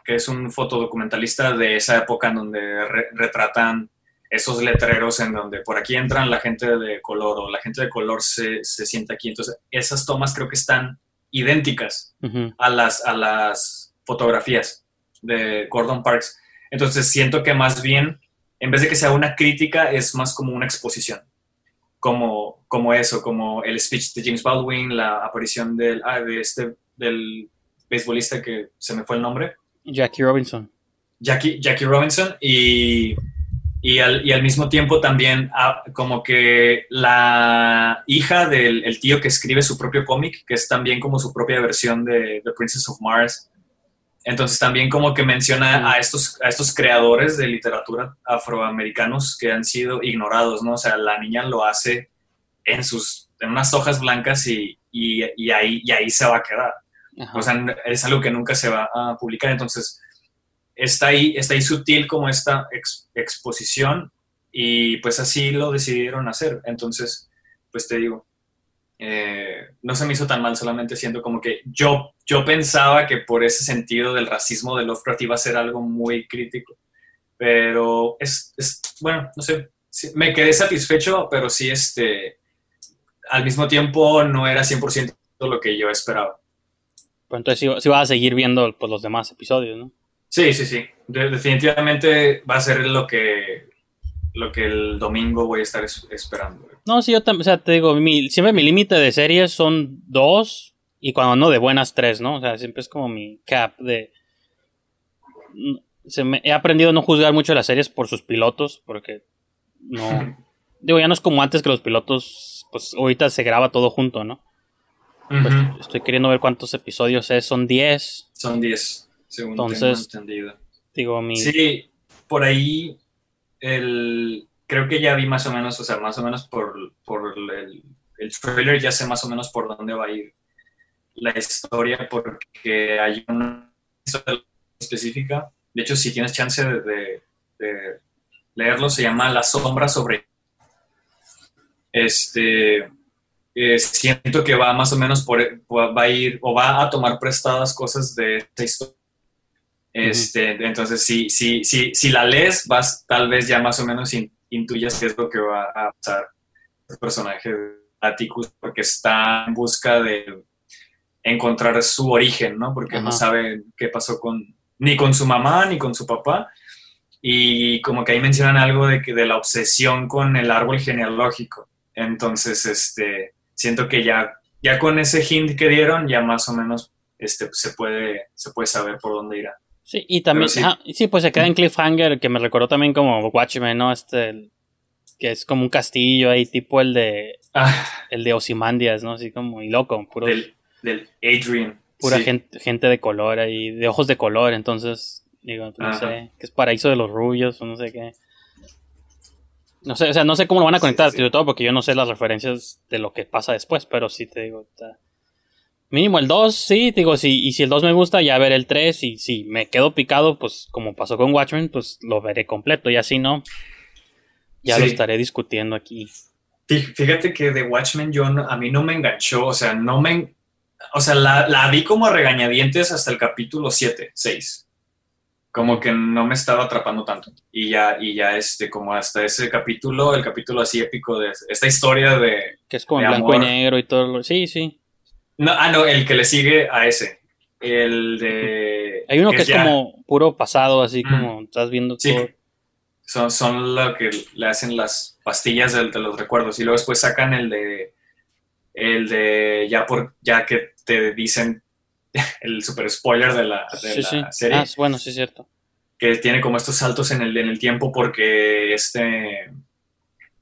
que es un fotodocumentalista de esa época en donde re- retratan esos letreros en donde por aquí entran la gente de color o la gente de color se, se sienta aquí. Entonces, esas tomas creo que están idénticas a las, a las fotografías de Gordon Parks. Entonces siento que más bien, en vez de que sea una crítica, es más como una exposición. Como, como eso, como el speech de James Baldwin, la aparición del, ah, de este, del beisbolista que se me fue el nombre, Jackie Robinson. Jackie, Jackie Robinson, y, y, al, y al mismo tiempo también ah, como que la hija del el tío que escribe su propio cómic, que es también como su propia versión de The Princess of Mars. Entonces también como que menciona a estos, a estos creadores de literatura afroamericanos que han sido ignorados, ¿no? O sea, la niña lo hace en sus en unas hojas blancas y, y, y ahí, y ahí se va a quedar. Ajá. O sea, es algo que nunca se va a publicar. Entonces, está ahí, está ahí sutil como esta ex- exposición y pues así lo decidieron hacer. Entonces, pues te digo, eh, no se me hizo tan mal, solamente siento como que yo, yo pensaba que por ese sentido del racismo de Lovecraft iba a ser algo muy crítico. Pero es, es bueno, no sé, sí, me quedé satisfecho, pero sí, este, al mismo tiempo no era 100% lo que yo esperaba. Pero entonces sí, sí vas a seguir viendo pues, los demás episodios, ¿no? Sí, sí, sí. De- definitivamente va a ser lo que, lo que el domingo voy a estar es- esperando. No, sí, yo también, o sea, te digo, mi, siempre mi límite de series son dos y cuando no de buenas tres, ¿no? O sea, siempre es como mi cap de... Mm, Se me, he aprendido a no juzgar mucho las series por sus pilotos, porque no... digo, ya no es como antes que los pilotos, pues ahorita se graba todo junto, ¿no? Pues, estoy queriendo ver cuántos episodios es, son 10. Son 10, según Entonces- tengo entendido. Digo, mi... Sí, por ahí el, creo que ya vi más o menos, o sea, más o menos por, por el, el trailer ya sé más o menos por dónde va a ir la historia porque hay una historia específica. De hecho, si tienes chance de, de- de leerlo, se llama La sombra sobre... Este, eh, siento que va más o menos por, va a ir o va a tomar prestadas cosas de esta historia. Este, Entonces, si, si, si, si la lees, vas tal vez ya más o menos in- intuyas qué es lo que va a pasar el personaje de Atticus, porque está en busca de encontrar su origen, ¿no? Porque no sabe qué pasó con ni con su mamá ni con su papá. Y como que ahí mencionan algo de, que, de la obsesión con el árbol genealógico. Entonces, este, siento que ya, ya con ese hint que dieron, ya más o menos este, se, puede, se puede saber por dónde irá. Sí, y también, sí. pues se queda en Cliffhanger, que me recordó también como Watchmen, ¿no? Este, el- que es como un castillo ahí, tipo el de, Ah, el de Ozymandias, ¿no? Así como, y loco, puros- del, del Adrian. pura sí. gente, gente de color ahí, de ojos de color, entonces, digo, no Ajá. sé, que es paraíso de los rubios, o no sé qué. No sé, o sea, no sé cómo lo van a conectar, sí. sobre todo porque yo no sé las referencias de lo que pasa después, pero sí te digo, está- Mínimo el 2, sí, digo, sí, y si el 2 me gusta, ya veré el 3, y si me quedo picado, pues como pasó con Watchmen, pues lo veré completo, y así no, ya lo estaré discutiendo aquí. Fí- Fíjate que de Watchmen yo no- a mí no me enganchó, o sea, no me... O sea, la, la vi como a regañadientes hasta el capítulo 7, 6. Como que no me estaba atrapando tanto. Y ya, y ya este, como hasta ese capítulo, el capítulo así épico de esta historia de... Que es como De blanco y negro y todo. lo- Sí, sí. No, ah, no, el que le sigue a ese. El de... Hay uno que es ya- como puro pasado, así Mm. como estás viendo Sí, todo. son, son lo que le hacen las pastillas de, de los recuerdos y luego después sacan el de el de ya por ya que te dicen el super spoiler de la, de Sí, la sí. serie Ah, bueno, sí es cierto. que tiene como estos saltos en el, en el tiempo porque este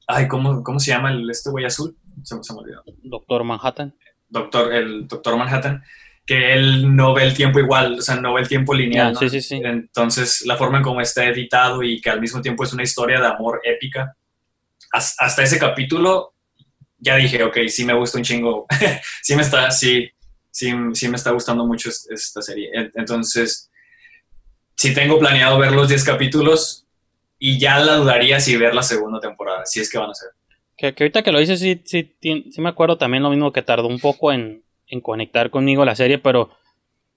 ay cómo, cómo se llama el este güey azul se, se me olvidó Doctor Manhattan. Doctor el doctor Manhattan que él no ve el tiempo igual o sea no ve el tiempo lineal ¿no? sí, sí, sí. Entonces, la forma en cómo está editado y que al mismo tiempo es una historia de amor épica, has- hasta ese capítulo ya dije, ok, sí me gusta un chingo, sí me está, sí, sí, sí me está gustando mucho es- esta serie. En- Entonces, sí tengo planeado ver los 10 capítulos y ya la dudaría si ver la segunda temporada, si es que van a ser. Que, que ahorita que lo hice, sí, sí, sí me acuerdo también lo mismo que tardó un poco en, en conectar conmigo la serie, pero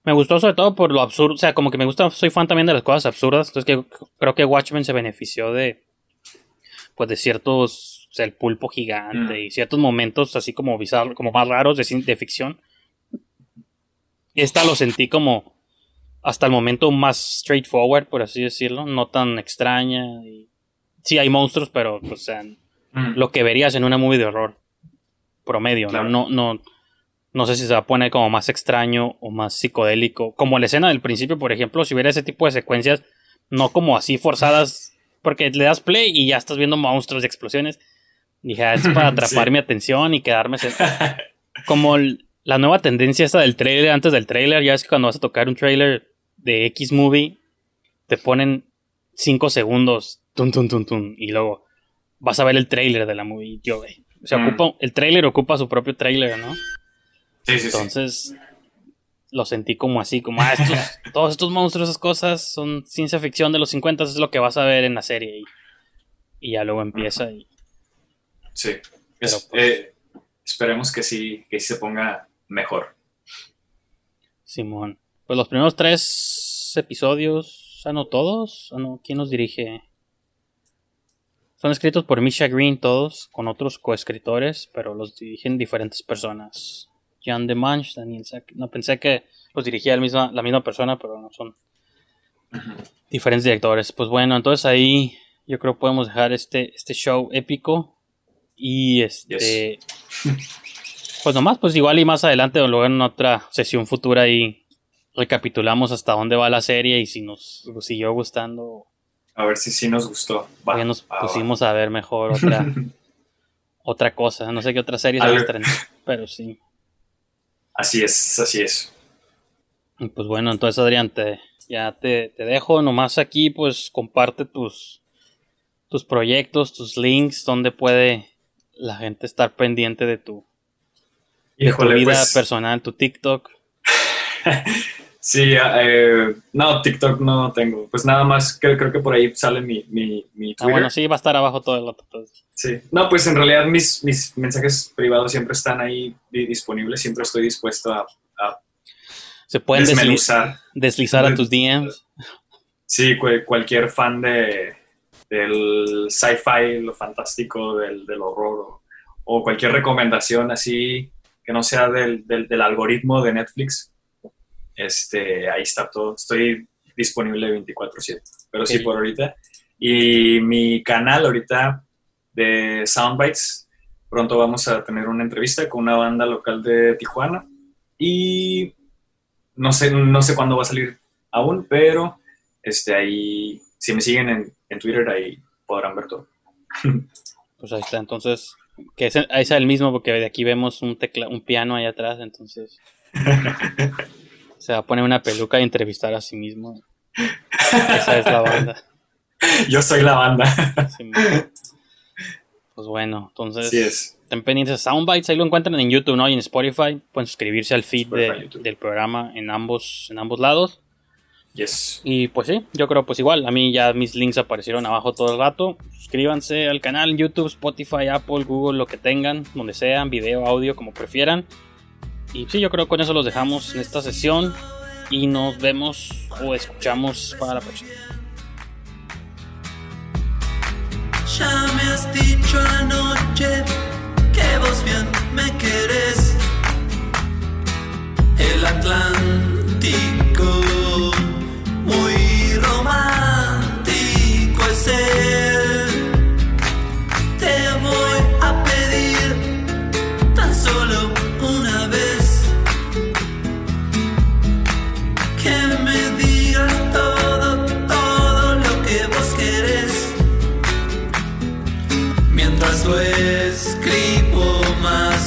me gustó sobre todo por lo absurdo. O sea, como que me gusta, soy fan también de las cosas absurdas. Entonces que, creo que Watchmen se benefició de, pues de ciertos, o sea, el pulpo gigante Mm. y ciertos momentos así como bizarros, como más raros de, ficción. Esta lo sentí como hasta el momento más straightforward, por así decirlo, no tan extraña. Y, sí hay monstruos, pero, o sea, Mm. lo que verías en una movie de horror promedio, Claro. ¿no? No, no, no sé si se va a poner como más extraño o más psicodélico. Como la escena del principio, por ejemplo, si hubiera ese tipo de secuencias, no como así forzadas, porque le das play y ya estás viendo monstruos y explosiones. Dije, ah, es para atrapar Sí. mi atención y quedarme... como el- la nueva tendencia esta del trailer antes del trailer, ya es que cuando vas a tocar un trailer de X movie, te ponen 5 segundos, tun, tun, tun, tun, y luego vas a ver el trailer de la movie. Yo, güey, o sea, Mm. ocupa, el trailer ocupa su propio trailer, ¿no? Sí, sí, sí. Entonces, lo sentí como así, como, ah, estos, todos estos monstruos, esas cosas son ciencia ficción de los 50, es lo que vas a ver en la serie. Y, y ya luego empieza y Sí. Es- pues- eh, esperemos que sí, que sí se ponga mejor. Simón. Pues los primeros tres episodios, ¿ah, no todos? ¿Ah, no? ¿Quién los dirige? Son escritos por Misha Green todos, con otros coescritores, pero los dirigen diferentes personas. Jan Demange, Daniel Sack. No pensé que los dirigía el misma, la misma persona, pero no son diferentes directores. Pues bueno, entonces ahí yo creo que podemos dejar este, este show épico. Y este. Pues nomás, pues igual y más adelante o luego en otra sesión futura ahí recapitulamos hasta dónde va la serie y si nos siguió gustando A ver si sí nos gustó. Va, nos va, va. pusimos a ver mejor otra otra cosa. No sé qué otra serie se va a pero sí. Así es, así es. Y Pues bueno, entonces Adrián, te, ya te, te dejo nomás aquí, pues comparte tus, tus proyectos, tus links, donde puede la gente estar pendiente de tu, de tu vida pues, personal, tu TikTok. Sí, eh, no, TikTok no tengo. Pues nada más, creo, creo que por ahí sale mi, mi, mi Ah, Twitter. bueno, sí, va a estar abajo todo el rato. Sí. No, pues en realidad mis, mis mensajes privados siempre están ahí di- disponibles. Siempre estoy dispuesto a, a Se pueden desli- desmenuzar. deslizar a tus DMs. Sí, cu- cualquier fan de, del sci-fi, lo fantástico, del, del horror o, o cualquier recomendación así que no sea del, del, del algoritmo de Netflix, este, ahí está todo. Estoy disponible 24/7, pero sí por ahorita. Y mi canal ahorita de Soundbites, pronto vamos a tener una entrevista con una banda local de Tijuana y no sé, no sé cuándo va a salir aún, pero este, ahí, si me siguen en, en Twitter, ahí podrán ver todo. Pues ahí está, entonces, que ese- ahí sea el mismo, porque de aquí vemos un tecla, un piano ahí atrás, entonces se va a poner una peluca y entrevistar a sí mismo. Esa es la banda. Yo soy la banda. Pues bueno, entonces. Así es. Estén pendientes de Soundbites, ahí lo encuentran en YouTube, ¿no? Y en Spotify. Pueden suscribirse al feed de- del programa en ambos, en ambos lados. Yes. Y pues sí, yo creo pues igual, a mí ya mis links aparecieron abajo todo el rato. Suscríbanse al canal en YouTube, Spotify, Apple, Google, lo que tengan, donde sean, video, audio, como prefieran. Y sí, yo creo que con eso los dejamos en esta sesión y nos vemos o escuchamos para la próxima. Ya me has dicho anoche que vos bien me querés. El Atlántico, muy romántico es él. my